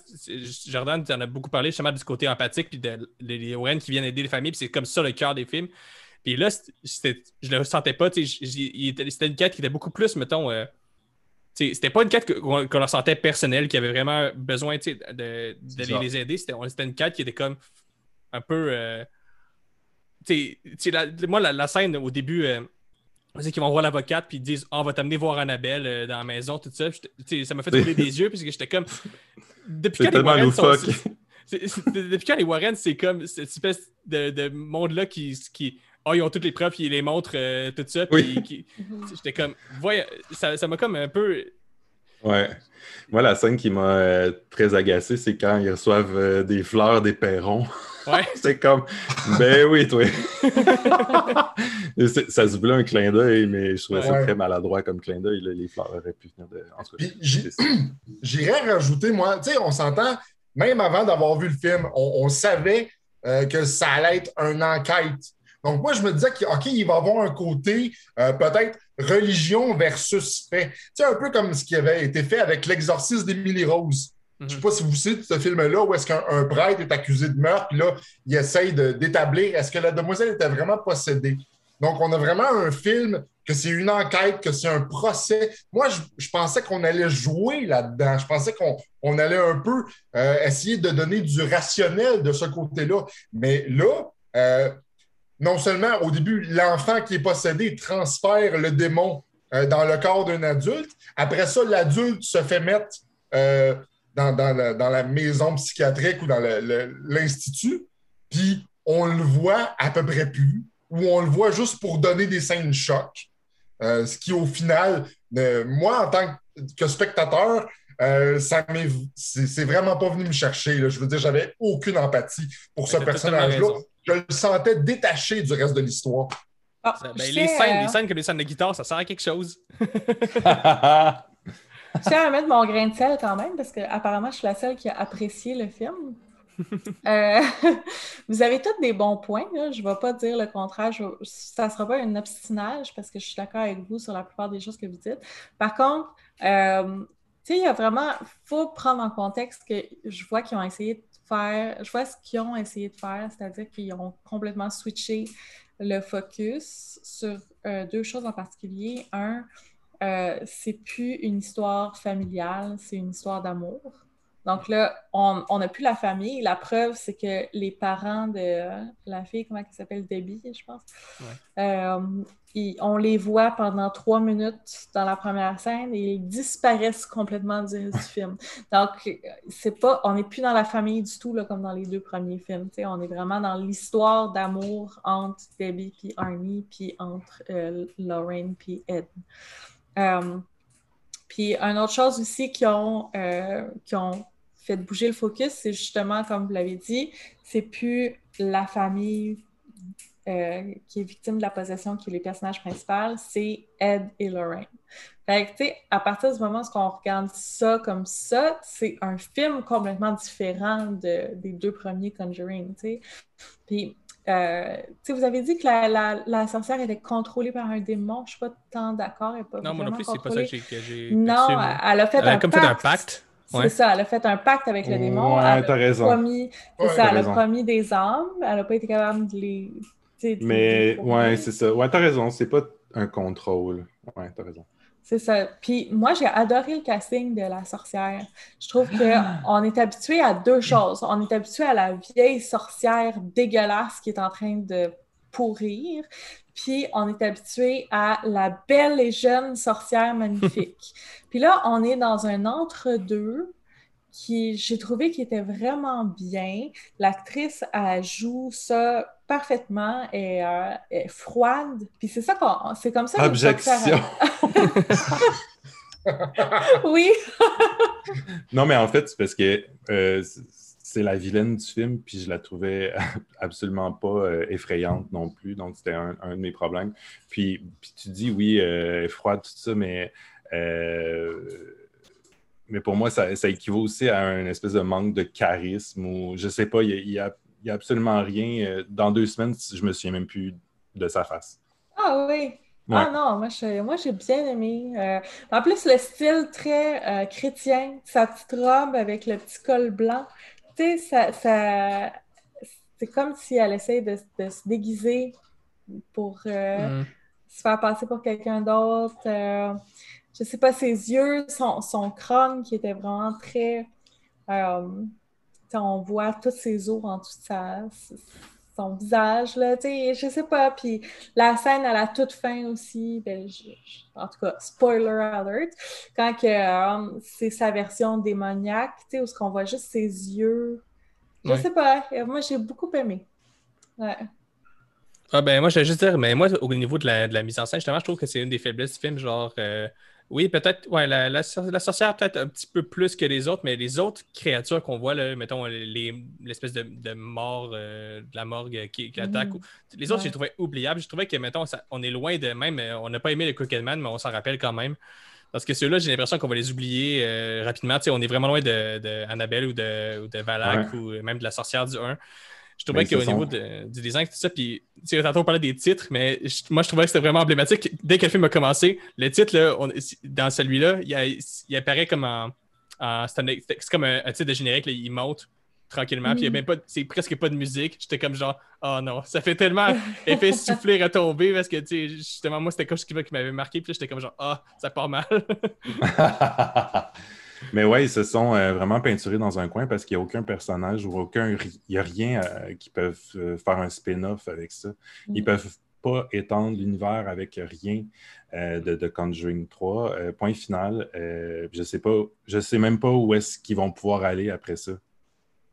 Jordan, tu en as beaucoup parlé justement du côté empathique puis de les, Warren qui viennent aider les familles, puis c'est comme ça le cœur des films. Puis là, je le sentais pas. C'était une quête qui était beaucoup plus, mettons. euh, c'était pas une quête que- qu'on leur sentait personnelle, qui avait vraiment besoin d'aller les aider. C'était une quête qui était comme un peu. euh, la- moi, la, la scène au début, euh, c'est qu'ils vont voir l'avocate puis ils disent Ah, on va t'amener voir Annabelle euh, dans la maison, tout ça. Ça m'a fait rouler des yeux, puisque j'étais comme. Depuis quand les Warren sont. Depuis quand les Warren, c'est comme cette espèce de, de monde-là qui. qui ah, ils ont toutes les preuves, puis ils les montrent, euh, tout ça. Puis Oui. qui- j'étais comme. Voyons, ça ça m'a comme un peu. Ouais. Moi, la scène qui m'a euh, très agacé, c'est quand ils reçoivent euh, des fleurs des perrons. Ouais. C'est comme, ben oui, toi. Ça se voulait un clin d'œil, mais je trouvais ça très maladroit comme clin d'œil. Les fleurs auraient pu venir de. J'irais rajouter, moi, tu sais, on s'entend, même avant d'avoir vu le film, on, on savait euh, que ça allait être une enquête. Donc, moi, je me disais qu'il il va y avoir un côté euh, peut-être religion versus fait. Tu sais, un peu comme ce qui avait été fait avec l'exorcisme d'Emily Rose. Je ne sais Mhm. pas si vous savez ce film-là où est-ce qu'un un prêtre est accusé de meurtre, puis là, il essaye d'établir est-ce que la demoiselle était vraiment possédée. Donc, on a vraiment un film que c'est une enquête, que c'est un procès. Moi, je, je pensais qu'on allait jouer là-dedans. Je pensais qu'on on allait un peu euh, essayer de donner du rationnel de ce côté-là. Mais là, euh, non seulement au début, l'enfant qui est possédé transfère le démon euh, dans le corps d'un adulte. Après ça, l'adulte se fait mettre euh, dans, dans la, dans la maison psychiatrique ou dans l'institut. Puis on le voit à peu près plus, ou on le voit juste pour donner des scènes choc. Euh, ce qui, au final, moi, en tant que spectateur, euh, ça c'est vraiment pas venu me chercher. là. Je veux dire, j'avais aucune empathie pour ce personnage-là. Je le sentais détaché du reste de l'histoire. Ah, ben, sais, les, scènes, euh, les scènes comme les scènes de guitare, ça sert à quelque chose. Je tiens à mettre mon grain de sel quand même, parce que apparemment, je suis la seule qui a apprécié le film. Euh, vous avez tous des bons points. là. Je ne vais pas dire le contraire. Je- ça ne sera pas un obstinage parce que je suis d'accord avec vous sur la plupart des choses que vous dites. Par contre, euh, tu sais, il y a vraiment. Faut prendre en contexte que je vois qu'ils ont essayé de faire. Je vois ce qu'ils ont essayé de faire, c'est-à-dire qu'ils ont complètement switché le focus sur euh, deux choses en particulier. Un, euh, c'est plus une histoire familiale, c'est une histoire d'amour. Donc là, on n'a plus la famille. La preuve, c'est que les parents de euh, la fille, comment elle s'appelle, Debbie, je pense, euh, ils- on les voit pendant trois minutes dans la première scène et ils disparaissent complètement du, du film. Donc, euh, c'est pas, on n'est plus dans la famille du tout, là, comme dans les deux premiers films. On est vraiment dans l'histoire d'amour entre Debbie puis Arnie, puis entre euh, Lorraine puis Ed. Euh, puis, une autre chose aussi qui ont, euh, qui ont fait bouger le focus, c'est justement, comme vous l'avez dit, c'est plus la famille euh, qui est victime de la possession qui est les personnages principaux, c'est Ed et Lorraine. Fait que, tu sais, à partir du moment où on regarde ça comme ça, c'est un film complètement différent de- des deux premiers Conjuring, tu sais. Puis, euh, tu sais, vous avez dit que la, la- la sorcière était contrôlée par un démon. Je suis pas tant d'accord. Non, moi non plus, c'est pas ça que j'ai. Non, elle elle a fait Elle a un comme pacte. fait un pacte. C'est Ouais. ça, elle a fait un pacte avec le démon. Ouais, elle, a t'as raison. promis, c'est Ouais, ça, t'as elle a promis des âmes. Elle n'a pas été capable de les. les Mais détourner. ouais, c'est ça. Ouais, t'as raison. C'est pas un contrôle. Ouais, t'as raison. C'est ça. Puis moi, j'ai adoré le casting de la sorcière. Je trouve qu'on est habitué à deux choses. On est habitué à la vieille sorcière dégueulasse qui est en train de pourrir. Puis on est habitué à la belle et jeune sorcière magnifique. Puis là, on est dans un entre-deux qui, j'ai trouvé qui était vraiment bien. L'actrice, joue ça parfaitement et euh, est froide. Puis c'est ça qu'on, c'est comme ça. Objection. Oui. Non, mais en fait, c'est parce que euh, c'est la vilaine du film, puis je la trouvais absolument pas euh, effrayante non plus. Donc, c'était un, un de mes problèmes. Puis, puis tu dis, oui, euh, froide, tout ça, mais, euh, mais pour moi, ça, ça équivaut aussi à un espèce de manque de charisme ou je sais pas, il y a, a- a absolument rien. Euh, Dans deux semaines, je me souviens même plus de sa face. Ah oui. Ouais. Ah non, moi, je- moi j'ai bien aimé. Euh, en plus, le style très euh, chrétien, sa petite robe avec le petit col blanc, tu sais, ça, ça- c'est comme si elle essaie de, de se déguiser pour euh, Mm. se faire passer pour quelqu'un d'autre. Euh, je sais pas, ses yeux, son, son crâne qui était vraiment très. euh, on voit tous ses os en de sa, son visage, là, tu sais, je sais pas. Puis la scène à la toute fin aussi, ben, je- je- en tout cas, spoiler alert, quand que, euh, c'est sa version démoniaque, tu sais, où ce qu'on voit juste ses yeux. Je Ouais. sais pas, euh, moi j'ai beaucoup aimé. Ouais. Ah ben moi je vais juste dire, mais moi au niveau de la, de la mise en scène, justement, je trouve que c'est une des faiblesses du film, genre euh, Oui, peut-être. Ouais, la, la, sor- la sorcière, peut-être un petit peu plus que les autres, mais les autres créatures qu'on voit, là, mettons les- l'espèce de, de mort euh, de la morgue qui, qui attaque. Mhm. ou- Les autres, Ouais. j'ai trouvé oubliables. Je trouvais que, mettons, ça- on est loin de même. euh, On n'a pas aimé le Crooked Man, mais on s'en rappelle quand même. Parce que ceux-là, j'ai l'impression qu'on va les oublier euh, rapidement. Tu sais, on est vraiment loin de, de Annabelle ou de, ou de Valak ou même de la sorcière du 1. Je trouvais Mais qu'au ce niveau de- du design, tout ça, puis tu sais, tantôt on parlait des titres, mais je- moi je trouvais que c'était vraiment emblématique. Dès que le film a commencé, le titre, là, on- dans celui-là, il, a- il apparaît comme en. en- c'est un- c'est comme un, un titre de générique, là, il monte tranquillement, puis il y a Mm. même pas, c'est presque pas de musique. J'étais comme genre, oh non, ça fait tellement effet souffler, retomber, parce que tu sais, justement, moi c'était quelque chose qui, m'avait marqué, puis là, j'étais comme genre, ah, ça part mal. Mais ouais, ils se sont euh, vraiment peinturés dans un coin parce qu'il n'y a aucun personnage ou aucun. Il n'y a rien euh, qui peuvent euh, faire un spin-off avec ça. Ils Mm. peuvent pas étendre l'univers avec rien de, de Conjuring 3. Euh, point final. Je sais pas, je sais même pas où est-ce qu'ils vont pouvoir aller après ça.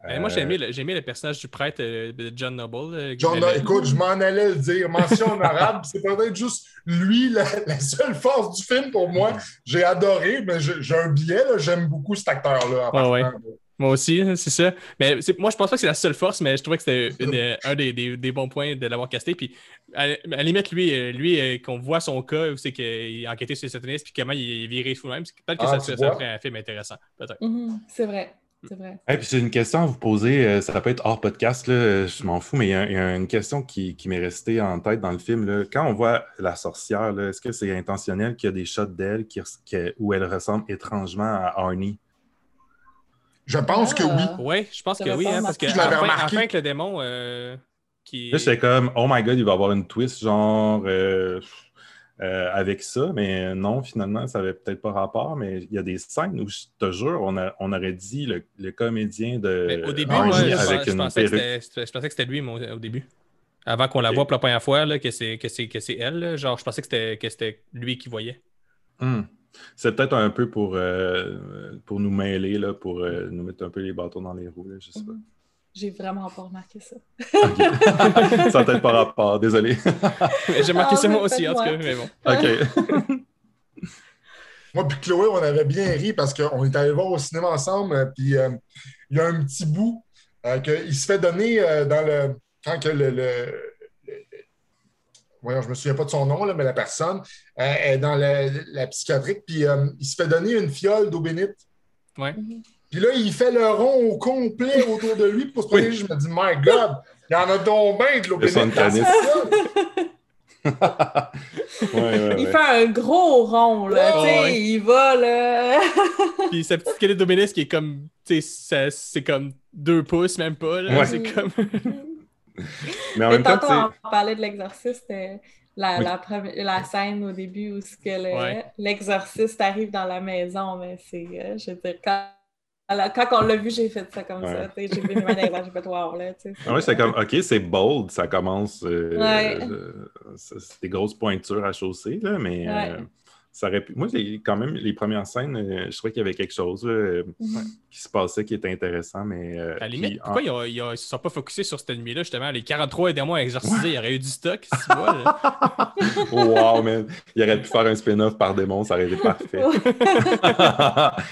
Mais moi, j'ai Euh, aimé, le- j'ai aimé le personnage du prêtre euh, de John Noble. euh, John, le- écoute, je m'en allais le dire. Mention honorable, c'est peut-être juste lui la, la seule force du film pour moi. J'ai adoré, mais j'ai j'ai un billet, là, j'aime beaucoup cet acteur-là. Ouais. Moi aussi, hein, c'est ça. Mais c'est- moi, je pense pas que c'est la seule force, mais je trouvais que c'était une- un des, des- des bons points de l'avoir casté. Puis, à, à la limite, lui, lui qu'on voit son cas, où c'est qu'il a enquêté sur les satanistes, puis comment il est viré tout-même, c'est- peut-être que Ah, ça, ça ferait un film intéressant. Peut-être. Mhm, C'est vrai, c'est vrai. Et puis j'ai une question à vous poser, euh, ça peut être hors podcast, là, euh, je m'en fous, mais il y, a- il y a une question qui, qui m'est restée en tête dans le film. là. Quand on voit la sorcière, est-ce que c'est intentionnel qu'il y a des shots d'elle qui, qui- où elle ressemble étrangement à Arnie? Je pense que oui. Ah. Oui, je pense que oui, hein, parce que. Je l'avais enfin, remarqué. enfin avec le démon euh, qui. Là, j'étais comme, oh my god, il va y avoir une twist, genre, euh, euh, avec ça, mais non, finalement, ça avait peut-être pas rapport, mais il y a des scènes où, je te jure, on, a- on aurait dit le, le comédien de Mais au début, je, avec je une pensais que c'était- c'était- je pensais que c'était lui moi, au début. Avant qu'on la Ok. voie pour la première fois, là, que c'est que c'est que c'est elle. là. Genre, je pensais que c'était que c'était lui qui voyait. Hmm. C'est peut-être un peu pour, euh, pour nous mêler, là, pour euh, nous mettre un peu les bâtons dans les roues, là, je sais pas. J'ai vraiment pas remarqué ça. Ça n'a peut-être pas rapport, désolé. J'ai marqué Ah, ça moi mais aussi, en tout cas, mais bon. OK. Moi puis Chloé, on avait bien ri parce qu'on est allé voir au cinéma ensemble, euh, puis euh, il y a un petit bout euh, qu'il se fait donner euh, dans le. Quand que le. Voyons, je me souviens pas de son nom, là, mais la personne euh, est dans la, la psychiatrique, puis euh, il se fait donner une fiole d'eau bénite. Ouais. Mhm. Puis là, il fait le rond au complet autour de lui pour se protéger. Je me dis, my God, il y en a donc bien de l'eau. Ouais, ouais, Il ouais. fait un gros rond, là. Tu sais, ouais. il va, là. Puis sa petite squelette Dominis qui est comme, tu sais, c'est comme deux pouces, même pas. là. Ouais. C'est comme. Mais en Mais même temps, tantôt, sais, on parlait de l'exorciste, euh, la, Oui. la, premi- la scène au début où le- l'exorciste arrive dans la maison, mais c'est, euh, je veux dire, quand, alors, quand on l'a vu, j'ai fait ça comme Ouais. ça, j'ai vu les airs, j'ai fait wow, là. Ah ouais, c'est comme, OK, c'est bold, ça commence. euh, Ouais. euh, c'est des grosses pointures à chausser, là, mais euh, Ouais. Ça aurait pu. Moi, les- quand même, les premières scènes, euh, je trouvais qu'il y avait quelque chose euh, qui se passait qui était intéressant, mais. euh, À la limite, pourquoi ils, ils se sont pas focusés sur cette nuit-là, justement? Les 43 démons à exorciser, il y aurait eu du stock, si tu vois. là. Wow, man. Il aurait pu faire un spin-off par démon, ça aurait été parfait.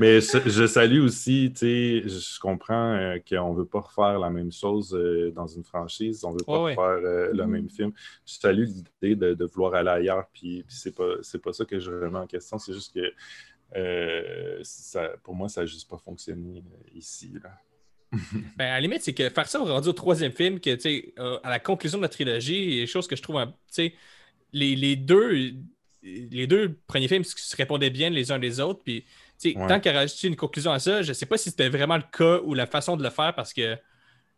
Mais je, je salue aussi, tu sais, je comprends euh, qu'on ne veut pas refaire la même chose euh, dans une franchise, on ne veut pas Ouais, ouais. refaire euh, le Mhm. même film. Je salue l'idée de, de vouloir aller ailleurs, puis, puis c'est pas, c'est pas ça que je remets en question, c'est juste que euh, ça, pour moi, ça n'a juste pas fonctionné euh, ici. Là. Ben, à la limite, c'est que faire ça rendu au troisième film, que, euh, à la conclusion de la trilogie, il y a des choses que je trouve, les, les deux, les deux premiers films se répondaient bien les uns les autres, puis, Ouais. tant qu'à rajouter une conclusion à ça, je sais pas si c'était vraiment le cas ou la façon de le faire, parce que,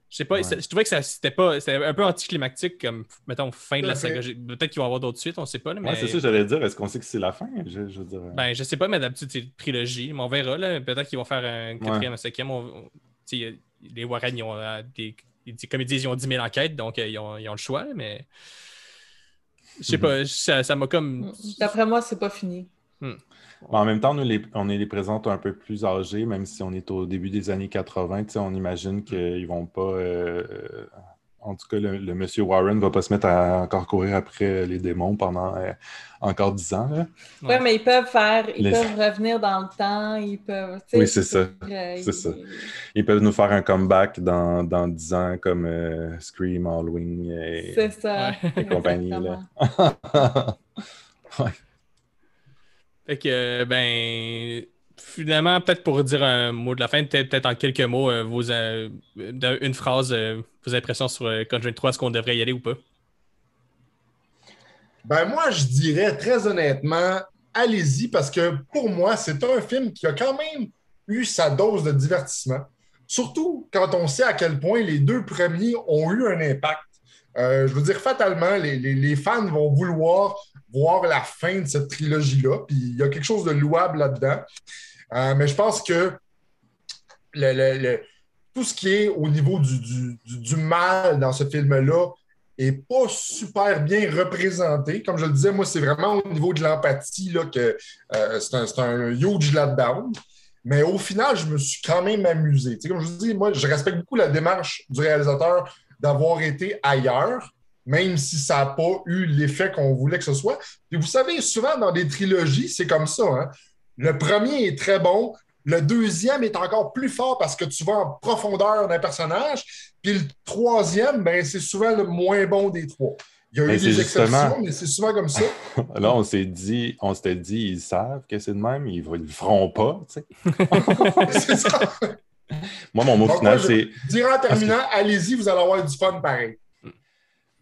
je sais pas, Ouais. je trouvais que ça, c'était pas, c'était un peu anticlimatique, comme, mettons, fin de la saga. Peut-être qu'il va y avoir d'autres suites, on sait pas, là, mais... Ouais, c'est ça que j'allais dire. Est-ce qu'on sait que c'est la fin? Je, je veux dire. euh, Ben, je sais pas, mais d'habitude, c'est une trilogie. Mais on verra. là. Peut-être qu'ils vont faire un quatrième, un cinquième. On- les Warren, ils ont euh, des, comme ils disent, ils ont 10 000 enquêtes, donc euh, ils, ont, ils ont le choix. Mais je sais Mhm. pas, ça ça m'a comme. D'après moi, c'est pas fini. Mais en même temps, nous, les, on est les présente un peu plus âgés, même si on est au début des années 80. tu sais, On imagine qu'ils vont pas. euh, en tout cas, le, le monsieur Warren va pas se mettre à encore courir après les démons pendant euh, encore dix ans. Oui, Ouais. mais ils peuvent faire, ils Les- peuvent revenir dans le temps, ils peuvent. Oui, c'est ils ça. peuvent, euh, C'est ça. ils- Ils peuvent nous faire un comeback dans, dans 10 ans comme euh, Scream, Halloween et, ça. Compagnie. Là. Fait que, ben, finalement, peut-être pour dire un mot de la fin, peut-être en quelques mots, euh, vos, euh, une phrase, euh, vos impressions sur Conjuring 3, est-ce qu'on devrait y aller ou pas? Ben moi, je dirais très honnêtement, allez-y parce que pour moi, c'est un film qui a quand même eu sa dose de divertissement. Surtout quand on sait à quel point les deux premiers ont eu un impact. Je veux dire, fatalement, les- les fans vont vouloir voir la fin de cette trilogie-là, puis il y a quelque chose de louable là-dedans. Euh, mais je pense que tout ce qui est au niveau du, mal dans ce film-là est pas super bien représenté. Comme je le disais, moi, c'est vraiment au niveau de l'empathie que euh, c'est un, un huge letdown. Mais au final, je me suis quand même amusé. Tu comme je vous dis, moi, je respecte beaucoup la démarche du réalisateur d'avoir été ailleurs, même si ça n'a pas eu l'effet qu'on voulait que ce soit. Puis vous savez, souvent dans des trilogies, c'est comme ça. hein. Le premier est très bon, le deuxième est encore plus fort parce que tu vas en profondeur d'un personnage. Puis le troisième, ben, c'est souvent le moins bon des trois. Il y a Ben, eu c'est des justement- exceptions, mais c'est souvent comme ça. Là, on s'est dit, on s'était dit, ils savent que c'est de même, ils ne le feront pas. tu sais. c'est ça. Moi, mon mot Donc, final, c'est. Dirais en terminant, allez-y, vous allez avoir du fun pareil.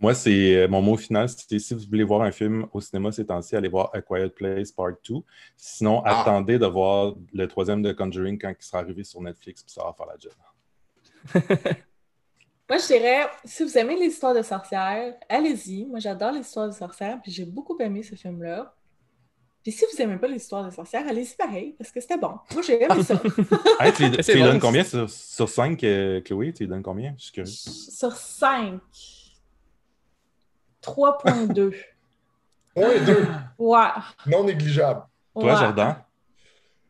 Moi, c'est euh, mon mot final, c'est si vous voulez voir un film au cinéma ces temps-ci, allez voir A Quiet Place Part 2. Sinon, Ah. attendez de voir le troisième de Conjuring quand il sera arrivé sur Netflix, puis ça va faire la job. Moi, je dirais, si vous aimez l'histoire de sorcières, allez-y. Moi, j'adore l'histoire de sorcières, puis j'ai beaucoup aimé ce film-là. Puis si vous n'aimez pas l'histoire de sorcières, allez-y pareil, parce que c'était bon. Moi, j'ai aimé ça. Hey, tu lui, donnes combien sur, sur 5, Chloé? Tu lui donnes combien? Je suis curieux. Sur 5, 3.2. Point deux, Ouais. non négligeable. Toi, ouais. Jordan?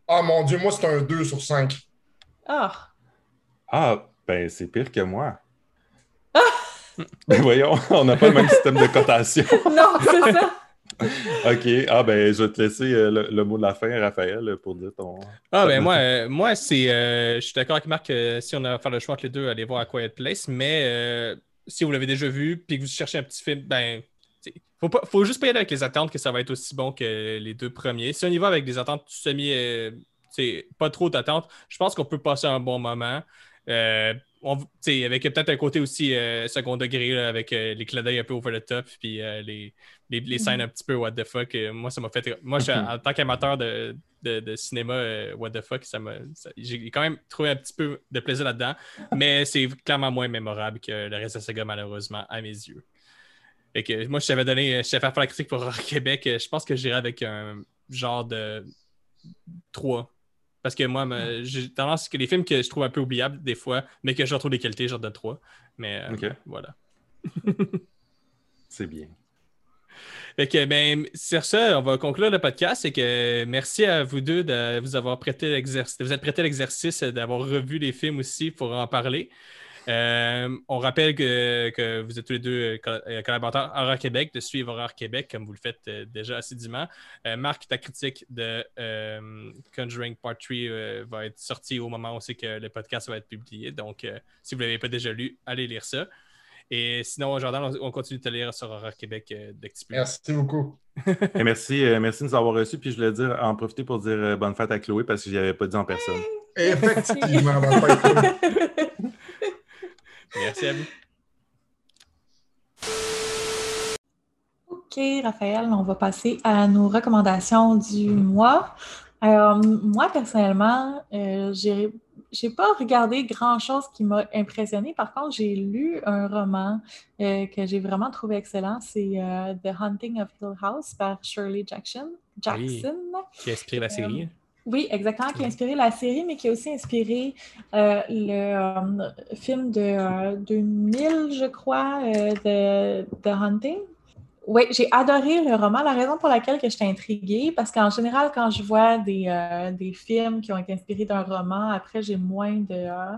Ah mon Dieu, moi, c'est un 2 sur 5. Ah, Ah, ben, c'est pire que moi. ben, voyons, on n'a pas le même système de cotation. non, c'est ça. OK. Ah, ben, je vais te laisser euh, le, le mot de la fin, Raphaël, pour dire ton. Ah, ben moi, euh, moi c'est. euh, je suis d'accord avec Marc euh, si on a à faire le choix entre les deux, allez voir A Quiet Place, mais euh, si vous l'avez déjà vu puis que vous cherchez un petit film, ben. Faut, pas, faut juste pas y aller avec les attentes que ça va être aussi bon que les deux premiers. Si on y va avec des attentes semi. euh, pas trop d'attentes, je pense qu'on peut passer un bon moment. Euh, on- avec peut-être un côté aussi euh, second degré, là, avec euh, les clins d'œil un peu over the top, puis euh, les, les, les scènes un petit peu what the fuck. moi, ça m'a fait. Moi, je suis- en tant qu'amateur de, de, de cinéma, what the fuck, ça m'a. J'ai quand même trouvé un petit peu de plaisir là-dedans, mais c'est clairement moins mémorable que le reste de la saga, malheureusement, à mes yeux. Fait que moi, je t'avais donné, je t'avais fait faire la critique pour Québec. Je pense que j'irais avec un genre de 3. Parce que moi, j'ai tendance que les films que je trouve un peu oubliables des fois, mais que je retrouve des qualités, genre de 3. Mais euh, voilà. C'est bien. Fait que, ben, sur ça, on va conclure le podcast. Que merci à vous deux de vous avoir prêté l'exercice, de vous être prêté l'exercice d'avoir revu les films aussi pour en parler. Euh, on rappelle que, que vous êtes tous les deux euh, euh, collaborateurs Horreur Québec, de suivre Horreur Québec, comme vous le faites euh, déjà assidûment. Euh, Marc, ta critique de euh, Conjuring Part 3 euh, va être sortie au moment où c'est que le podcast va être publié. Donc, euh, si vous ne l'avez pas déjà lu, allez lire ça. Et sinon, Jordan, on, on continue de te lire sur Horreur Québec euh, dès que tu peux. Merci beaucoup. Et merci, euh, merci de nous avoir reçus. Puis je voulais dire, en profiter pour dire bonne fête à Chloé parce que je n'y avais pas dit en personne. Effectivement, bonne fête, Chloé. Merci à vous. OK, Raphaël, on va passer à nos recommandations du mois. Euh, moi, personnellement, euh, j'ai j'ai pas regardé grand-chose qui m'a impressionné. Par contre, j'ai lu un roman euh, que j'ai vraiment trouvé excellent. C'est euh, The Haunting of Hill House par Shirley Jackson. Jackson. Qui a inspiré la série. Oui, exactement, qui a inspiré la série, mais qui a aussi inspiré euh, le euh, film de euh, 2000, je crois, euh, de The Hunting. Oui, j'ai adoré le roman. La raison pour laquelle que j'étais intriguée, parce qu'en général, quand je vois des, euh, des films qui ont été inspirés d'un roman, après, j'ai moins de, euh,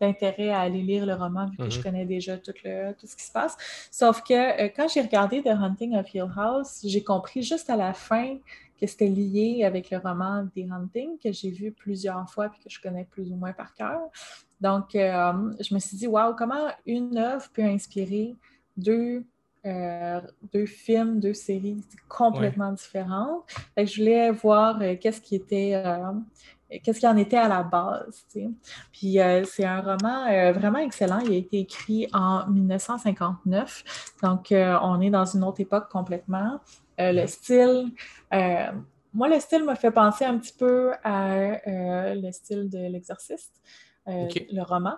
d'intérêt à aller lire le roman vu que je Mhm. connais déjà tout, le, tout ce qui se passe. Sauf que euh, quand j'ai regardé The Hunting of Hill House, j'ai compris juste à la fin que c'était lié avec le roman The Hunting que j'ai vu plusieurs fois puis que je connais plus ou moins par cœur. Donc, euh, je me suis dit, waouh, comment une œuvre peut inspirer deux, euh, deux films, deux séries complètement différentes? Fait que je voulais voir euh, qu'est-ce qui était, qu'est-ce qui en était à la base. tu sais? Puis c'est un roman vraiment excellent. Il a été écrit en 1959. Donc, on est dans une autre époque complètement. Euh, le style, euh, moi, le style m'a fait penser un petit peu à euh, le style de L'Exorciste, le roman.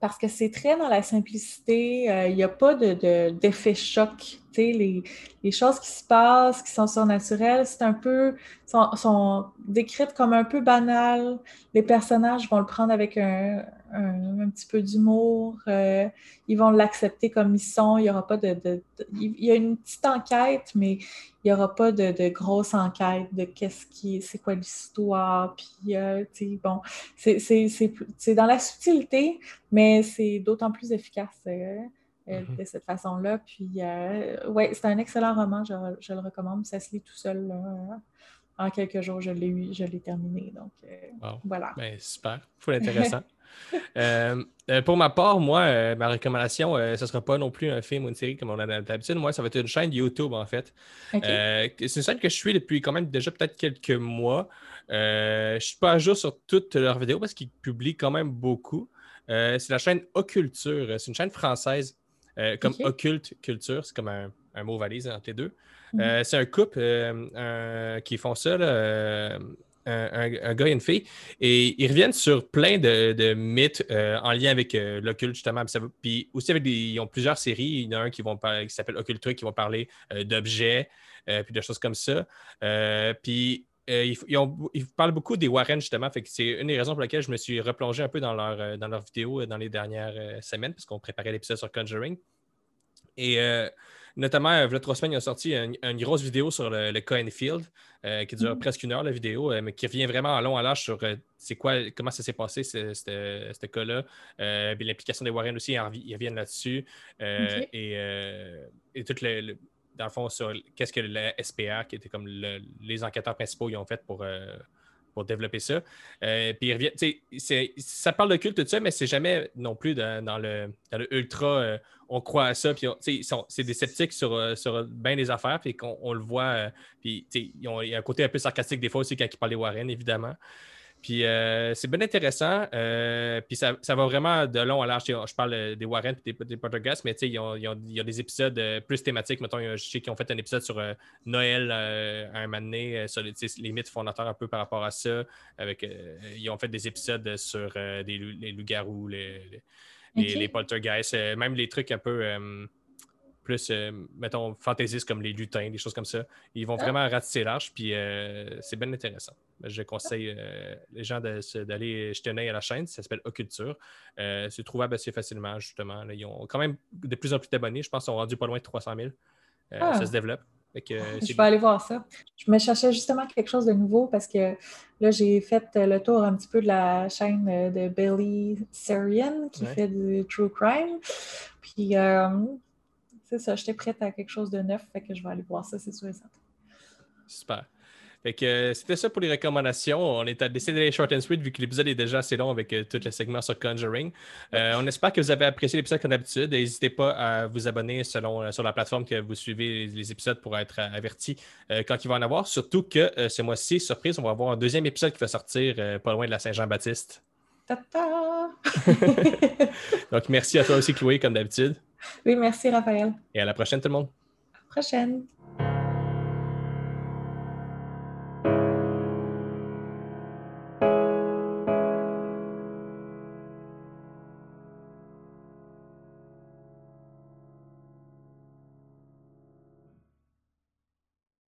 Parce que c'est très dans la simplicité, il n'y a pas de, de- d'effet choc. Les, choses qui se passent, qui sont surnaturelles, c'est un peu, sont, décrites comme un peu banales. Les personnages vont le prendre avec un, un- petit peu d'humour. euh, ils vont l'accepter comme ils sont. Il y aura pas de, il y a une petite enquête, mais il n'y aura pas de, de grosse enquête de qu'est-ce qui, c'est quoi l'histoire. Puis, euh, tu bon, c'est dans la subtilité, mais c'est d'autant plus efficace. euh, euh, Mhm. de cette façon-là. Puis, euh, ouais, c'est un excellent roman, je, je le recommande. Ça se lit tout seul. là. En quelques jours, je l'ai eu, je l'ai terminé. Donc, euh, Wow. voilà. Ben, super. Full intéressant. Euh, pour ma part, moi, ma recommandation, ce ne sera pas non plus un film ou une série comme on a d'habitude. Moi, ça va être une chaîne YouTube, en fait. C'est une chaîne que je suis depuis quand même déjà peut-être quelques mois. Je ne suis pas à jour sur toutes leurs vidéos parce qu'ils publient quand même beaucoup. Euh, c'est la chaîne Occulture. C'est une chaîne française, euh, comme occulte culture. C'est comme un, un mot valise entre les deux. Mhm. Euh, c'est un couple euh, un- qui font ça, là, un, gars et une fille. Et ils reviennent sur plein de, de mythes en lien avec l'occulte, justement. Puis, aussi, avec des, ils ont plusieurs séries. Il y en a un qui, vont par- qui s'appelle Occulture, qui vont parler d'objets, puis de choses comme ça. Puis euh, ils, ils ont- ils parlent beaucoup des Warren, justement. Fait que c'est une des raisons pour lesquelles je me suis replongé un peu dans leur, euh, dans leurs vidéos euh, dans les dernières semaines, parce qu'on préparait l'épisode sur Conjuring. Et notamment, il trois semaines, ils ont sorti une, une grosse vidéo sur le, le Cohen Field, qui dure Mhm. presque une heure, la vidéo, mais qui revient vraiment en long, en large sur c'est quoi, comment ça s'est passé, ce, cas-là. L'implication des Warren aussi, ils, en- ils reviennent là-dessus. Et, et tout le, le- dans le fond, sur qu'est-ce que la SPA, qui était comme le- les enquêteurs principaux, ils ont fait pour, euh, développer ça. Euh, puis ils reviennent, ça parle de culte, tout ça, mais c'est jamais non plus dans, le, dans le ultra, euh, on croit à ça, puis c'est des sceptiques sur, sur bien des affaires, puis qu'on on le voit, puis il y a un côté un peu sarcastique des fois aussi quand ils parlent des Warren, évidemment. Puis euh, c'est bien intéressant. euh, puis ça, ça va vraiment de long à large. Je parle euh, des Warren et des, des mais tu sais, ils ont- ils ont- il y a des épisodes plus thématiques. Mettons, je sais qu'ils ont fait un épisode sur euh, Noël à un moment donné, sur les, mythes fondateurs un peu par rapport à ça. Avec, ils ont fait des épisodes sur des, les loups-garous, les, les, poltergeists, même les trucs un peu plus, euh, mettons, fantaisistes comme les lutins, des choses comme ça. Ils vont Ah. vraiment ratisser large, puis euh, c'est bien intéressant. Je conseille euh, les gens d'aller jeter un œil à la chaîne. Ça s'appelle Occulture. C'est trouvable assez facilement, justement. Là, ils ont quand même de plus en plus d'abonnés. Je pense qu'ils sont rendus pas loin de 300 000. Euh, Ah. Ça se développe. Que, c'est Je vais aller voir ça. Je me cherchais justement quelque chose de nouveau parce que là, j'ai fait le tour un petit peu de la chaîne de Billy Sarian qui Ouais. fait du true crime. Puis, euh, c'est ça, j'étais prête à quelque chose de neuf, fait que je vais aller voir ça, c'est sûr et certain. Super. Fait que euh, c'était ça pour les recommandations. On est à décider d'aller short and sweet vu que l'épisode est déjà assez long avec euh, tout le segment sur Conjuring. Euh, on espère que vous avez apprécié l'épisode comme d'habitude. N'hésitez pas à vous abonner selon, euh, sur la plateforme que vous suivez les, les épisodes pour être averti euh, quand il va en avoir. Surtout que ce mois-ci, surprise, on va avoir un deuxième épisode qui va sortir pas loin de la Saint-Jean-Baptiste. Ta-ta! Donc merci à toi aussi, Chloé, comme d'habitude. Oui, merci Raphaël. Et à la prochaine, tout le monde. À la prochaine.